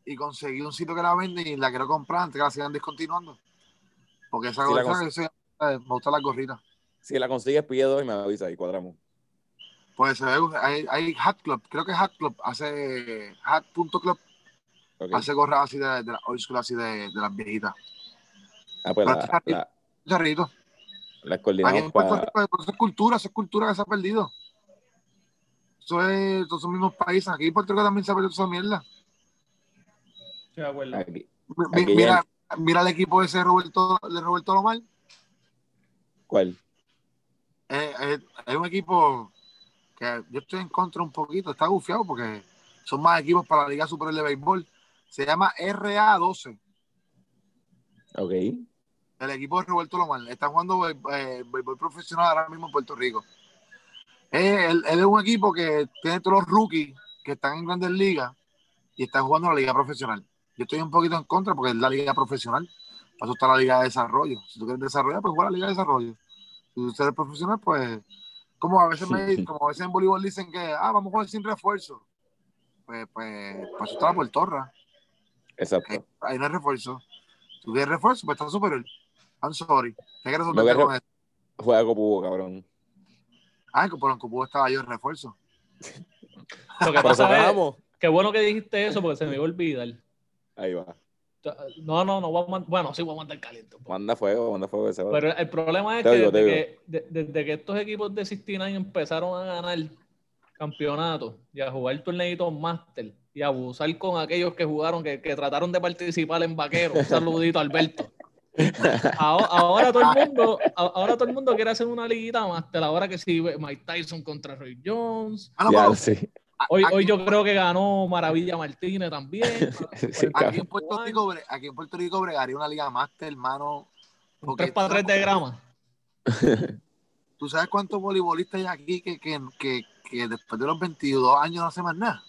Y conseguí un sitio que la venden y la quiero comprar antes que la sigan discontinuando. Porque esa la gorra, eh, me gusta la gorrita. Si la consigues, pide dos y me avisa y cuadramos. Pues se ve, hay, hay Hat Club, creo que Hat Club hace, Hat.club Ok. hace gorras así de, de la old school, así de, de las viejitas. Ah, pues la, la, Charrito. la Aquí coordinamos en Puerto para. Rico, pero eso es cultura, eso es cultura que se ha perdido. Eso es todos esos mismos países. Aquí en Puerto Rico también se ha perdido esa mierda. Sí. Aquí. Mi- mira, mira el equipo ese de Roberto, de Roberto Lomar. ¿Cuál? Eh, eh, es un equipo que yo estoy en contra un poquito, está gufiado porque son más equipos para la Liga Superior de Béisbol. Se llama RA12, Ok. el equipo de Roberto Lomar. Está jugando eh, béisbol profesional ahora mismo en Puerto Rico. Eh, él, él es un equipo que tiene todos los rookies que están en grandes ligas y están jugando la liga profesional. Yo estoy un poquito en contra porque es la liga profesional. Para eso está la liga de desarrollo. Si tú quieres desarrollar, pues juega la liga de desarrollo. Si usted es profesional, pues como a veces me, como a veces en voleibol dicen que ah, vamos a jugar sin refuerzo. Pues, pues, pues eso está la portorra. Exacto. Ahí no hay refuerzo. Si tú quieres refuerzo, pues está superior. I'm sorry. ¿Qué quieres resolver con eso? Juega Copubo, cabrón. Ah, que por el cupo estaba yo en refuerzo. Lo que pasa es que bueno que dijiste eso porque se me iba a olvidar. Ahí va. No, no, no a. Bueno, sí voy a mandar caliente. poco. Manda fuego, manda fuego ese. Pero el problema es Te que, desde, que de- desde que estos equipos de 69 empezaron a ganar campeonatos y a jugar torneitos máster y a abusar con aquellos que jugaron, que, que trataron de participar en vaqueros. Un saludito a Alberto. Ahora, ahora todo el mundo, ahora todo el mundo quiere hacer una liguita máster. Ahora que sí, Mike Tyson contra Roy Jones. Ah, no, Ya, pero sí. Hoy, yo creo que ganó Maravilla Martínez también. Sí, Aquí en Puerto Rico, aquí en Puerto Rico bregaría una liga máster, hermano. Un porque 3 para 3 de grama. ¿Tú sabes cuántos voleibolistas hay aquí que, que, que, que después de los 22 años no hacen más nada?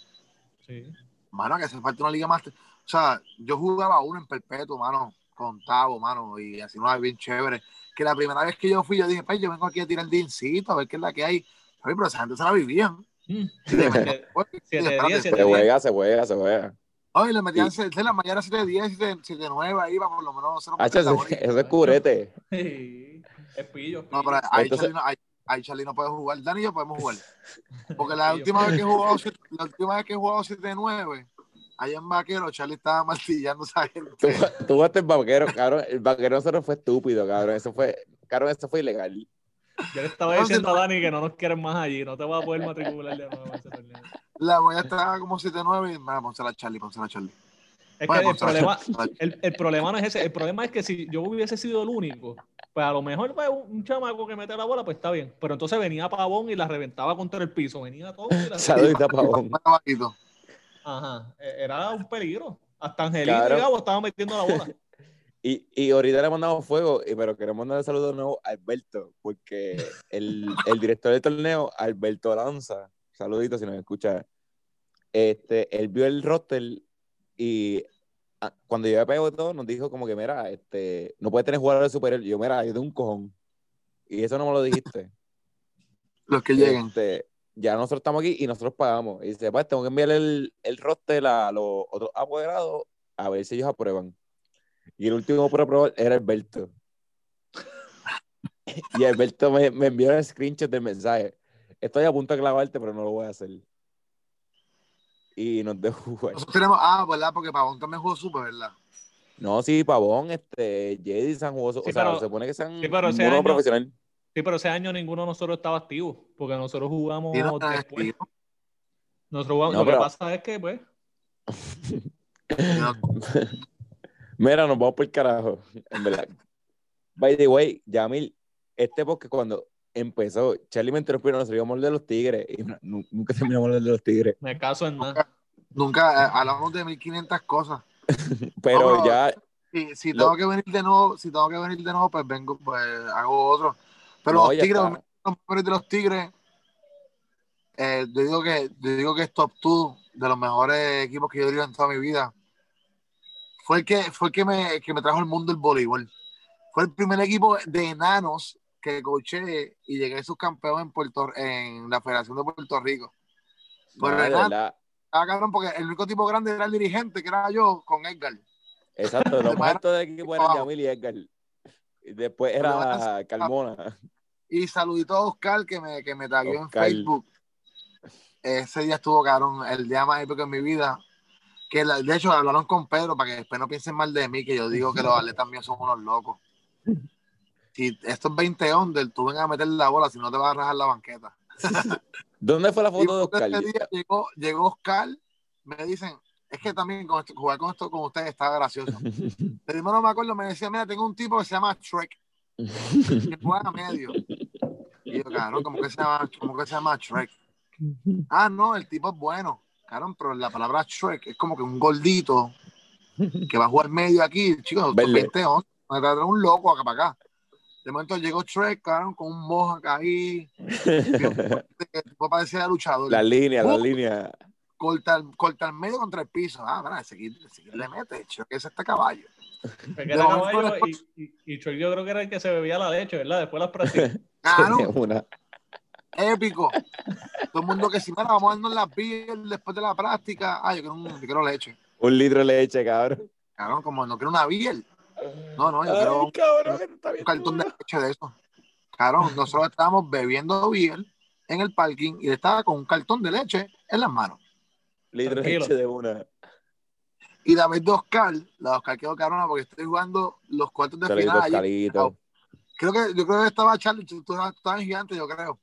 Sí. Mano, que hace falta una liga máster. O sea, yo jugaba uno en perpetuo, mano, con Tavo, mano, y así una bien chévere. Que la primera vez que yo fui, yo dije, pues yo vengo aquí a tirar el dincito, a ver qué es la que hay. Oye, pero esa gente se la vivían. Mm. Se juega, se juega, se juega. Oye, le metían se- se- la mañana 7-10, 7-9 ahí, para por lo menos. cero por ese- goles. eso es curete. Sí. Es pillo, No, pero ahí, Entonces- Charlie no, ahí, ahí Charlie no puede jugar. Dani y yo podemos jugar. Porque la última vez que he jugado, siete- la última vez que he jugado 7-9, allá en Vaquero, Charlie estaba martillando a esa Tú, gente. tú jugaste el vaquero, cabrón. El vaquero nosotros fue estúpido, cabrón. Eso fue, cabrón, eso fue ilegal. Yo le estaba diciendo a Dani que no nos quieren más allí, no te vas a poder matricular de nuevo. La voy a estar como 7-9 y me pónsela a Charlie, pónsela a Charlie. Es que el problema, Charlie. el, el problema no es ese, el problema es que si yo hubiese sido el único, pues a lo mejor pues, un, un chamaco que mete la bola, pues está bien. Pero entonces venía Pavón y la reventaba contra el piso, venía todo y la Saludita, pavón. Ajá, e- era un peligro. Hasta Angelito Claro. y Gabo estaban metiendo la bola. Y, y ahorita le mandamos fuego, y- pero queremos mandarle saludo de nuevo a Alberto, porque el, el director del torneo, Alberto Lanza, saludito si nos escucha, este, él vio el roster y ah, cuando yo pego todo, nos dijo como que, mira, este, no puede tener jugadores superiores. Yo, mira, yo tengo un cojón. Y eso no me lo dijiste. Los que lleguen. Este, ya nosotros estamos aquí y nosotros pagamos. Y dice, pues tengo que enviarle el, el roster a los otros apoderados a ver si ellos aprueban. Y el último por aprobar era Alberto. y Alberto me, me envió el screenshot del mensaje. Estoy a punto de clavarte, pero no lo voy a hacer. Y nos dejó jugar. Nosotros tenemos, ah, ¿verdad? Porque Pavón también jugó súper, ¿verdad? No, sí, Pavón, este, Jedi San jugó, o Sí, sea, pero- se supone que sean sí, pero ese uno año- profesional. Sí, pero ese año ninguno de nosotros estaba activo, porque nosotros jugamos no después. activo. Nosotros jugamos, No, lo que pasa es que, pues, no- Mira, nos vamos por el carajo, en verdad. By the way, Yamil, este porque cuando empezó, Charlie me interrumpió, nos íbamos de los tigres, y nunca terminamos de los tigres, me caso en nada. Nunca eh, hablamos de 1500 cosas. pero No, ya, Si, si Lo- tengo que venir de nuevo, si tengo que venir de nuevo, pues vengo, pues hago otro. Pero No, los tigres, los mejores de los tigres, eh, yo digo que, yo digo que es top 2 de los mejores equipos que yo he en toda mi vida. Fue el que, fue el que me, que me trajo al mundo el voleibol. Fue el primer equipo de enanos que coché y llegué a subcampeón en Puerto, en la Federación de Puerto Rico. Pero no, era- Ah, cabrón, porque el único tipo grande era el dirigente, que era yo, con Edgar. exacto, los más altos del equipo eran. Yamil y Edgar, después era Carmona, Y saludito a Oscar que me, que me tagueó en. Facebook. Ese día estuvo, cabrón, el día más épico en mi vida. Que la- de hecho hablaron con Pedro para que después no piensen mal de mí, que yo digo que los atletas míos son unos locos. Si estos 20 under, tú ven a meter la bola, si no te vas a rajar la banqueta. ¿dónde fue la Y foto de Oscar? día llegó, llegó Oscar, me dicen, es que también con esto- jugar con esto con ustedes estaba gracioso. Pero no me acuerdo, me decía, mira, tengo un tipo que se llama Shrek, que juega a medio. Y yo, cabrón, ¿cómo que se llama, cómo que se llama Shrek? Ah, no, el tipo es bueno. Cabrón, pero la palabra Shrek es como que un gordito que va a jugar medio aquí, chicos, Verde. 20 onzas, me trae un loco acá para acá. De momento llegó Shrek, cabrón, con un mohawk ahí, tipo parecía luchador. la línea, la línea. Corta, el- corta el medio contra el piso. Ah, aquí, ese aquí le mete, Shrek es este caballo. Que era caballo y, y, yo creo que era el que se bebía la leche, ¿verdad? Después las prácticas. Claro, Una- épico. Todo el mundo que si, mira, vamos a darnos la piel después de la práctica. Ah, yo quiero, un, yo quiero leche. un litro de leche, cabrón. Cabrón, como no quiero una biel. No, no, yo Ay, quiero un, cabrón, un cartón de leche de eso. Claro, nosotros estábamos bebiendo beer en el parking y estaba con un cartón de leche en las manos. Litro de Tranquilo. leche de una. Y la vez de Oscar, la de Oscar quedó carona porque estoy jugando los cuartos de final. Creo que, yo creo que estaba Charlie, tú, tú estabas en gigante, yo creo.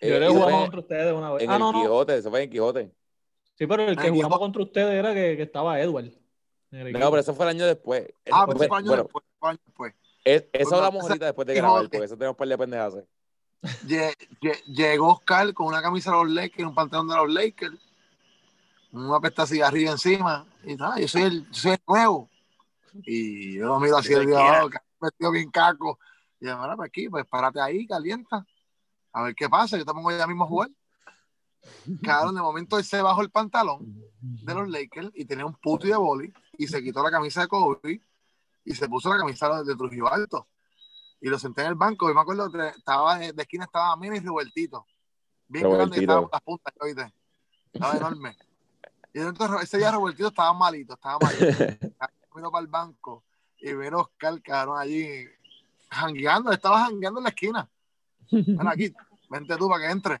Yo Eh, le eso jugamos fue contra ustedes una vez. en Ah, el no, no. Quijote, eso fue en Quijote. Sí, pero el que jugamos contra ustedes era que, que estaba Edward. el No, pero eso fue el año después. Ah, pero fue bueno, después, fue años después. es- eso Pues, hablamos esa- ahorita después de Quijote. grabar, porque eso tenemos un par de pendejas. Lle- lle- Llegó Oscar con una camisa de los Lakers, un pantalón de los Lakers, una pesta cigarrillo encima. Y nada, yo soy el, yo soy el nuevo. Y yo lo miro así el día, vestido bien caco. Y yo, mira, pues aquí, pues párate ahí, calienta. A ver qué pasa, yo te pongo ya mismo a jugar. Cabrón, de momento él se bajó el pantalón de los Lakers y tenía un puto de boli y se quitó la camisa de Kobe y se puso la camisa de Trujillo Alto. Y lo senté en el banco y me acuerdo que estaba de, esquina estaba Mina y Robertito. Bien grande, estaba las puntas, ¿oíste? Estaba enorme. Y entonces ese día Robertito estaba malito, estaba malito. Vino para el banco y vino Oscar, cabrón, allí jangueando, estaba jangueando en la esquina. Ven aquí, vente tú para que entre.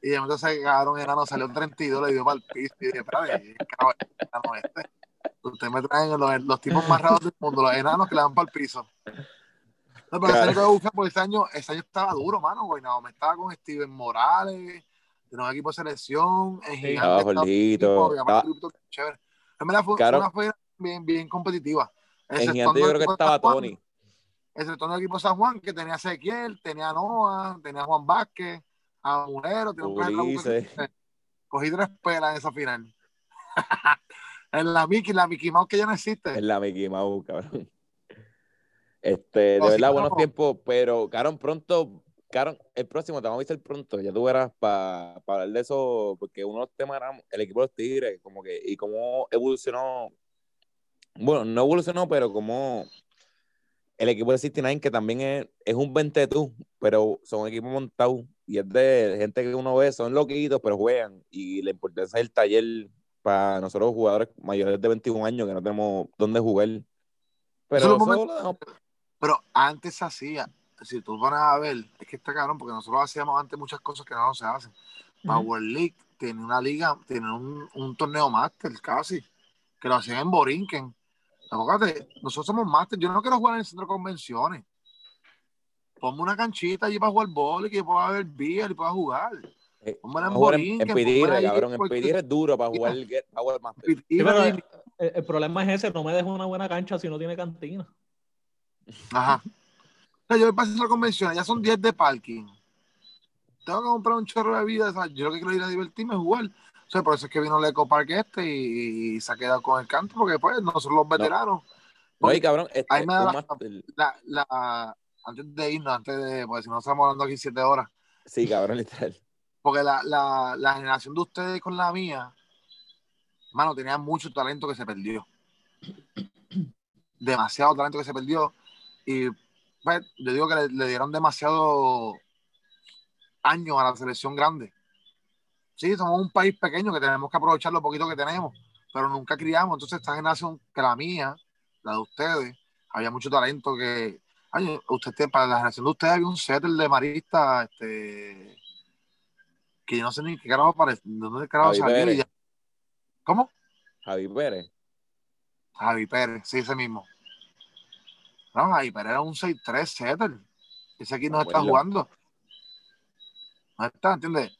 Y entonces cabrón enano salió en 32, le dio para el piso y dije, espérate, ¿qué cabrón enano este? Ustedes me traen los, los tipos más raros del mundo, los enanos que le dan para el piso. No, pero Claro. ese año, ese año estaba duro, mano, güey. No, me estaba con Steven Morales, de un equipo de selección, en Gigante Jorgito. En verdad fue Claro. una feria bien, bien competitiva. En Gigante yo creo que estaba Juan, Tony. exceptuando el equipo de San Juan, que tenía a Ezequiel, tenía a Noah, tenía a Juan Vázquez, a Mulero, tenía un Cogí tres pelas en esa final. en la Mickey, la Mickey Mouse que ya no existe. Es la Mickey Mouse, cabrón. Este, de No, sí, verdad, no. buenos tiempos, pero, cabrón, pronto, cabrón, el próximo te vamos a avisar pronto, ya tú verás para hablar de eso, porque uno de los temas era el equipo de los Tigres, como que, y cómo evolucionó, bueno, no evolucionó, pero como el equipo de 69, que también es, es un 20 tú, pero son equipos montados, y es de gente que uno ve, son loquitos, pero juegan, y la importancia del taller para nosotros jugadores mayores de 21 años que no tenemos dónde jugar. Pero Pero antes se hacía, si tú vas a ver, es que está cabrón, porque nosotros hacíamos antes muchas cosas que no se hacen. Power League tiene una liga, tiene un, un torneo máster casi, que lo hacían en Borinquen. Acuérdate, nosotros somos máster, yo no quiero jugar en el centro de convenciones. Ponme una canchita allí para jugar boli, que yo pueda ver beer y pueda jugar. Eh, Hombre, en jugar en, en ahí, cabrón. En Pitirre es duro para jugar el Power Master. Sí, el, el problema es ese, no me deja una buena cancha si no tiene cantina. Ajá. O sea, yo me paso a la convención, ya son 10 de parking. Tengo que comprar un chorro de vida. Yo lo que quiero ir a divertirme es jugar. O sea, por eso es que vino el Eco Park este y, y se ha quedado con el canto, porque pues nosotros los veteranos, No, y cabrón, este, Ahí me da la- la, la, antes de irnos, antes de, porque si no estamos hablando aquí 7 horas, Sí, cabrón, literal. porque la, la, la generación de ustedes con la mía, mano, tenía mucho talento que se perdió. Demasiado talento que se perdió. Y pues, yo digo que le, le dieron demasiado años a la selección grande. Sí, somos un país pequeño que tenemos que aprovechar lo poquito que tenemos, pero nunca criamos. Entonces, esta generación que la mía, la de ustedes, había mucho talento que. Ay, usted, tiene- para la generación de ustedes había un setter de marista, este. Que yo no sé ni qué carajo parece, de dónde carajo salió. ¿Cómo? Javi Pérez. Javi Pérez, sí, ese mismo. No, Javi Pérez era un 6-3 setter. Ese aquí no está jugando. No está, ¿entiendes?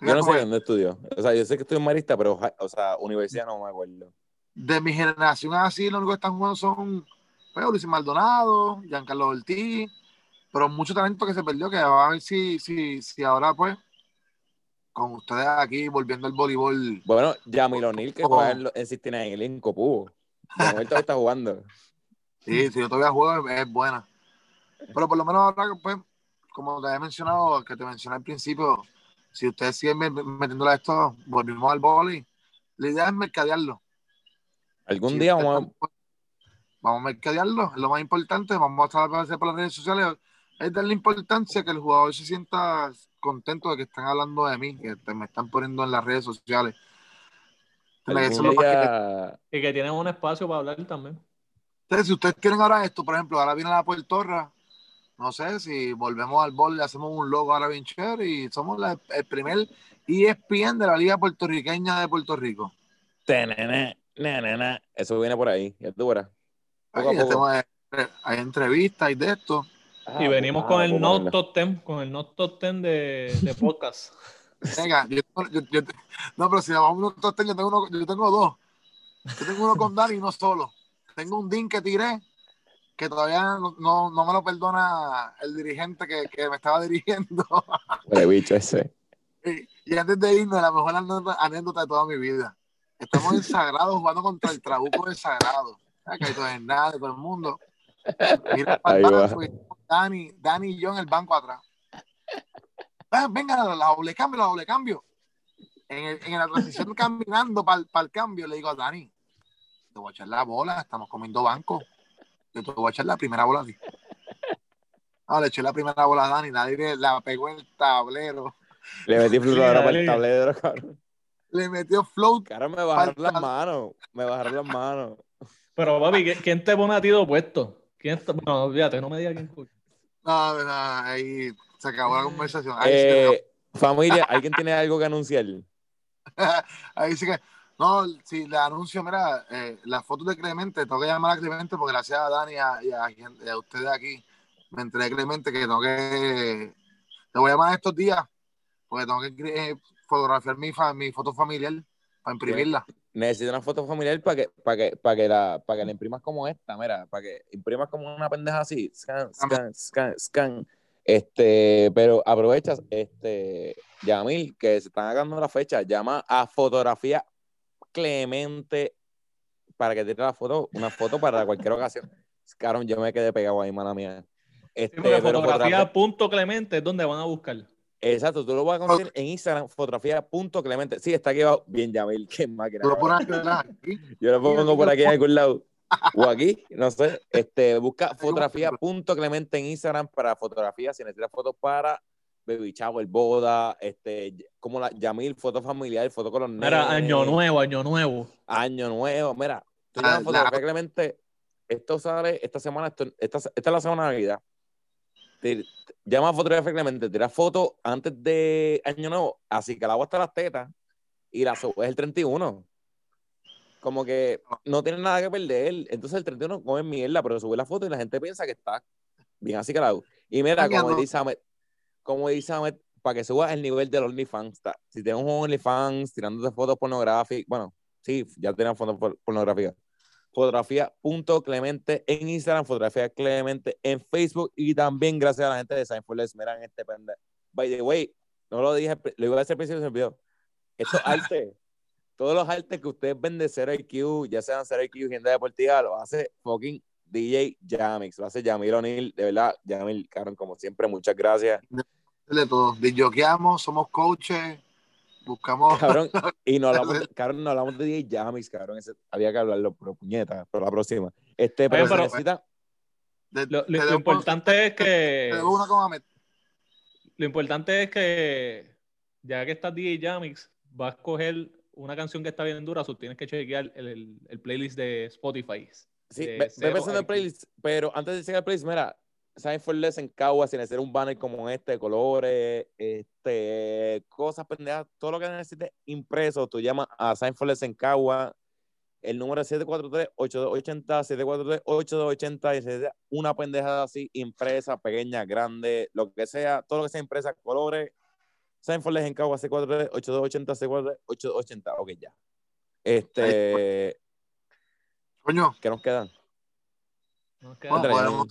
Yo no sé dónde estudió. O sea, yo sé que estoy en Marista, pero, o sea, universidad no me acuerdo. de mi generación así, lo único que están jugando son pues, Ulises Maldonado, Giancarlo Ortiz, pero mucho talento que se perdió, que va a ver si, si, si ahora, pues, con ustedes aquí volviendo al voleibol. Bueno, Jamil O'Neill, que Oh. juega en, lo- en 69 en el Inco Pubo. De momento está jugando. Sí, si yo todavía juego, es, es buena. Pero por lo menos ahora, pues, como te había mencionado, que te mencioné al principio, si ustedes siguen met- metiéndole a esto, volvimos al voleibol, la idea es mercadearlo. Algún día vamos a... vamos a mercadearlo, es lo más importante, vamos a tratar por las redes sociales, es darle importancia que el jugador se sienta contento de que están hablando de mí, que te- me están poniendo en las redes sociales. Eso que-. Y que tienen un espacio para hablar también. Entonces, si ustedes quieren ahora esto, por ejemplo, ahora viene la Puertorra, no sé si volvemos al bol, le hacemos un logo ahora bien chévere y somos la- el primer ESPN de la Liga Puertorriqueña de Puerto Rico. Tenene. Eso viene por ahí, ya tú verás. Poco a Ahí poco. hacemos, eh, hay entrevistas y de esto. Y Ah, venimos ah, con el ponerla. Top 10, con el Not Top 10 de, de podcast. Venga, yo, yo- yo- no, pero si vamos a unos top ten, yo tengo, uno- yo tengo dos. Yo tengo uno con Dani y uno solo. Tengo un DIN que tiré que todavía no, no, no me lo perdona el dirigente que, que me estaba dirigiendo. Huele bicho ese. y, y antes de irme, la mejor anécdota, de toda mi vida. Estamos en Sagrado jugando contra el Trabuco de Sagrado. Caito Hernández, todo el mundo. Mira para el banco y Dani, Dani y yo en el banco atrás. Ah, venga, la, la doble cambio, la doble cambio. En, el- en la transición caminando para el cambio, le digo a Dani, te voy a echar la bola, estamos comiendo banco. Yo te voy a echar la primera bola a ti. Ah, le eché la primera bola a Dani, nadie la pegó en el tablero. Le metí flotadora para el tablero, cabrón. Le metió float. Cabrón, me bajaron las manos. Me bajaron las manos. Pero, papi, ¿qui- ¿quién te pone a ti de opuesto? ¿Quién te... No, olvídate, no me digas quién fue. No, no, ahí se acabó la conversación. Ahí, sí que, Eh, familia, ¿alguien tiene algo que anunciar? ahí sí que. No, si le anuncio, mira, eh, las fotos de Clemente, tengo que llamar a Clemente porque gracias a Dani y a, y a quien- y a ustedes aquí, me enteré de Clemente que tengo que. Te voy a llamar estos días porque tengo que eh, fotografiar mi, fa- mi foto familiar para imprimirla. Necesito una foto familiar para que, para que, para que la, para que la imprimas como esta, mira, para que imprimas como una pendeja así. Scan, scan, scan, scan. Este, pero aprovechas, este, Yamil, que se están acabando la fecha, llama a fotografía Clemente para que tire la foto, una foto para cualquier ocasión. Cabrón, yo me quedé pegado ahí, mala mía. Este, Sí, porque pero fotografía- fotografía punto Clemente es donde van a buscar. Exacto, tú lo vas a conseguir en Instagram, fotografía.clemente. Sí, está aquí abajo. Bien, Yamil, qué máquina. Lo pones aquí. Yo lo pongo por aquí en algún lado. O aquí, no sé. Este, busca fotografía.clemente en Instagram para fotografías. Si necesitas fotos para baby shower, boda, este, como la Yamil, foto familiar, foto con los. Mira, año nuevo, año nuevo. Año nuevo. Mira, tú Ah, llamas la- fotografía Clemente. Esto sale esta semana, esto- esta, esta es la semana de Navidad. Te- llama a fotografía Clemente, tira foto antes de Año Nuevo, así que la agua hasta las tetas y la subes el 31. Como que no tiene nada que perder. Entonces el 31 come mierda, pero sube la foto y la gente piensa que está bien así que la hago. Y mira, como Cambiando. dice Ahmed, como dice Ahmed, para que subas el nivel del OnlyFans. Si tienes un OnlyFans tirándote fotos pornográficas, bueno, sí, ya tenemos fotos por- pornográficas. Fotografía.clemente en Instagram, fotografía Clemente en Facebook y también gracias a la gente de Sign for Less. Miran este pendejo. By the way, no lo dije, lo iba a decir al principio, se me olvidó. Estos artes, todos los artes que ustedes ven de Zero IQ, ya sean Zero IQ, Agenda Deportiva, lo hace fucking DJ Jamix, lo hace Yamil O'Neill, de verdad, Yamil, cabrón, como siempre, muchas gracias. De todo. Disjoqueamos, somos coaches, buscamos. Cabrón, y no hablamos, cabrón, no hablamos de DJ Jamix, cabrón, ese- había que hablarlo, pero puñeta, pero la próxima. Este, pero, Oye, pero- necesita, de- Lo, importante es que una lo importante es que ya que estás DJ Jamix, vas a escoger una canción que está bien dura, o tienes que chequear el, el- el playlist de Spotify. Sí, ve, pensando en playlist, pero antes de llegar al playlist, mira, Sign for Less en Cagua, sin hacer un banner como este, colores, este, cosas pendejas, todo lo que necesites impreso, tú llamas a Sign for Less en Cagua, el número es 743-8280, 743-8280, y una pendejada así, impresa, pequeña, grande, lo que sea, todo lo que sea impresa, colores, Sign for Less en Cagua, 743-8280, 743-8280, ok, ya. Este, Coño, ¿qué nos quedan? No bueno, queda- Cuéntale, podemos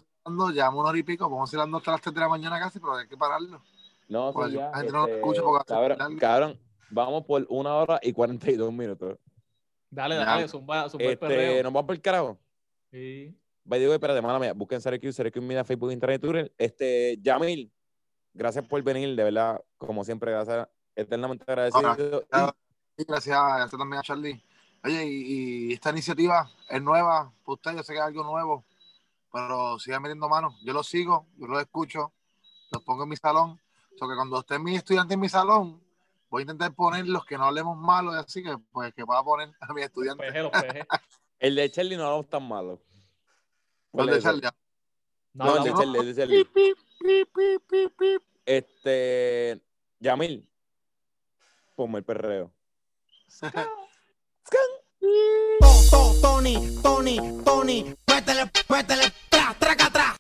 ya llevamos una hora y pico, vamos a ir dando hasta las 3 de la mañana casi, pero hay que pararlo. No, Pues, sí, ya, la gente no lo este, escucha porque cabrón, vamos por una hora y 42 minutos. Dale, Ya. dale, zumba, zumba el Este, perreo. nos vamos por el carajo. Sí. The way, espérate, mala mía, busquen Syracuse, Syracuse Media, Facebook, Internet, Twitter. Este, Yamil, gracias por venir, de verdad, como siempre, gracias, eternamente agradecido. Ah, Y gracias a usted también a Charlie. Oye, y, esta iniciativa es nueva para usted, yo sé que es algo nuevo, pero sigan metiendo manos. Yo lo sigo, yo lo escucho, los pongo en mi salón. O so que cuando estén mis estudiantes en mi salón, voy a intentar poner los que no hablemos malos, así que pues que va a poner a mis estudiantes. Los los peje. el de Charlie no hablamos tan malo. ¿Cuál ¿El de Charlie? No, el de Charlie, el de Charlie. Este, Yamil, ponme el perreo. Tony, Tony, Tony, métele, métele, tra, traca, atrás.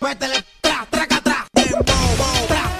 Métele, tra, traca, tra. Dembow, tra.